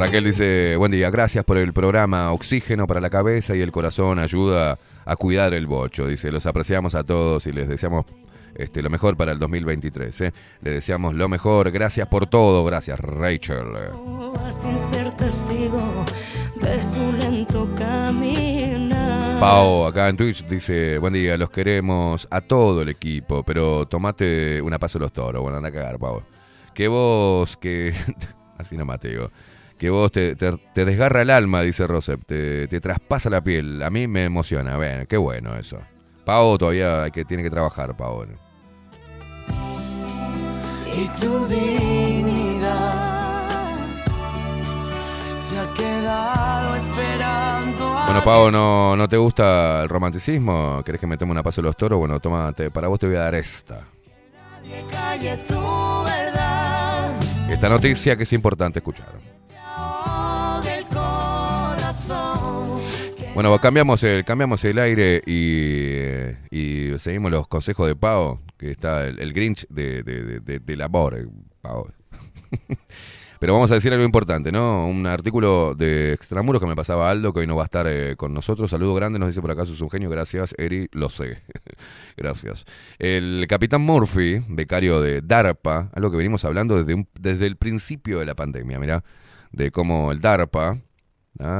Raquel dice, buen día, gracias por el programa Oxígeno para la cabeza y el corazón ayuda a cuidar el bocho. Dice, los apreciamos a todos y les deseamos este, lo mejor para el 2023. ¿eh? Le deseamos lo mejor. Gracias por todo. Gracias, Rachel. Pau, acá en Twitch, dice, buen día, los queremos a todo el equipo, pero tomate una paso los toros. Bueno, anda a cagar, Pau. Que vos, que... Así no Mateo. Que vos te, te- te desgarra el alma, dice Rosep, te, te traspasa la piel. A mí me emociona, ven, qué bueno eso. Pau todavía hay que, tiene que trabajar, Pau. Y tu dignidad se ha quedado esperando. a Bueno, Pau, ¿no, ¿no te gusta el romanticismo? ¿Querés que metemos una paso los toros? Bueno, toma, te- para vos te voy a dar esta. Esta noticia que es importante escuchar. Bueno, cambiamos el, cambiamos el aire y, seguimos los consejos de Pau, que está el, Grinch de, de, amor, eh, Pau. Pero vamos a decir algo importante, ¿no? Un artículo de Extramuros que me pasaba Aldo, que hoy no va a estar eh, con nosotros. Saludo grande, nos dice por acá, sos un genio. Gracias, Eri, lo sé. Gracias. El capitán Murphy, becario de DARPA, algo que venimos hablando desde, un- desde el principio de la pandemia, mirá, de cómo el DARPA,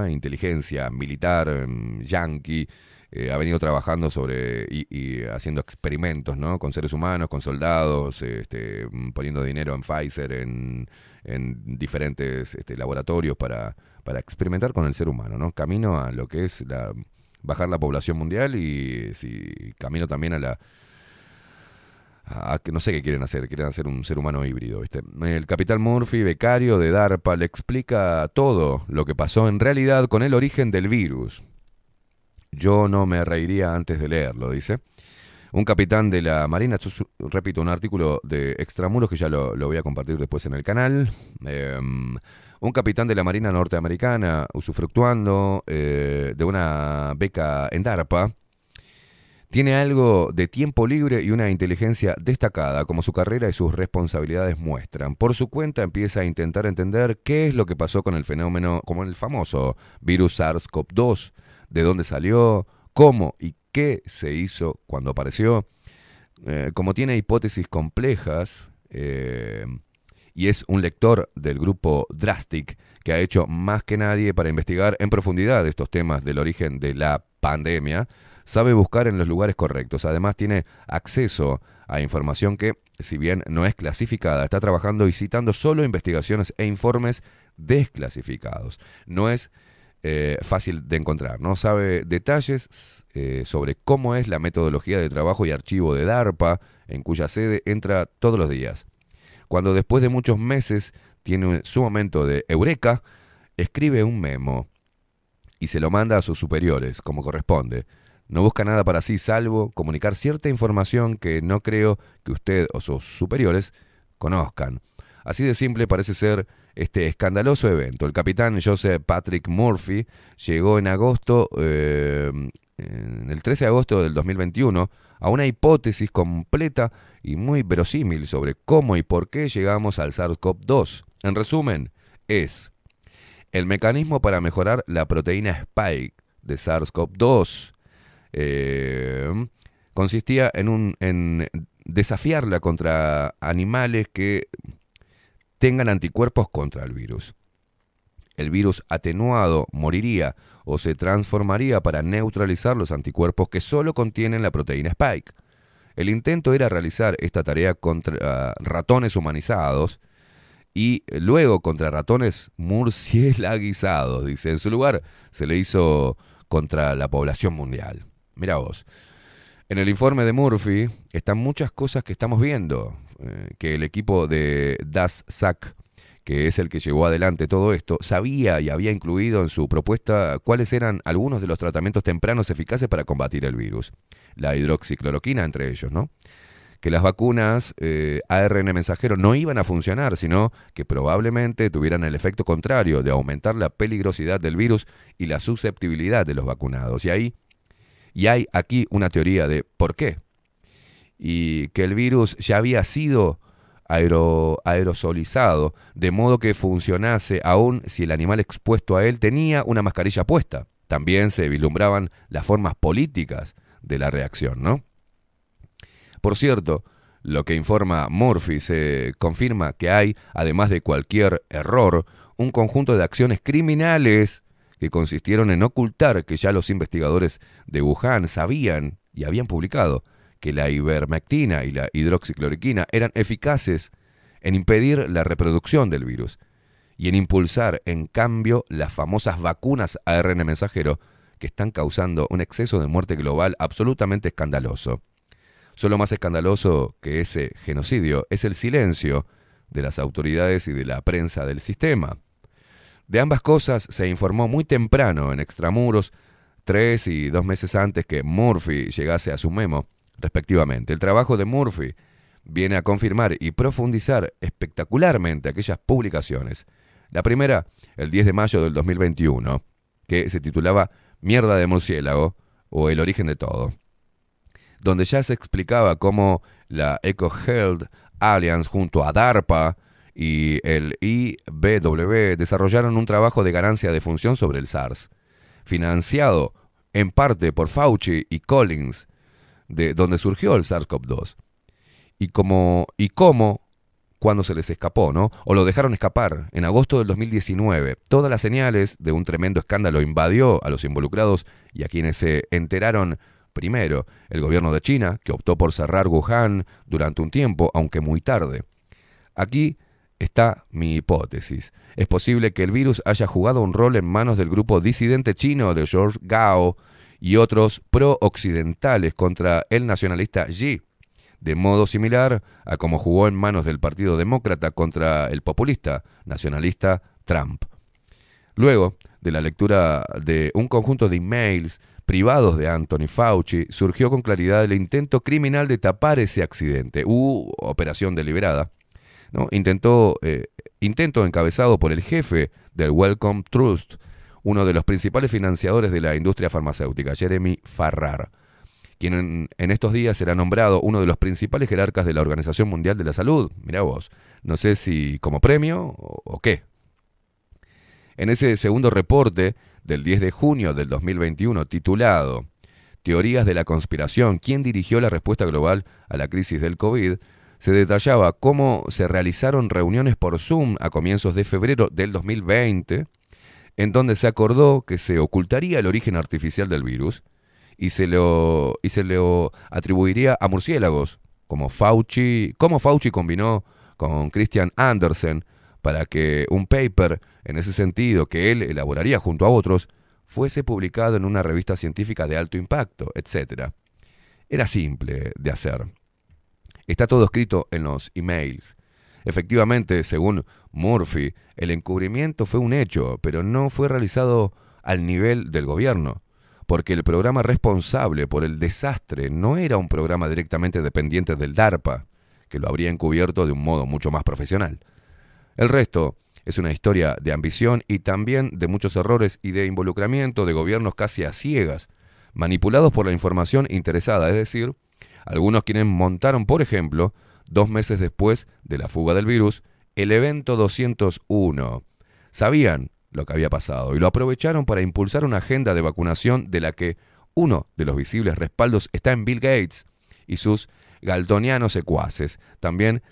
inteligencia militar, em, yankee, eh, ha venido trabajando sobre y, y haciendo experimentos ¿no? con seres humanos, con soldados, este, poniendo dinero en Pfizer, en, en diferentes este, laboratorios para, para experimentar con el ser humano, ¿no? Camino a lo que es la, bajar la población mundial y sí, camino también a la a no sé qué quieren hacer, quieren hacer un ser humano híbrido. ¿viste? El capitán Murphy, becario de DARPA, le explica todo lo que pasó en realidad con el origen del virus. Yo no me reiría antes de leerlo, dice. Un capitán de la Marina, repito, un artículo de Extramuros que ya lo, lo voy a compartir después en el canal. Em, un capitán de la Marina norteamericana usufructuando eh, de una beca en DARPA. Tiene algo de tiempo libre y una inteligencia destacada, como su carrera y sus responsabilidades muestran. Por su cuenta empieza a intentar entender qué es lo que pasó con el fenómeno, como el famoso virus SARS-CoV-2, de dónde salió, cómo y qué se hizo cuando apareció. Eh, como tiene hipótesis complejas eh, y es un lector del grupo Drastic que ha hecho más que nadie para investigar en profundidad estos temas del origen de la pandemia, sabe buscar en los lugares correctos. Además tiene acceso a información que, si bien no es clasificada, está trabajando y citando solo investigaciones e informes desclasificados. No es eh, fácil de encontrar, ¿no? Sabe detalles eh, sobre cómo es la metodología de trabajo y archivo de DARPA, en cuya sede entra todos los días. Cuando después de muchos meses tiene su momento de eureka, escribe un memo y se lo manda a sus superiores, como corresponde. No busca nada para sí salvo comunicar cierta información que no creo que usted o sus superiores conozcan. Así de simple parece ser este escandaloso evento. El capitán Joseph Patrick Murphy llegó en agosto, eh, en el 13 de agosto del 2021, a una hipótesis completa y muy verosímil sobre cómo y por qué llegamos al SARS-CoV-2. En resumen, es el mecanismo para mejorar la proteína Spike de SARS-CoV-2. Eh, consistía en, un, desafiarla contra animales que tengan anticuerpos contra el virus. El virus atenuado moriría o se transformaría para neutralizar los anticuerpos que solo contienen la proteína Spike. El intento era realizar esta tarea contra ratones humanizados y luego contra ratones murcielaguizados. Dice, en su lugar se le hizo contra la población mundial. Mira vos. En el informe de Murphy están muchas cosas que estamos viendo, eh, que el equipo de Das Sack, que es el que llevó adelante todo esto, sabía y había incluido en su propuesta cuáles eran algunos de los tratamientos tempranos eficaces para combatir el virus. La hidroxicloroquina entre ellos, ¿no? Que las vacunas eh, ARN mensajero no iban a funcionar, sino que probablemente tuvieran el efecto contrario de aumentar la peligrosidad del virus y la susceptibilidad de los vacunados. Y ahí y hay aquí una teoría de por qué. Y que el virus ya había sido aero, aerosolizado, de modo que funcionase aún si el animal expuesto a él tenía una mascarilla puesta. También se vislumbraban las formas políticas de la reacción, ¿no? Por cierto, lo que informa Murphy se confirma que hay, además de cualquier error, un conjunto de acciones criminales que consistieron en ocultar que ya los investigadores de Wuhan sabían y habían publicado que la ivermectina y la hidroxicloroquina eran eficaces en impedir la reproducción del virus y en impulsar, en cambio, las famosas vacunas ARN mensajero que están causando un exceso de muerte global absolutamente escandaloso. Solo más escandaloso que ese genocidio es el silencio de las autoridades y de la prensa del sistema. De ambas cosas se informó muy temprano en Extramuros, tres y dos meses antes que Murphy llegase a su memo, respectivamente. El trabajo de Murphy viene a confirmar y profundizar espectacularmente aquellas publicaciones. La primera, el 10 de mayo del 2021, que se titulaba Mierda de murciélago o El origen de todo, donde ya se explicaba cómo la EcoHealth Alliance junto a DARPA y el IBW desarrollaron un trabajo de ganancia de función sobre el SARS, financiado en parte por Fauci y Collins, de donde surgió el SARS-CoV-2. Y y cómo cuando se les escapó, ¿no? O lo dejaron escapar en agosto del 2019. Todas las señales de un tremendo escándalo invadió a los involucrados y a quienes se enteraron primero, el gobierno de China, que optó por cerrar Wuhan durante un tiempo, aunque muy tarde. Aquí está mi hipótesis. Es posible que el virus haya jugado un rol en manos del grupo disidente chino de George Gao y otros pro-occidentales contra el nacionalista Xi, de modo similar a como jugó en manos del Partido Demócrata contra el populista nacionalista Trump. Luego de la lectura de un conjunto de emails privados de Anthony Fauci, surgió con claridad el intento criminal de tapar ese accidente, u operación deliberada. Intentó, eh, intento encabezado por el jefe del Wellcome Trust, uno de los principales financiadores de la industria farmacéutica, Jeremy Farrar, quien en, en estos días será nombrado uno de los principales jerarcas de la Organización Mundial de la Salud. Mirá vos, no sé si como premio o, o qué. En ese segundo reporte del 10 de junio del 2021, titulado Teorías de la conspiración, ¿quién dirigió la respuesta global a la crisis del COVID? Se detallaba cómo se realizaron reuniones por Zoom a comienzos de febrero del 2020, en donde se acordó que se ocultaría el origen artificial del virus y se lo, y se lo atribuiría a murciélagos, como Fauci, como Fauci combinó con Christian Andersen para que un paper en ese sentido que él elaboraría junto a otros fuese publicado en una revista científica de alto impacto, etc. Era simple de hacer. Está todo escrito en los emails. Efectivamente, según Murphy, el encubrimiento fue un hecho, pero no fue realizado al nivel del gobierno, porque el programa responsable por el desastre no era un programa directamente dependiente del DARPA, que lo habría encubierto de un modo mucho más profesional. El resto es una historia de ambición y también de muchos errores y de involucramiento de gobiernos casi a ciegas, manipulados por la información interesada, es decir, algunos quienes montaron, por ejemplo, dos meses después de la fuga del virus, el evento 201. Sabían lo que había pasado y lo aprovecharon para impulsar una agenda de vacunación de la que uno de los visibles respaldos está en Bill Gates y sus galtonianos secuaces, también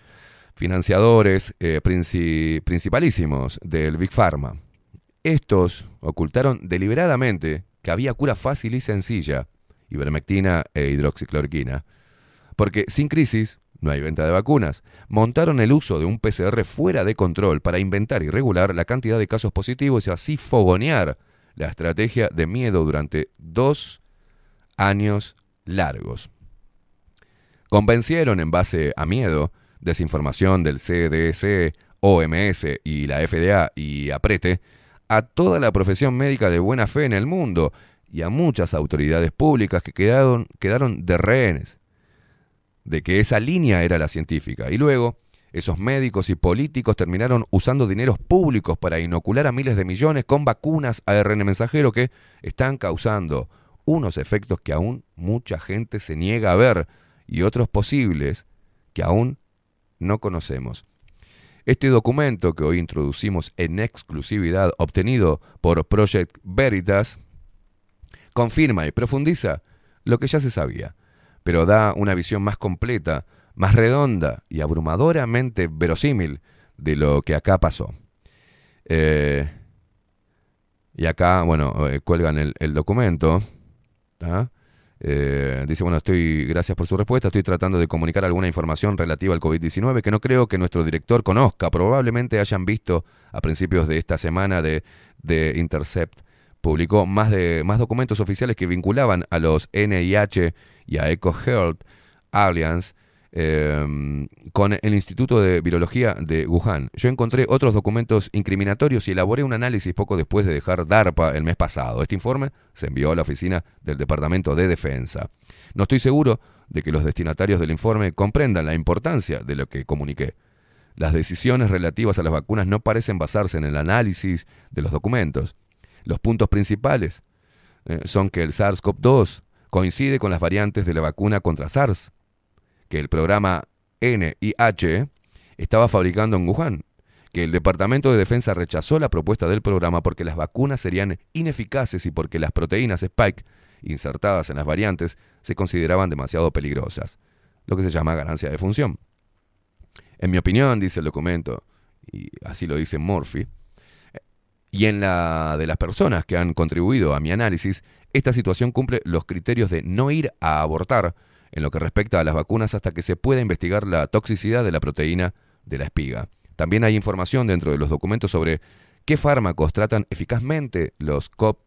financiadores eh, princi- principalísimos del Big Pharma. Estos ocultaron deliberadamente que había cura fácil y sencilla, ivermectina e hidroxicloroquina, porque sin crisis no hay venta de vacunas. Montaron el uso de un PCR fuera de control para inventar y regular la cantidad de casos positivos y así fogonear la estrategia de miedo durante dos años largos. Convencieron en base a miedo, desinformación del CDC, OMS y la FDA y aprete a toda la profesión médica de buena fe en el mundo y a muchas autoridades públicas que quedaron, quedaron de rehenes de que esa línea era la científica. Y luego, esos médicos y políticos terminaron usando dineros públicos para inocular a miles de millones con vacunas ARN mensajero que están causando unos efectos que aún mucha gente se niega a ver y otros posibles que aún no conocemos. Este documento que hoy introducimos en exclusividad obtenido por Project Veritas confirma y profundiza lo que ya se sabía, pero da una visión más completa, más redonda y abrumadoramente verosímil de lo que acá pasó. Eh, y acá, bueno, eh, cuelgan el, documento. Eh, dice, bueno, estoy, gracias por su respuesta, estoy tratando de comunicar alguna información relativa al COVID-19 que no creo que nuestro director conozca. Probablemente hayan visto a principios de esta semana de, de Intercept publicó más, de, más documentos oficiales que vinculaban a los NIH y a Eco Health Alliance eh, con el Instituto de Virología de Wuhan. Yo encontré otros documentos incriminatorios y elaboré un análisis poco después de dejar DARPA el mes pasado. Este informe se envió a la oficina del Departamento de Defensa. No estoy seguro de que los destinatarios del informe comprendan la importancia de lo que comuniqué. Las decisiones relativas a las vacunas no parecen basarse en el análisis de los documentos. Los puntos principales eh, son que el SARS-CoV-2 coincide con las variantes de la vacuna contra SARS, que el programa NIH estaba fabricando en Wuhan, que el Departamento de Defensa rechazó la propuesta del programa porque las vacunas serían ineficaces y porque las proteínas Spike insertadas en las variantes se consideraban demasiado peligrosas, lo que se llama ganancia de función. En mi opinión, dice el documento, y así lo dice Murphy, y en la de las personas que han contribuido a mi análisis, esta situación cumple los criterios de no ir a abortar en lo que respecta a las vacunas hasta que se pueda investigar la toxicidad de la proteína de la espiga. También hay información dentro de los documentos sobre qué fármacos tratan eficazmente los COP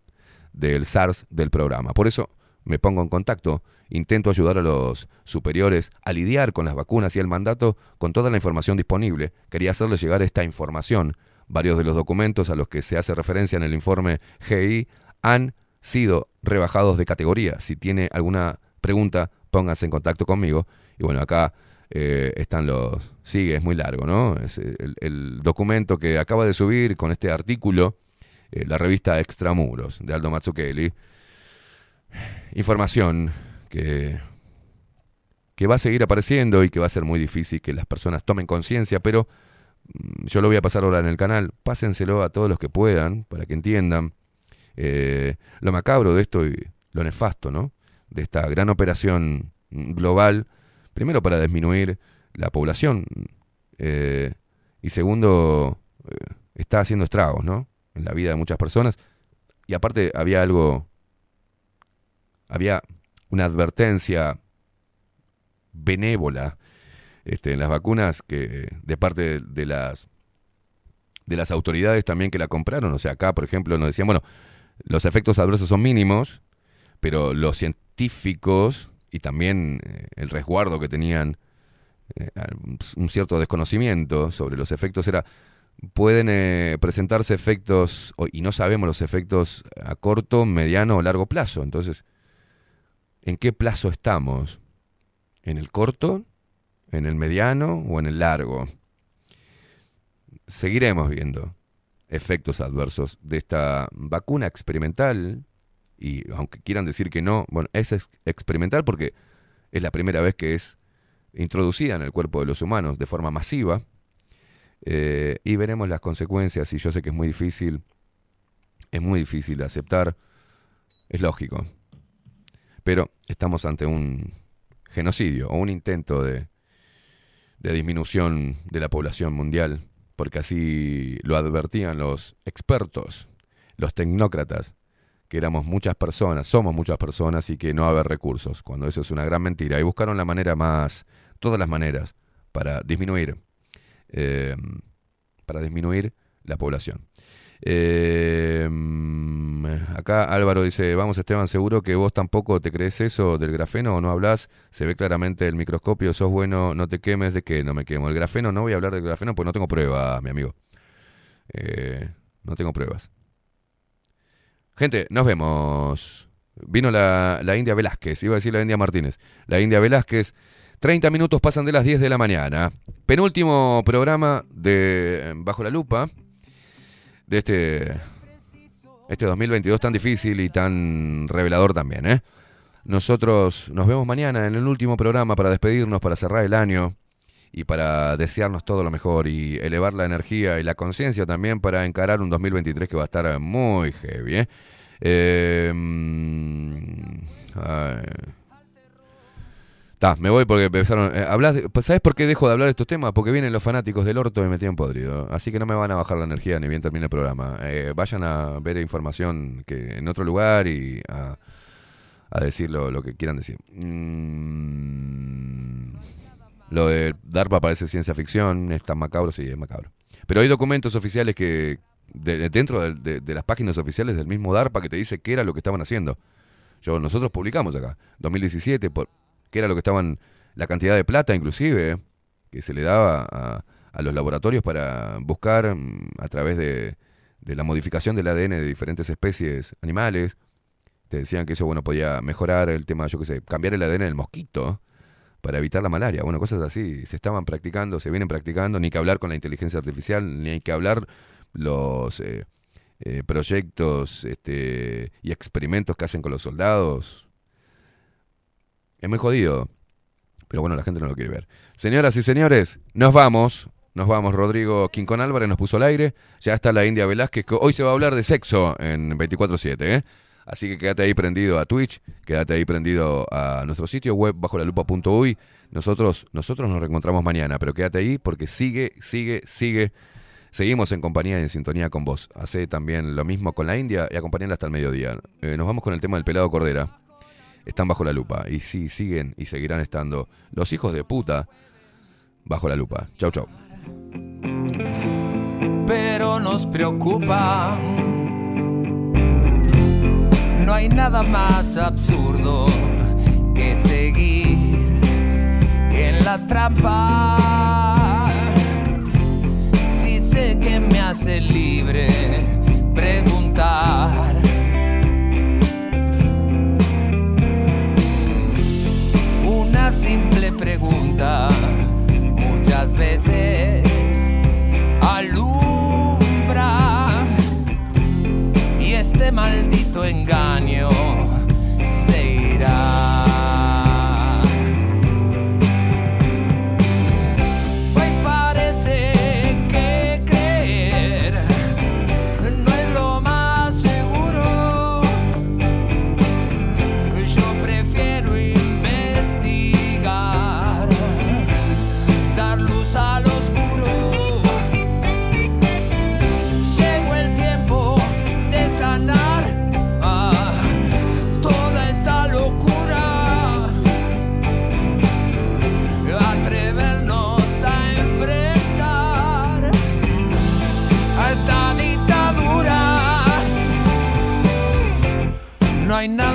del SARS del programa. Por eso, me pongo en contacto, intento ayudar a los superiores a lidiar con las vacunas y el mandato con toda la información disponible. Quería hacerles llegar esta información. Varios de los documentos a los que se hace referencia en el informe GI han sido rebajados de categoría. Si tiene alguna pregunta, pónganse en contacto conmigo. Y bueno, acá eh, están los... Sigue, es muy largo, ¿no? Eh, el, documento que acaba de subir con este artículo eh, la revista Extramuros de Aldo Mazzucchelli. Información que, que va a seguir apareciendo y que va a ser muy difícil que las personas tomen conciencia, pero yo lo voy a pasar ahora en el canal. Pásenselo a todos los que puedan para que entiendan eh, lo macabro de esto y lo nefasto, ¿no? De esta gran operación global, primero para disminuir la población eh, y segundo, eh, está haciendo estragos, ¿no? En la vida de muchas personas. Y aparte había algo, había una advertencia benévola este, en las vacunas que de parte de, las de las autoridades también que la compraron. O sea, acá, por ejemplo, nos decían, bueno, los efectos adversos son mínimos, pero los científicos y también eh, el resguardo que tenían eh, un cierto desconocimiento sobre los efectos era pueden eh, presentarse efectos y no sabemos los efectos a corto, mediano o largo plazo. Entonces, ¿en qué plazo estamos? ¿En el corto, en el mediano o en el largo? Seguiremos viendo efectos adversos de esta vacuna experimental y aunque quieran decir que no, bueno, es ex- experimental porque es la primera vez que es introducida en el cuerpo de los humanos de forma masiva eh, y veremos las consecuencias y yo sé que es muy difícil, es muy difícil de aceptar, es lógico, pero estamos ante un genocidio o un intento de, de disminución de la población mundial, porque así lo advertían los expertos, los tecnócratas, que éramos muchas personas, somos muchas personas y que no va haber recursos, cuando eso es una gran mentira. Y buscaron la manera más, todas las maneras, para disminuir, eh, para disminuir la población. Eh, acá Álvaro dice, vamos Esteban, seguro que vos tampoco te crees eso del grafeno o no hablas, se ve claramente el microscopio, sos bueno, no te quemes, de que no me quemo. El grafeno, no voy a hablar del grafeno porque no tengo pruebas, mi amigo. Eh, no tengo pruebas. Gente, nos vemos. Vino la, la India Velázquez, iba a decir la India Martínez. La India Velázquez, 30 minutos pasan de las 10 de la mañana. Penúltimo programa de Bajo la Lupa de este, este 2022 tan difícil y tan revelador también. ¿eh? Nosotros nos vemos mañana en el último programa para despedirnos, para cerrar el año y para desearnos todo lo mejor y elevar la energía y la conciencia también para encarar un 2023 que va a estar muy heavy. ¿eh? Eh, mm. Ta, me voy porque empezaron. eh, de- pues, ¿Sabes por qué dejo de hablar de estos temas? Porque vienen los fanáticos del orto y me tienen podrido. Así que no me van a bajar la energía ni bien termine el programa. Eh, vayan a ver información que en otro lugar y a, decir lo, que quieran decir. Mm, lo de DARPA parece ciencia ficción, es tan macabro, sí, es macabro. Pero hay documentos oficiales que, de- de- dentro de, de- de las páginas oficiales del mismo DARPA, que te dice qué era lo que estaban haciendo. Yo, nosotros publicamos acá, 2017, por, qué era lo que estaban, la cantidad de plata inclusive, que se le daba a, a los laboratorios para buscar mm, a través de, de la modificación del ADN de diferentes especies animales. Te decían que eso, bueno, podía mejorar el tema, yo qué sé, cambiar el ADN del mosquito para evitar la malaria. Bueno, cosas así. Se estaban practicando, se vienen practicando, ni que hablar con la inteligencia artificial, ni hay que hablar los eh, eh, proyectos este, y experimentos que hacen con los soldados. Es muy jodido. Pero bueno, la gente no lo quiere ver. Señoras y señores, nos vamos. Nos vamos. Rodrigo Quincón Álvarez nos puso al aire. Ya está la India Velázquez. que Hoy se va a hablar de sexo en 24-7. ¿eh? Así que quédate ahí prendido a Twitch. Quédate ahí prendido a nuestro sitio web bajo la lupa.uy. Nosotros, nosotros nos reencontramos mañana. Pero quédate ahí porque sigue, sigue, sigue. Seguimos en compañía y en sintonía con vos. Hace también lo mismo con la India y acompañarla hasta el mediodía. Eh, nos vamos con el tema del pelado Cordera están bajo la lupa. Y sí, siguen y seguirán estando los hijos de puta bajo la lupa. Chau, chau. pero nos preocupa. No hay nada más absurdo que seguir en la trampa. Si sé que me hace libre preguntar. Pregunta muchas veces alumbra y este maldito